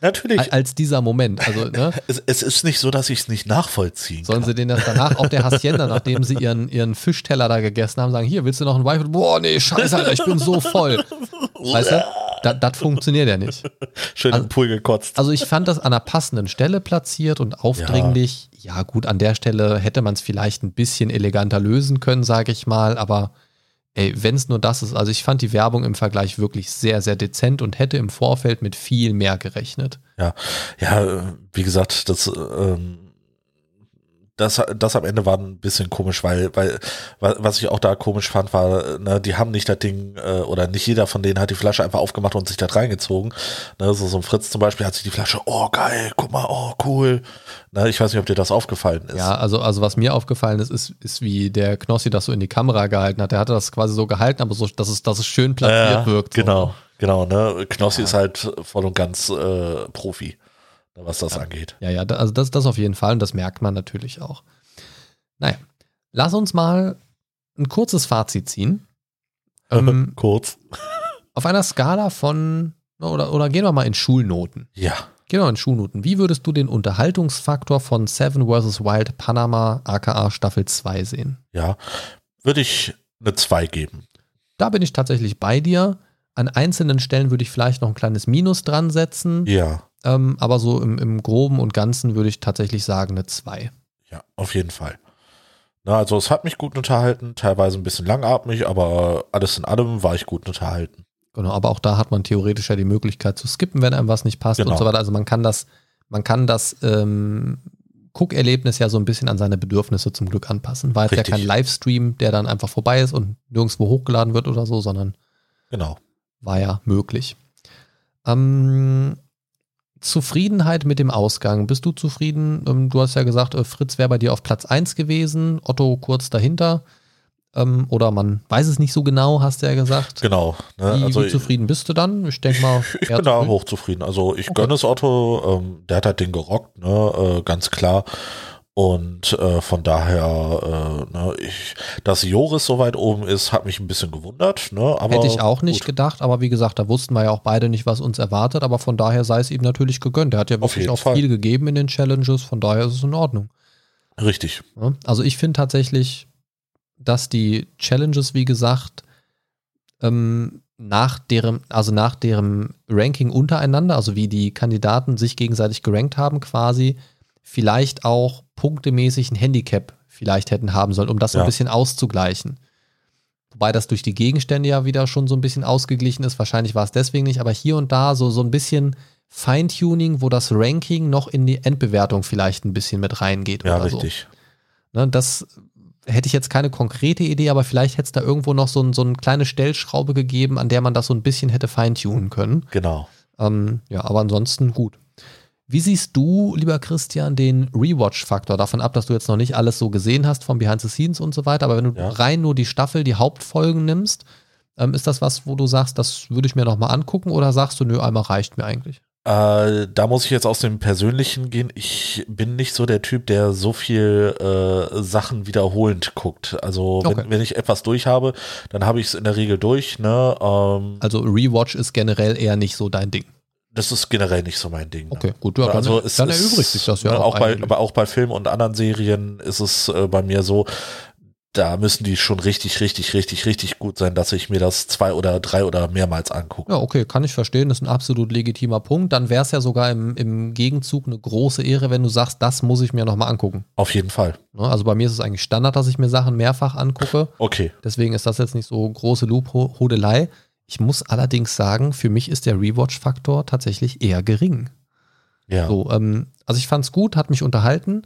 Natürlich. als dieser Moment? Also, ne, Es, es ist nicht so, dass ich es nicht nachvollziehen sollen kann. sie denen das danach auf der Hacienda, nachdem sie ihren, ihren Fischteller da gegessen haben, sagen, hier, willst du noch ein Wi-Fi? Boah, nee, scheiße, Alter, ich bin so voll. Weißt du? Das, das funktioniert ja nicht. Schön Also- im Pool gekotzt. Also ich fand das an einer passenden Stelle platziert und aufdringlich. Ja, gut, an der Stelle hätte man es vielleicht ein bisschen eleganter lösen können, sage ich mal, aber ey, wenn es nur das ist, also ich fand die Werbung im Vergleich wirklich sehr, sehr dezent und hätte im Vorfeld mit viel mehr gerechnet. Ja, ja, wie gesagt, das, ähm, das, das am Ende war ein bisschen komisch, weil, weil, wa- was ich auch da komisch fand, war, ne, die haben nicht das Ding, äh, oder nicht jeder von denen hat die Flasche einfach aufgemacht und sich da reingezogen. Ne, so, so ein Fritz zum Beispiel hat sich die Flasche, oh geil, guck mal, oh cool. Ne, ich weiß nicht, ob dir das aufgefallen ist. Ja, also, also was mir aufgefallen ist, ist, ist, wie der Knossi das so in die Kamera gehalten hat. Der hatte das quasi so gehalten, aber so, dass es, dass es schön platziert Ja, wirkt. So. Genau, genau, ne. Knossi Ja. ist halt voll und ganz äh, Profi, ne, was das angeht. Ja, ja, also das, das auf jeden Fall und das merkt man natürlich auch. Naja, lass uns mal ein kurzes Fazit ziehen. Ähm, Kurz. auf einer Skala von, oder, oder gehen wir mal in Schulnoten. Ja. Gehen wir mal in Schulnoten. Wie würdest du den Unterhaltungsfaktor von Seven vs. Wild Panama aka Staffel 2 sehen? Ja, würde ich eine 2 geben. Da bin ich tatsächlich bei dir. An einzelnen Stellen würde ich vielleicht noch ein kleines Minus dran setzen, Ja, ähm, aber so im, im Groben und Ganzen würde ich tatsächlich sagen eine 2. ja, auf jeden Fall. Na, also es hat mich gut unterhalten, teilweise ein bisschen langatmig, aber alles in allem war ich gut unterhalten. Genau, aber auch da hat man theoretisch ja die Möglichkeit zu skippen, wenn einem was nicht passt Genau. und so weiter. Also man kann das, man kann das ähm, Guckerlebnis ja so ein bisschen an seine Bedürfnisse zum Glück anpassen. War jetzt Richtig. ja kein Livestream, der dann einfach vorbei ist und nirgendwo hochgeladen wird oder so, sondern Genau. war ja möglich. Ähm, Zufriedenheit mit dem Ausgang. Bist du zufrieden? Ähm, du hast ja gesagt, äh, Fritz wäre bei dir auf Platz 1 gewesen, Otto kurz dahinter. Ähm, oder man weiß es nicht so genau, hast du ja gesagt. Genau. Ne? Wie, also wie zufrieden bist du dann? Ich denke mal, Ich bin da zufrieden. hochzufrieden. Also ich Okay. gönne es Otto, ähm, der hat halt den gerockt, ne, äh, ganz klar. Und äh, von daher, äh, ne, ich, dass Joris so weit oben ist, hat mich ein bisschen gewundert. Ne, aber Hätte ich auch nicht gut. gedacht, aber wie gesagt, da wussten wir ja auch beide nicht, was uns erwartet, aber von daher sei es ihm natürlich gegönnt. Er hat ja wirklich auch Fall. viel gegeben in den Challenges, von daher ist es in Ordnung. Richtig. Also ich finde tatsächlich, dass die Challenges, wie gesagt, ähm, nach deren, also nach deren Ranking untereinander, also wie die Kandidaten sich gegenseitig gerankt haben, quasi vielleicht auch punktemäßig ein Handicap vielleicht hätten haben sollen, um das so ein Ja. bisschen auszugleichen. Wobei das durch die Gegenstände ja wieder schon so ein bisschen ausgeglichen ist. Wahrscheinlich war es deswegen nicht, aber hier und da so, so ein bisschen Feintuning, wo das Ranking noch in die Endbewertung vielleicht ein bisschen mit reingeht. Ja, oder richtig. So. Ne, das hätte ich jetzt keine konkrete Idee, aber vielleicht hätte es da irgendwo noch so, ein, so eine kleine Stellschraube gegeben, an der man das so ein bisschen hätte feintunen können. Genau. Ähm, ja, aber ansonsten gut. Wie siehst du, lieber Christian, den Rewatch-Faktor? Davon ab, dass du jetzt noch nicht alles so gesehen hast von Behind the Scenes und so weiter, aber wenn du Ja. rein nur die Staffel, die Hauptfolgen nimmst, ähm, ist das was, wo du sagst, das würde ich mir nochmal angucken oder sagst du, nö, einmal reicht mir eigentlich? Äh, da muss ich jetzt aus dem Persönlichen gehen. Ich bin nicht so der Typ, der so viel äh, Sachen wiederholend guckt. Also Okay. wenn, wenn ich etwas durch habe, dann habe ich es in der Regel durch. Ne? Ähm, Also Rewatch ist generell eher nicht so dein Ding. Das ist generell nicht so mein Ding. ne? Okay, gut, ja, dann, also es dann erübrigt sich das ja auch, auch bei, aber auch bei Filmen und anderen Serien ist es äh, bei mir so, da müssen die schon richtig, richtig, richtig, richtig gut sein, dass ich mir das zwei oder drei oder mehrmals angucke. Ja, okay, kann ich verstehen, das ist ein absolut legitimer Punkt. Dann wäre es ja sogar im, im Gegenzug eine große Ehre, wenn du sagst, das muss ich mir nochmal angucken. Auf jeden Fall. Ne, Also bei mir ist es eigentlich Standard, dass ich mir Sachen mehrfach angucke. Okay. Deswegen ist das jetzt nicht so große Lobhudelei. Ich muss allerdings sagen, für mich ist der Rewatch-Faktor tatsächlich eher gering. Ja. So, ähm, also ich fand es gut, hat mich unterhalten,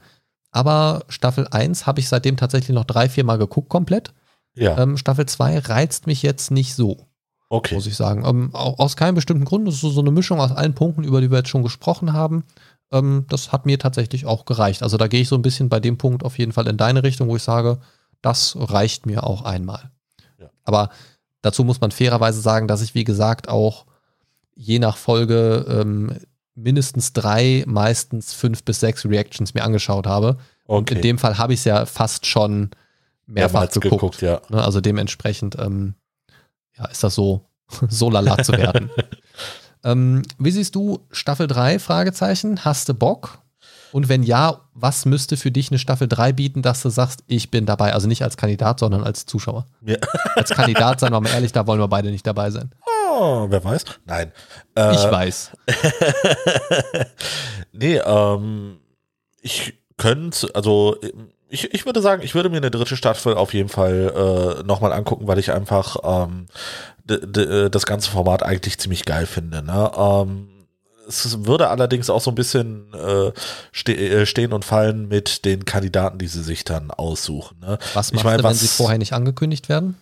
aber Staffel 1 habe ich seitdem tatsächlich noch drei, vier Mal geguckt komplett. ja. Ähm, Staffel 2 reizt mich jetzt nicht so, okay. muss ich sagen. Ähm, au- aus keinem bestimmten Grund. Das ist so, so eine Mischung aus allen Punkten, über die wir jetzt schon gesprochen haben. Ähm, das hat mir tatsächlich auch gereicht. Also da gehe ich so ein bisschen bei dem Punkt auf jeden Fall in deine Richtung, wo ich sage, das reicht mir auch einmal. Ja. Aber dazu muss man fairerweise sagen, dass ich, wie gesagt, auch je nach Folge ähm, mindestens drei, meistens fünf bis sechs Reactions mir angeschaut habe. Und okay. in dem Fall habe ich es ja fast schon mehrfach Mehrmals geguckt. ja. Ne, also dementsprechend ähm, ja, ist das so, so lala zu werden. ähm, wie siehst du Staffel 3? Fragezeichen. Hast du Bock? Und wenn ja, was müsste für dich eine Staffel 3 bieten, dass du sagst, ich bin dabei? Also nicht als Kandidat, sondern als Zuschauer. Ja. Als Kandidat, seien wir mal ehrlich, da wollen wir beide nicht dabei sein. Oh, wer weiß? Nein. Äh, Ich weiß. nee, ähm, ich könnte, also ich, ich würde sagen, ich würde mir eine dritte Staffel auf jeden Fall äh, nochmal angucken, weil ich einfach ähm, das ganze Format eigentlich ziemlich geil finde. Ne? Ähm, es würde allerdings auch so ein bisschen äh, ste äh, stehen und fallen mit den Kandidaten, die sie sich dann aussuchen. Ne? Was Ich machst meine, du, wenn sie vorher nicht angekündigt werden?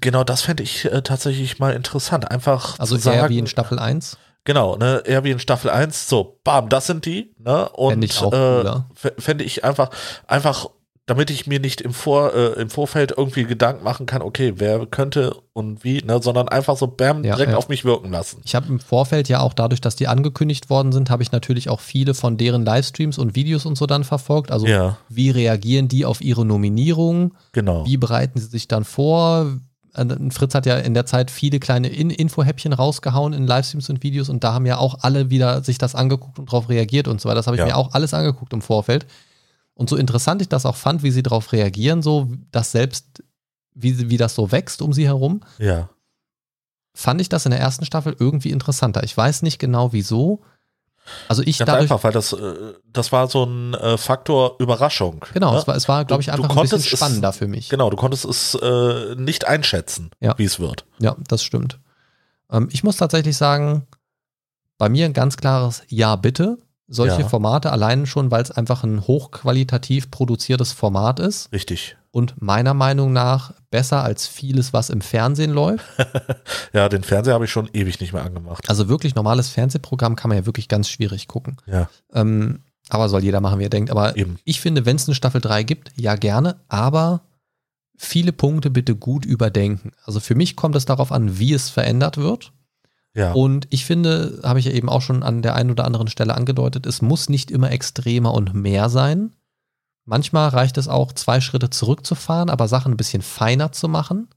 Genau, das fände ich äh, tatsächlich mal interessant. Einfach Also zu eher sagen, wie in Staffel 1? Genau, ne, eher wie in Staffel 1, so, bam, das sind die, ne? Und Fänd ich auch äh, fände ich einfach, einfach, damit ich mir nicht im, Vor, äh, im Vorfeld irgendwie Gedanken machen kann, okay, wer könnte und wie, ne, sondern einfach so bam, Ja, direkt ja. auf mich wirken lassen. Ich habe im Vorfeld ja auch dadurch, dass die angekündigt worden sind, habe ich natürlich auch viele von deren Livestreams und Videos und so dann verfolgt. Also Ja, wie reagieren die auf ihre Nominierung? genau. Wie bereiten sie sich dann vor? Äh, Fritz hat ja in der Zeit viele kleine In Infohäppchen rausgehauen in Livestreams und Videos und da haben ja auch alle wieder sich das angeguckt und darauf reagiert und so weiter. Das habe ich mir auch alles angeguckt im Vorfeld. Und so interessant ich das auch fand, wie sie darauf reagieren, so dass selbst, wie, wie das so wächst um sie herum, Ja, fand ich das in der ersten Staffel irgendwie interessanter. Ich weiß nicht genau wieso. Also ich ganz dadurch, einfach, weil das, äh, das war so ein äh, Faktor Überraschung. genau, ne? es war, es war glaube ich, einfach ein bisschen konntest es- spannender für mich. Genau, du konntest es äh, nicht einschätzen, Ja. wie es wird. Ja, das stimmt. Ähm, ich muss tatsächlich sagen, bei mir ein ganz klares Ja, bitte. Solche Ja. Formate allein schon, weil es einfach ein hochqualitativ produziertes Format ist Richtig. und meiner Meinung nach besser als vieles, was im Fernsehen läuft. Ja, den Fernseher habe ich schon ewig nicht mehr angemacht. Also wirklich normales Fernsehprogramm kann man ja wirklich ganz schwierig gucken. Ja, Ähm, aber soll jeder machen, wie er denkt. Aber eben. ich finde, wenn es eine Staffel 3 gibt, ja gerne, aber viele Punkte bitte gut überdenken. Also für mich kommt es darauf an, wie es verändert wird. Ja, Und ich finde, habe ich ja eben auch schon an der einen oder anderen Stelle angedeutet, es muss nicht immer extremer und mehr sein. Manchmal reicht es auch, zwei Schritte zurückzufahren, aber Sachen ein bisschen feiner zu machen.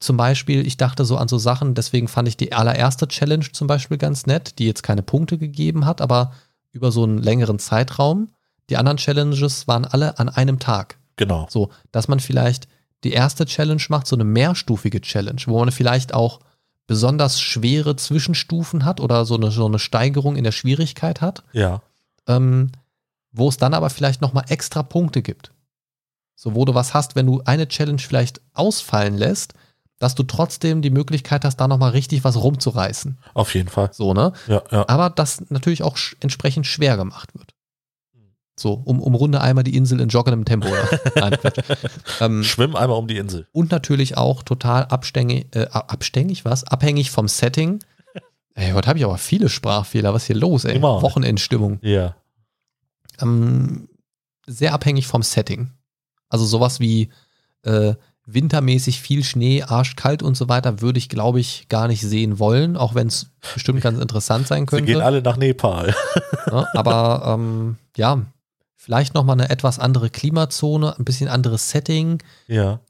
Zum Beispiel, ich dachte so an so Sachen, deswegen fand ich die allererste Challenge zum Beispiel ganz nett, die jetzt keine Punkte gegeben hat, aber über so einen längeren Zeitraum. Die anderen Challenges waren alle an einem Tag. genau. So, dass man vielleicht die erste Challenge macht, so eine mehrstufige Challenge, wo man vielleicht auch besonders schwere Zwischenstufen hat oder so eine, so eine Steigerung in der Schwierigkeit hat, Ja, ähm, wo es dann aber vielleicht nochmal extra Punkte gibt. So, wo du was hast, wenn du eine Challenge vielleicht ausfallen lässt, dass du trotzdem die Möglichkeit hast, da nochmal richtig was rumzureißen. Auf jeden Fall. So, ne? Ja, ja. Aber das natürlich auch entsprechend schwer gemacht wird. So, um, umrunde einmal die Insel in joggendem Tempo. Nein, ähm, Schwimm einmal um die Insel. und natürlich auch total abstängig, äh, abstängig, was? Abhängig vom Setting. Ey, heute habe ich aber viele Sprachfehler. Was ist hier los, ey? Immer. Wochenendstimmung. Ja. Ähm, sehr abhängig vom Setting. Also sowas wie äh, wintermäßig viel Schnee, arschkalt und so weiter, würde ich, glaube ich, gar nicht sehen wollen, auch wenn es bestimmt ganz interessant sein Sie könnte. gehen alle nach Nepal. Ne? Aber ähm, ja, vielleicht nochmal eine etwas andere Klimazone, ein bisschen anderes Setting, Ja,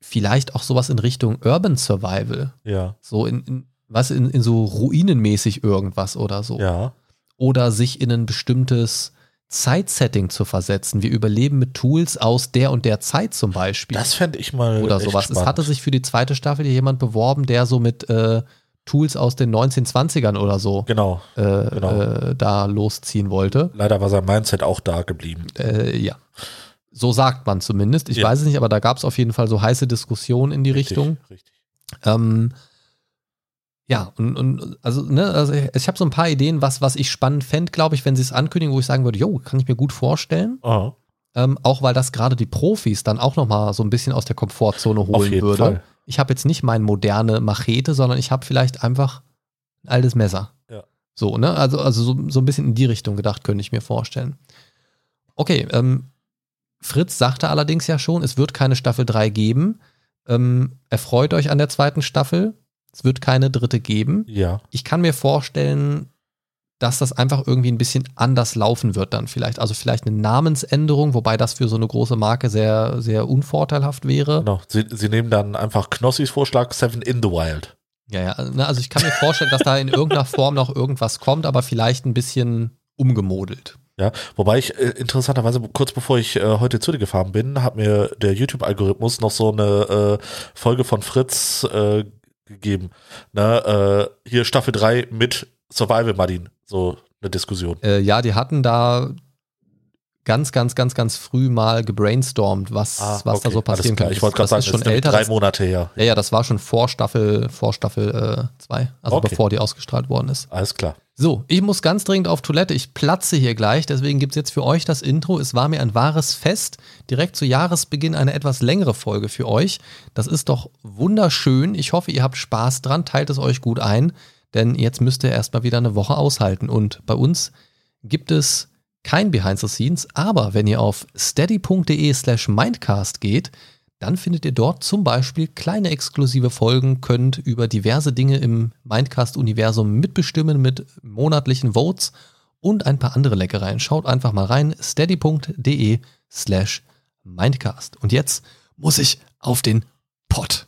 vielleicht auch sowas in Richtung Urban Survival. ja, So in, in was in, in so ruinenmäßig irgendwas oder so. ja. Oder sich in ein bestimmtes Zeitsetting zu versetzen. Wir überleben mit Tools aus der und der Zeit zum Beispiel. Das fände ich mal. oder sowas. Es spannend. hatte sich für die zweite Staffel hier jemand beworben, der so mit äh, Tools aus den 1920ern oder so Genau. äh, genau. äh, da losziehen wollte. Leider war sein Mindset auch da geblieben. Äh, ja. So sagt man zumindest. Ich Ja. weiß es nicht, aber da gab es auf jeden Fall so heiße Diskussionen in die Richtung. Richtig. richtig. Ähm, ja, und, und also, ne, also ich habe so ein paar Ideen, was, was ich spannend fände, glaube ich, wenn sie es ankündigen, wo ich sagen würde, jo, kann ich mir gut vorstellen. Aha. Ähm, auch weil das gerade die Profis dann auch nochmal so ein bisschen aus der Komfortzone holen würde. Fall. Ich habe jetzt nicht meine moderne Machete, sondern ich habe vielleicht einfach ein altes Messer. Ja. So, ne? Also, also so, so ein bisschen in die Richtung gedacht, könnte ich mir vorstellen. Okay, ähm, Fritz sagte allerdings ja schon, es wird keine Staffel 3 geben. Ähm, erfreut euch an der zweiten Staffel. Es wird keine dritte geben. Ja. Ich kann mir vorstellen, dass das einfach irgendwie ein bisschen anders laufen wird dann vielleicht. Also vielleicht eine Namensänderung, wobei das für so eine große Marke sehr, sehr unvorteilhaft wäre. Genau. Sie, sie nehmen dann einfach Knossis Vorschlag Seven in the Wild. Ja, ja. Also ich kann mir vorstellen, dass da in irgendeiner Form noch irgendwas kommt, aber vielleicht ein bisschen umgemodelt. Ja, wobei ich äh, interessanterweise kurz bevor ich äh, heute zu dir gefahren bin, hat mir der YouTube-Algorithmus noch so eine äh, Folge von Fritz äh, gegeben. Ne, äh, hier Staffel 3 mit Survival Martin. So eine Diskussion. Äh, ja, die hatten da ganz, ganz, ganz, ganz früh mal gebrainstormt, was, was da Ah, okay, so alles passieren kann. Ich wollte gerade Das sagen, ist das schon ist nämlich älter. drei Das, Monate her. ja, ja, das war schon vor Staffel, vor Staffel 2, also Okay. bevor die ausgestrahlt worden ist. Alles klar. So, ich muss ganz dringend auf Toilette. Ich platze hier gleich, deswegen gibt es jetzt für euch das Intro. Es war mir ein wahres Fest. Direkt zu Jahresbeginn eine etwas längere Folge für euch. Das ist doch wunderschön. Ich hoffe, ihr habt Spaß dran, teilt es euch gut ein, denn jetzt müsst ihr erstmal wieder eine Woche aushalten. Und bei uns gibt es kein Behind the Scenes, aber wenn ihr auf steady.de slash mindcast geht, dann findet ihr dort zum Beispiel kleine exklusive Folgen, könnt über diverse Dinge im Mindcast-Universum mitbestimmen mit monatlichen Votes und ein paar andere Leckereien. Schaut einfach mal rein, steady.de slash Mindcast. Und jetzt muss ich auf den Pott.